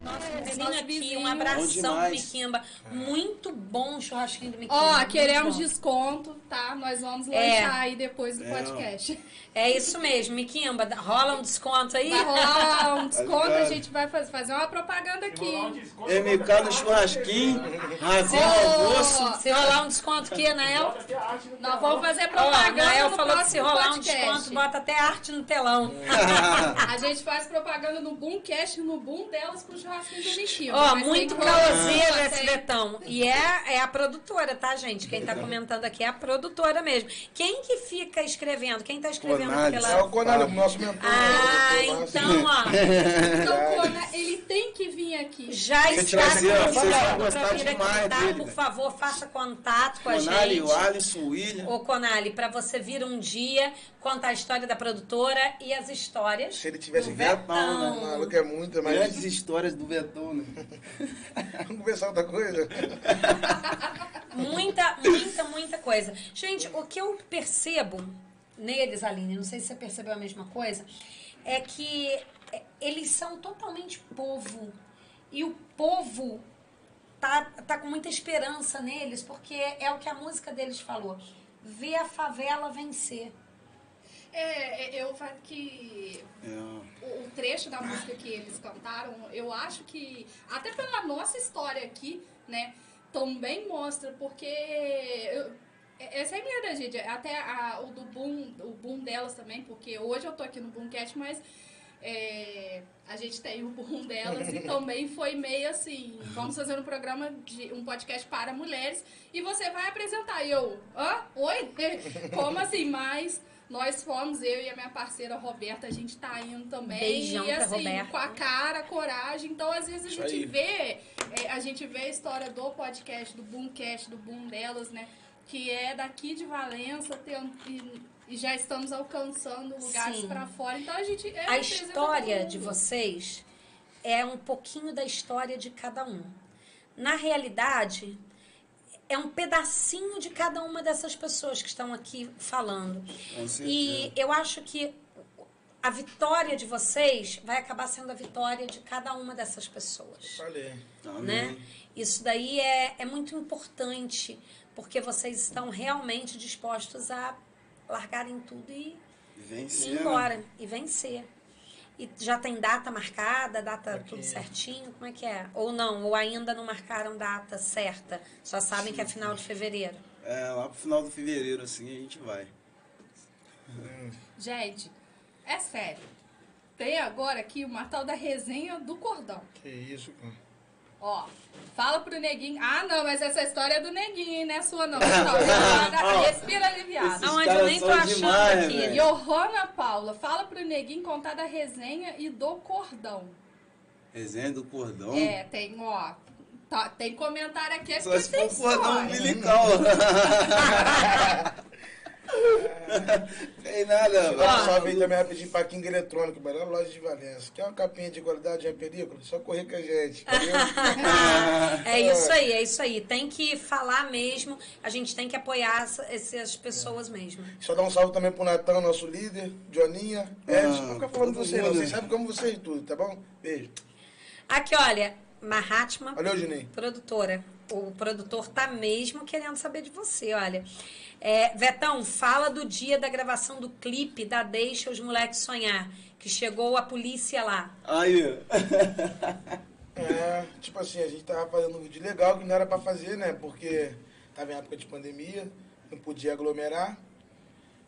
Nossa, menina Nosso aqui, vizinho. um Bom abração demais. Miquimba. Muito bom o churrasquinho do Miquimba. Ó, queremos bom. desconto, tá? Nós vamos É. lançar aí depois do É, podcast. É isso mesmo, Miquimba. rola um desconto aí? Vai rolar um [LAUGHS] desconto, ligado? a gente vai fazer, fazer uma propaganda aqui. Um desconto, MK no churrasquinho, rasinho Ô, almoço. Se rolar um desconto aqui, Anael? Nós vamos fazer propaganda Anael no falou que próximo se rolar um podcast. desconto, bota até arte no telão. [LAUGHS] A gente faz propaganda no Boomcast, no Boom delas com o churrasquinho do Vitinho. Ó, Mas muito caoseiro Tem- esse Betão. E é, é a produtora, tá, gente? Quem tá comentando aqui é a produtora mesmo. Quem que fica escrevendo? Quem tá escrevendo Conales. É pela... o Conalho, o nosso mentor. Ah, né? Nosso- então, ó. Então, [LAUGHS] Cona, ele tem que vir aqui. Já está convidado vir aqui, tá? dele, Por favor, faça contato com a Conali, gente. o Alisson, o William. Ô, Conali, pra você vir um dia contar a história da produtora e as histórias. Se ele tivesse Betão, Betão. maluco é muito, mas. Grandes histórias do Betão, né? [LAUGHS] Vamos conversar outra coisa? [LAUGHS] Muita, muita, muita coisa. Gente, o que eu percebo neles, Aline, não sei se você percebeu a mesma coisa, é que eles são totalmente povo. E o povo tá, tá com muita esperança neles, porque é o que a música deles falou. Ver a favela vencer. É, é, eu falo que É. o, o trecho da música que eles cantaram, eu acho que, até pela nossa história aqui, né, também mostra, porque eu, essa é a minha da gente, até a- o do boom, o boom delas também, porque hoje eu tô aqui no Boomcast, mas é, a gente tem o boom delas [LAUGHS] e também foi meio assim, vamos fazer um programa de um podcast para mulheres e você vai apresentar. E eu, hã? Oi? [LAUGHS] Como assim? Mas nós fomos, eu e a minha parceira Roberta, a gente tá indo também. Beijão e pra assim, Roberta. com a cara, coragem. Então, às vezes, a gente aí. vê, é, a gente vê a história do podcast, do Boomcast, do Boom delas, né? Que é daqui de Valença tem- e, e já estamos alcançando lugares pra fora. Então a gente. é, A história de vocês é um pouquinho da história de cada um. Na realidade, é um pedacinho de cada uma dessas pessoas que estão aqui falando. E eu acho que a vitória de vocês vai acabar sendo a vitória de cada uma dessas pessoas Falei. Amém. né? Isso daí é, é muito importante, porque vocês estão realmente dispostos a largarem tudo e Vencer. ir embora e vencer. E já tem data marcada, data tudo certinho? Como é que é? Ou não? Ou ainda não marcaram data certa? Só sabem que é final de fevereiro. É, lá pro final do fevereiro, assim, a gente vai. Gente, é sério. Tem agora aqui uma tal da resenha do cordão. Que isso, cara. Ó, fala pro neguinho. Ah, não, mas essa história é do neguinho, não [LAUGHS] é sua, não. Não, respira aliviado. Aonde eu nem tô achando demais, aqui. velho. Johanna Paula, fala pro neguinho contar da resenha e do cordão. Resenha do cordão. É, tem, ó. tá- tem comentário aqui, é Só se tem for cordão umbilical. [LAUGHS] [LAUGHS] [LAUGHS] Tem nada, mano. salve aí também rapidinho pra King Eletrônico, melhor loja de Valença. Quer uma capinha de qualidade, é perigo? Só correr com a gente, entendeu? [LAUGHS] É isso aí, é isso aí. Tem que falar mesmo, a gente tem que apoiar essa- essas pessoas mesmo. Só dar um salve também pro Natan, nosso líder, Joaninha, Edson. Não fica falando de vocês não, mundo. vocês sabem como vocês tudo, tá bom? Beijo. Aqui, olha, Mahatma, Valeu, Juninho. produtora. O produtor tá mesmo querendo saber de você, olha. É, Vetão, fala do dia da gravação do clipe da Deixa os Moleques Sonhar, que chegou a polícia lá. Aí, [LAUGHS] É, tipo assim, a gente tava fazendo um vídeo legal que não era pra fazer, né? Porque tava em época de pandemia, não podia aglomerar.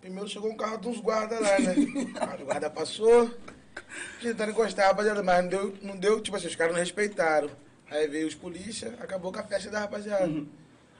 Primeiro chegou um carro de uns guardas lá, né? [LAUGHS] O guarda passou, tentando encostar, rapaziada, mas não deu, não deu, tipo assim, os caras não respeitaram. Aí veio os polícia, acabou com a festa da rapaziada.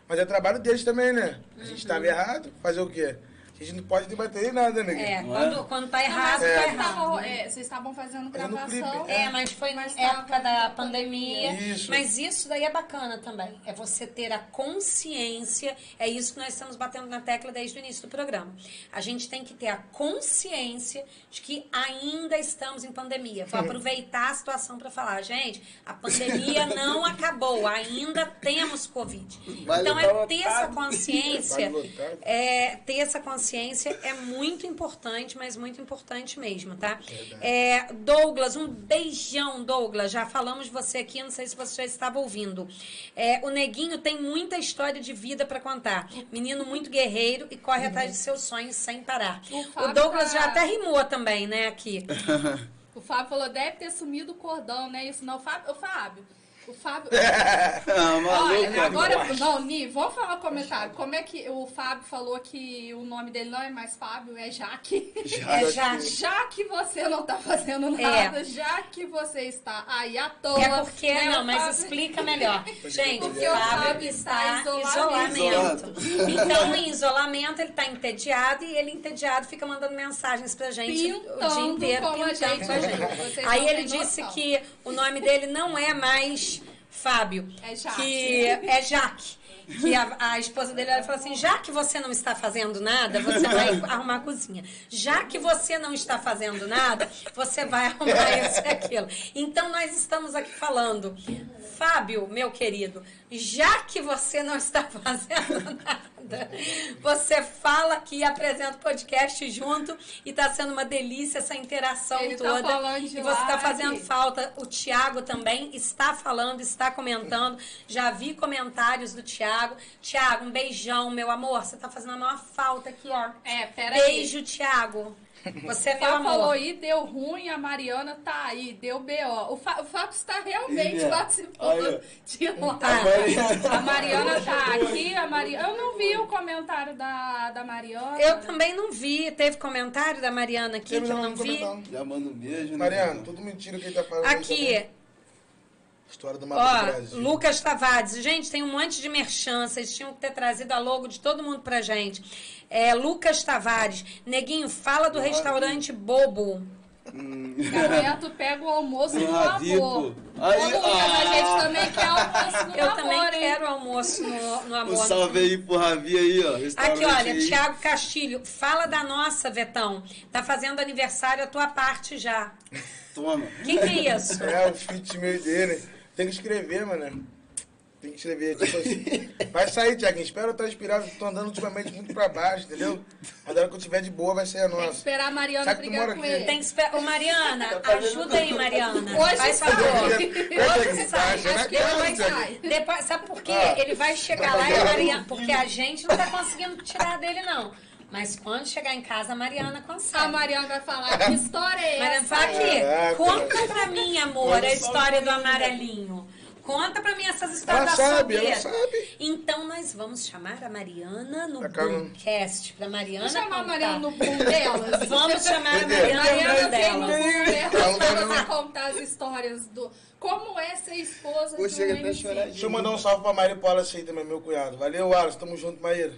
Mas é trabalho deles também, né? A gente tava errado, fazer o quê? A gente não pode debater nada, né? É, Não é? quando, quando tá Não, errado, mas tá vocês errado. estavam, é, vocês estavam fazendo gravação. clipe, É, mas foi na época da pandemia. Isso. Mas isso daí é bacana também. É você ter a consciência. É isso que nós estamos batendo na tecla desde o início do programa. A gente tem que ter a consciência de que ainda estamos em pandemia. Vou [LAUGHS] aproveitar a situação para falar, gente, a pandemia não [LAUGHS] acabou. Ainda temos Covid. Vai então é ter essa consciência. É, ter essa consciência é muito importante, mas muito importante mesmo, tá? É, Douglas, um beijão, Douglas. Já falamos de você aqui, não sei se você já estava ouvindo. É, o Neguinho tem muita história de vida para contar. Menino muito guerreiro e corre atrás de seus sonhos sem parar. O O, Douglas tá- já até rimou também, né, aqui. [LAUGHS] O Fábio falou, deve ter sumido o cordão, né? Isso não, Fábio. O Fábio. O Fábio. [LAUGHS] ah, maluco, Olha, agora, não, Ni, vamos falar um comentário. Como é que o Fábio falou que o nome dele não é mais Fábio, é Jaque? É, já. Já que você não tá fazendo nada, já que você está aí à toa. É porque, né, não, mas Fábio- explica melhor. [LAUGHS] Gente, Porque o Fábio Fábio está em em isolamento. Então, em isolamento, ele está entediado e ele, entediado, fica mandando mensagens pra gente o dia Pintando inteiro, a pintando gente. a gente. Vocês Aí não ele disse noção. que o nome dele não é mais Fábio, É Jaque. que é Jaque. Que a, a esposa dele ela falou assim: já que você não está fazendo nada, você vai arrumar a cozinha. Já que você não está fazendo nada, você vai arrumar [LAUGHS] isso e aquilo. Então nós estamos aqui falando, Fábio, meu querido, já que você não está fazendo nada, você fala aqui apresenta o podcast junto e está sendo uma delícia essa interação Ele tá toda. falando de e você está fazendo falta. O Tiago também está falando, está comentando. Já vi comentários do Tiago. Tiago, um beijão, meu amor. Você está fazendo a maior falta aqui, ó. É, peraí. Beijo, Tiago. Você Fábio falou amor. aí, deu ruim, a Mariana tá aí, deu B.O. O, Fá- o Fábio está realmente é. participando Olha. de lá. Ah. A Mariana tá [LAUGHS] aqui, a Mariana. Eu não vi o comentário da, da Mariana. Eu também não vi. Teve comentário da Mariana aqui que eu não vi. Já manda um beijo, né? Mariano, tudo mentira que ele tá falando. Aqui, também. História do mapa do Ó, Brasil. Lucas Tavares. Gente, tem um monte de merchan. Vocês tinham que ter trazido a logo de todo mundo pra gente. É, Lucas Tavares. Neguinho, fala do restaurante Bobo. Momento, pega o almoço no amor. Aí, Ô, Lucas, a ah. gente também quer almoço no Eu amor, também hein? quero almoço no, no Um amor. salve aí pro Ravi aí, ó. Aqui, olha, aí. Tiago Castilho, fala da nossa, Vetão. Tá fazendo aniversário a tua parte já. Toma. Quem que é isso? É, o fit meio dele. Tem que escrever, mano. Tem que escrever, tipo assim. Vai sair, Tiaguinho. Espero eu estar inspirado. Tô andando ultimamente muito pra baixo, entendeu? Mas hora que eu tiver de boa, vai ser a Tem que nossa. esperar a Mariana Sabe brigar mora com aqui? ele. Tem que esperar. Ô, Mariana, ajuda aí, Mariana. [LAUGHS] Hoje Faz sai. favor. Hoje Tiaguinho, sai. tá Acho que ele vai sair. Depois, sabe por quê? Ah. Ele vai chegar lá e a Mariana. Porque a gente não tá conseguindo tirar dele, não. Mas quando chegar em casa, a Mariana consegue. A Mariana vai falar que história é Mariana, essa? fala aqui. Caraca. Conta pra mim, amor, a história do amarelinho. Conta pra mim essas histórias Ela da sabe, sua ela vida. sabe. Então nós vamos chamar a Mariana no Tá. Boomcast. Pra Mariana Vamos chamar a. Mariana no boom delas. Vamos chamar a? Mariana Mariana vem no dela. boom delas calma. ela contar as histórias do... Como é ser esposa Pô, de um chega até a MC. chorar de Deixa eu mandar um salve pra Maria Paula aí também, meu cunhado. Valeu, Wallace. Tamo junto, Maíra.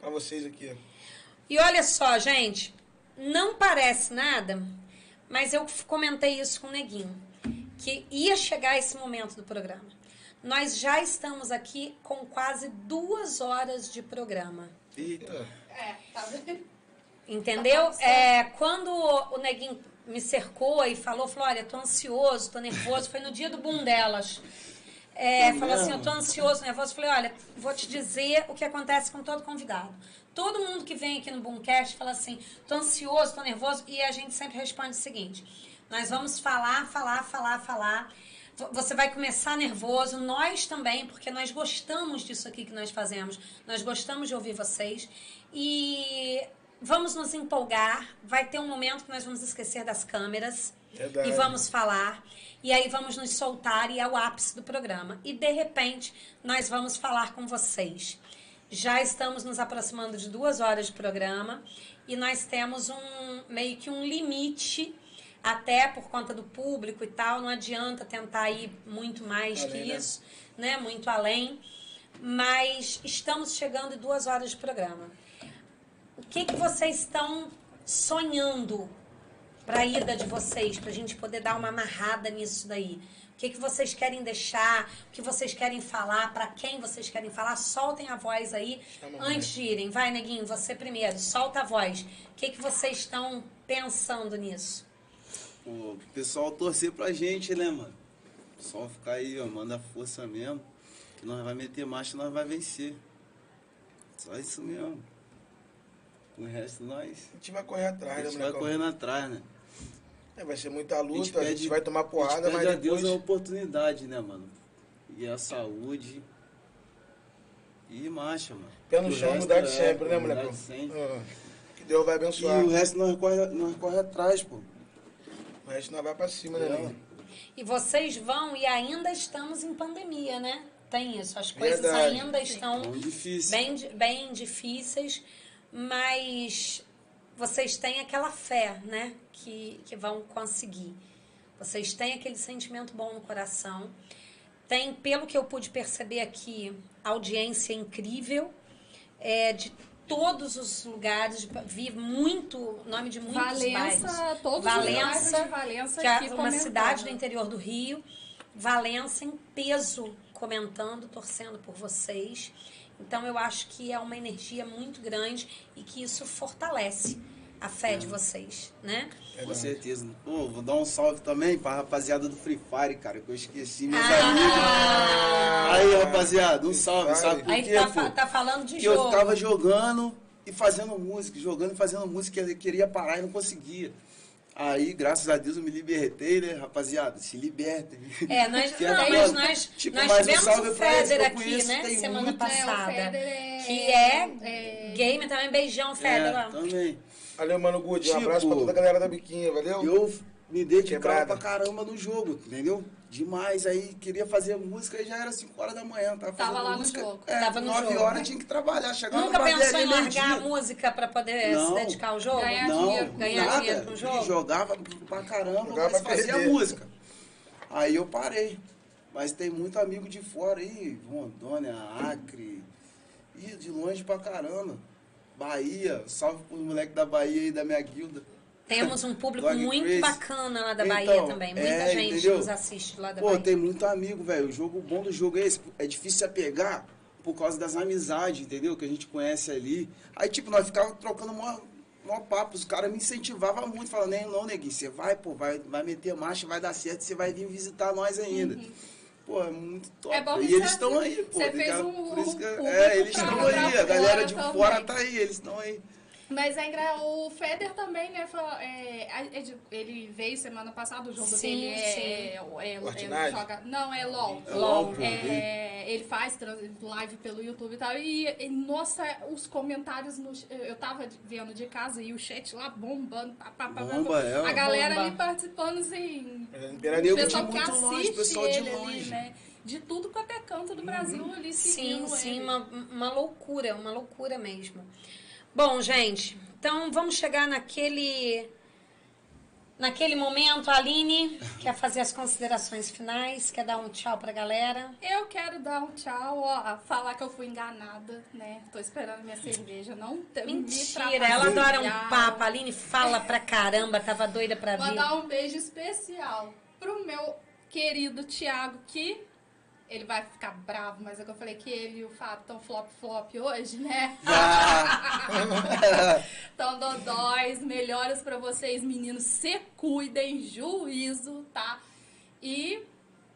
Pra vocês aqui, ó. E olha só, gente, não parece nada, mas eu comentei isso com o Neguinho, que ia chegar esse momento do programa. Nós já estamos aqui com quase duas horas de programa. Eita. É, tá vendo? Entendeu? É, quando o Neguinho me cercou e falou, falou, olha, tô ansioso, tô nervoso, foi no dia do boom delas. É, falou assim, eu tô ansioso, nervoso. Eu falei, olha, vou te dizer o que acontece com todo convidado. Todo mundo que vem aqui no Boomcast fala assim, tô ansioso, tô nervoso, e a gente sempre responde o seguinte, nós vamos falar, falar, falar, falar, você vai começar nervoso, nós também, porque nós gostamos disso aqui que nós fazemos, nós gostamos de ouvir vocês, e vamos nos empolgar, vai ter um momento que nós vamos esquecer das câmeras, Verdade. e vamos falar, e aí vamos nos soltar e é o ápice do programa. E de repente nós vamos falar com vocês. Já estamos nos aproximando de duas horas de programa e nós temos um meio que um limite, até por conta do público e tal. Não adianta tentar ir muito mais Além, que né? isso, né? Muito além. Mas estamos chegando em duas horas de programa. O que, que vocês estão sonhando para a ida de vocês, para a gente poder dar uma amarrada nisso daí? O que, que vocês querem deixar? O que vocês querem falar? Para quem vocês querem falar? Soltem a voz aí antes de irem. Vai, Neguinho, você primeiro. Solta a voz. O que, que vocês estão pensando nisso? Pô, o pessoal torcer pra gente, né, mano? Só ficar aí, ó, manda força mesmo. Que nós vai meter marcha e nós vai vencer. Só isso mesmo. O resto nós. A gente vai correr A atrás, né, gente vai molecão? correndo atrás, né? É, vai ser muita A gente, luta, a gente, pede, vai tomar a gente porrada, pede mas a depois... Deus a oportunidade, né, mano? E a saúde. E marcha, mano. Pé no chão, mudar de é, sempre, né, mudar molecão? de sempre. Ah, que Deus vai E abençoar. o resto nós corre, nós corre atrás, pô. O resto nós vai pra cima, né, É. nego? E vocês vão e ainda estamos em pandemia, né? Tem isso. As coisas Verdade. ainda estão bem, bem difíceis, mas vocês têm aquela fé, né? Que, que vão conseguir. Vocês têm aquele sentimento bom no coração. Tem, pelo que eu pude perceber aqui, audiência incrível. É, de todos os lugares. Vi muito, nome de muitos bairros. Valença, todos Valença, os bairros de Valença que é uma comentando. cidade do interior do Rio. Valença em peso comentando, torcendo por vocês. Então eu acho que é uma energia muito grande e que isso fortalece a fé de vocês, né? Com certeza. Pô, vou dar um salve também pra rapaziada do Free Fire, cara, que eu esqueci meus Ah! amigos. Aí, rapaziada, um salve, sabe por Aí quê, tá, pô? tá falando de eu jogo. ficava jogando e fazendo música, jogando e fazendo música, eu queria parar e não conseguia. Aí, graças a Deus, eu me libertei, né, rapaziada? Se libertem. É, nós, [LAUGHS] Que é não, foda. mas nós, Tipo, nós mas um tivemos salve o Feder aqui, conheço, né? Semana passada. É, Feder é... Que é, é- game também. Beijão, Feder. É, também. Valeu, mano Good. Um Tipo, abraço pra toda a galera da biquinha, valeu? Eu me dedicava Quebrada. pra caramba no jogo, entendeu? Demais. Aí queria fazer música e já era 5 horas da manhã. Tava, Tava fazendo lá no música. jogo. É, Tava no 9 jogo, horas né? tinha que trabalhar. Chegava Nunca no pensou em largar a música pra poder Não. se dedicar ao jogo? Ganhar Não, dinheiro. Ganhar nada. dinheiro com o jogo? Jogava pra caramba, Jogava mas pra fazia perder. música. Aí eu parei. Mas tem muito amigo de fora aí, Rondônia, Acre. Ih, de longe pra caramba. Bahia, salve pros moleques da Bahia e da minha guilda. Temos um público muito Crazy. bacana lá da Então, Bahia também. Muita é, gente entendeu? nos assiste lá da Pô, Bahia. tem muito amigo, velho. O jogo o bom do jogo é esse. É difícil se apegar por causa das amizades, entendeu? Que a gente conhece ali. Aí, tipo, nós ficávamos trocando mó, mó papo. Os caras me incentivavam muito, falando, nem não, neguinho, você vai, pô, vai, vai meter marcha, vai dar certo, você vai vir visitar nós ainda. Pô, é muito top. É bom e eles estão aí, pô. você fez um- um é, eles público estão aí. A galera fora de também. fora tá aí, eles estão aí. Mas é engra... o Feder também, né? foi- é, é de- ele veio semana passada, o jogo Sim, dele é, sim. é, é- Fortnite? joga- Não, é LOL. É LOL, É, ele faz trans- live pelo YouTube e tal. E, e, nossa, os comentários no, eu tava de- vendo de casa e o chat lá bombando. Pá, pá, pá, Bomba, pá. é, a galera bomba. ali participando assim. É, O pessoal de que muito longe, assiste pessoal de ele ali, longe. né? De tudo quanto é canto do Brasil ali Sim, seguindo sim, ele. uma, uma loucura, uma loucura mesmo. Bom, gente, então vamos chegar naquele naquele momento. A Aline quer fazer as considerações finais, quer dar um tchau pra galera. Eu quero dar um tchau, ó, falar que eu fui enganada, né? Tô esperando minha cerveja, não te- me Mentira, ela adora um papo. A Aline fala pra caramba, tava doida pra vir. Mandar um beijo especial pro meu querido Thiago, que ele vai ficar bravo, mas é que eu falei que ele e o Fábio estão flop-flop hoje, né? [LAUGHS] Então, dodóis, melhoras pra vocês, meninos. Se cuidem, juízo, tá? E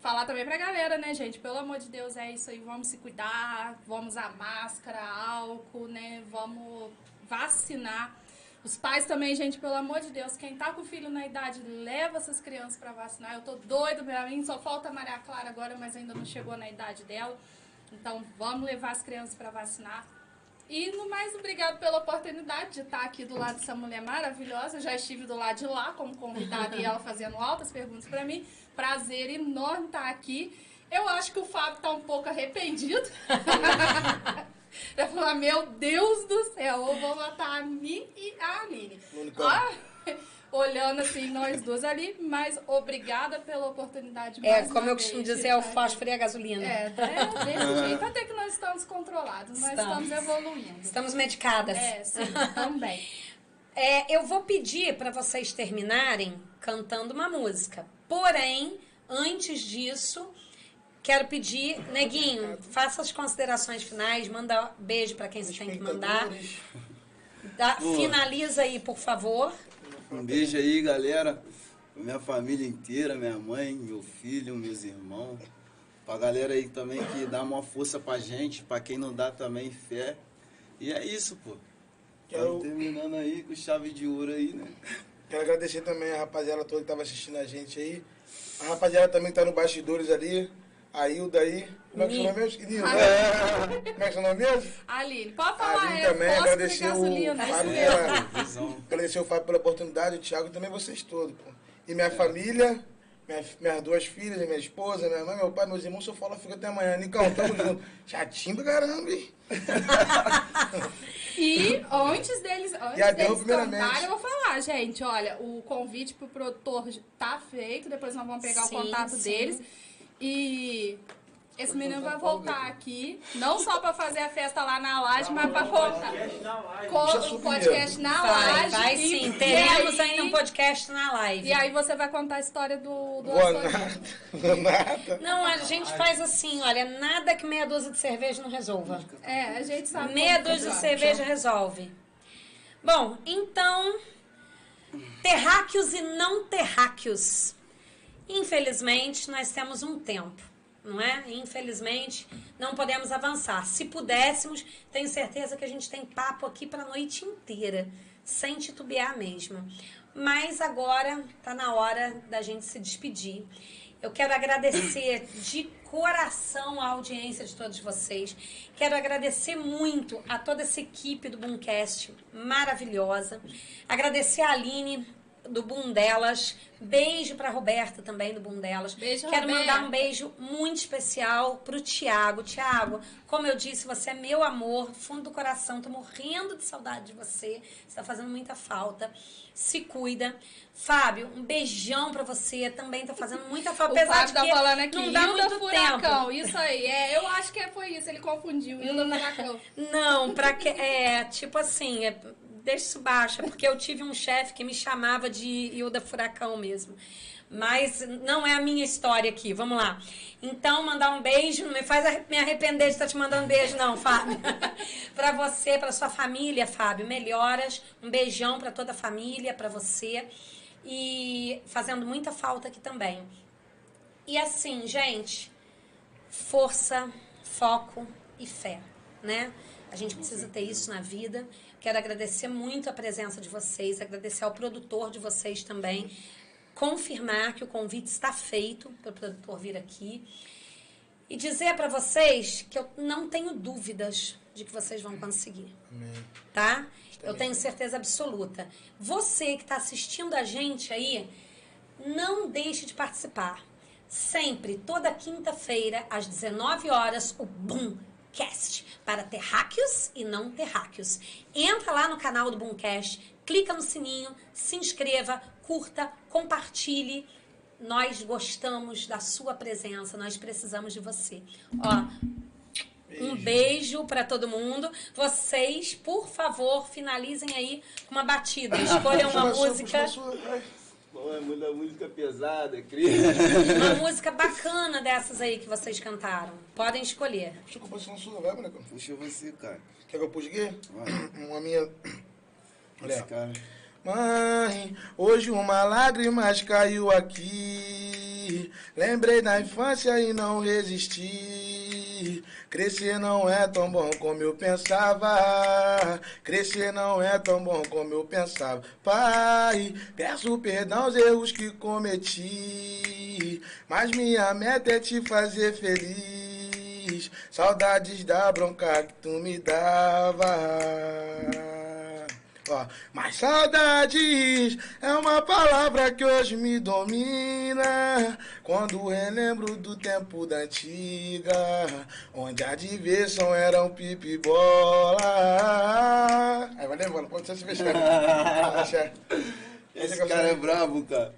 falar também pra galera, né, gente? Pelo amor de Deus, é isso aí. Vamos se cuidar, vamos usar máscara, álcool, né? Vamos vacinar. Os pais também, gente, pelo amor de Deus, quem tá com o filho na idade, leva essas crianças pra vacinar. Eu tô doido pra mim, só falta a Maria Clara agora, mas ainda não chegou na idade dela. Então, vamos levar as crianças pra vacinar. E no mais, obrigado pela oportunidade de estar aqui do lado dessa mulher maravilhosa. Já estive do lado de lá como convidada e ela [LAUGHS] fazendo altas perguntas pra mim. Prazer enorme estar aqui. Eu acho que o Fábio tá um pouco arrependido. [LAUGHS] [LAUGHS] Vai falar, meu Deus do céu, eu vou matar a mim e a Aline. Ah, [LAUGHS] olhando assim, nós duas ali, mas obrigada pela oportunidade. É, mais como eu costumo dizer, de é o fósforo e a gasolina. É, [LAUGHS] é desse jeito. Até que nós estamos controlados, nós Estamos. estamos evoluindo. Estamos medicadas. É, sim, também. É, eu vou pedir para vocês terminarem cantando uma música. Porém, antes disso, quero pedir, Neguinho, faça as considerações finais, manda beijo para quem você tem que mandar. Boa. finaliza aí, por favor. Um beijo aí, galera. Minha família inteira, minha mãe, meu filho, meus irmãos. Pra galera aí também que dá uma força pra gente, pra quem não dá também fé. E é isso, pô. Quero- Estamos terminando aí com chave de ouro aí, né? Quero agradecer também a rapaziada toda que tava assistindo a gente aí. A rapaziada também que tá no bastidores ali. A Hilda aí. Como é que [LAUGHS] é o nome mesmo? Nilda. Como é que é nome mesmo? Aline, pode A falar, Aline é também, fósforo e agradecer o. Fábio pela, [LAUGHS] agradecer o Fábio pela oportunidade, o Thiago e também vocês todos, pô. E minha família, minha- minhas duas filhas, minha esposa, minha mãe, meu pai, meus irmãos, se eu falar, fica até amanhã. Nicão, tamo junto. [LAUGHS] Chatinho do caramba, hein? E antes deles, antes E deles cantarem, eu vou falar, gente, olha, o convite pro produtor tá feito, depois nós vamos pegar Sim, o contato sim. deles. E esse menino vai voltar aqui, não só pra fazer a festa lá na laje, mas pra voltar com o podcast na Vai, laje. vai e- sim. e Teremos aí- ainda um podcast na live. E aí você vai contar a história do, do Boa açougue. nada. [LAUGHS] Não, a gente faz assim, olha, nada que meia dúzia de cerveja não resolva. É, a gente sabe. Meia dúzia de vai. cerveja resolve. Bom, então, terráqueos e não terráqueos. Infelizmente, nós temos um tempo, não é? Infelizmente, não podemos avançar. Se pudéssemos, tenho certeza que a gente tem papo aqui para a noite inteira, sem titubear mesmo. Mas agora está na hora da gente se despedir. Eu quero agradecer de coração a audiência de todos vocês. Quero agradecer muito a toda essa equipe do Boomcast maravilhosa. Agradecer a Aline do Boom Delas. Beijo para Roberta também do Boom Delas. Beijo, Quero Roberta. mandar um beijo muito especial pro Tiago. Tiago, como eu disse, você é meu amor, do fundo do coração. Tô morrendo de saudade de você. Você tá fazendo muita falta. Se cuida. Fábio, um beijão pra você. Também tá fazendo muita falta. [LAUGHS] Apesar Fábio de tá que falando aqui, não dá muito Furacão, tempo. isso aí. É, eu acho que foi isso, ele confundiu, Hilda Furacão. Não, pra que. É, tipo assim, é, deixa isso baixo. É porque eu tive um chefe que me chamava de Hilda Furacão mesmo. Mas não é a minha história aqui. Vamos lá. Então, mandar um beijo. Não me faz me arrepender de estar te mandando beijo, não, Fábio. [LAUGHS] pra você, pra sua família, Fábio. Melhoras. Um beijão pra toda a família, pra você. E fazendo muita falta aqui também. E assim, gente, força, foco e fé. né? A gente precisa ter isso na vida. Quero agradecer muito a presença de vocês, agradecer ao produtor de vocês também, confirmar que o convite está feito para o produtor vir aqui e dizer para vocês que eu não tenho dúvidas de que vocês vão conseguir, Amém. tá? Eu tenho certeza absoluta. Você que está assistindo a gente aí, não deixe de participar. Sempre, toda quinta-feira, às 19 horas, o Boomcast. Para terráqueos e não terráqueos. Entra lá no canal do Boomcast, clica no sininho, se inscreva, curta, compartilhe. Nós gostamos da sua presença, nós precisamos de você. Ó, um beijo para todo mundo. Vocês, por favor, finalizem aí com uma batida. [COUGHS] Escolham uma música. Pô, é muita música pesada, cria. Uma [LAUGHS] música bacana dessas aí que vocês cantaram. Podem escolher. Puxa, composição sua, vai, boneco. Puxa você, cara. Quer que eu puxe aqui? Vai. [CLEARS THROAT] Uma minha. Esse Olha. cara. Mãe, hoje uma lágrima caiu aqui. Lembrei da infância e não resisti. Crescer não é tão bom como eu pensava. Crescer não é tão bom como eu pensava. Pai, peço perdão aos erros que cometi. Mas minha meta é te fazer feliz. Saudades da bronca que tu me dava. Ó, mas saudades é uma palavra que hoje me domina. Quando relembro do tempo da antiga, onde a diversão era um pipi bola. Aí vai levando, pode ser se [LAUGHS] fechar. Deixar. Esse cara é brabo, cara.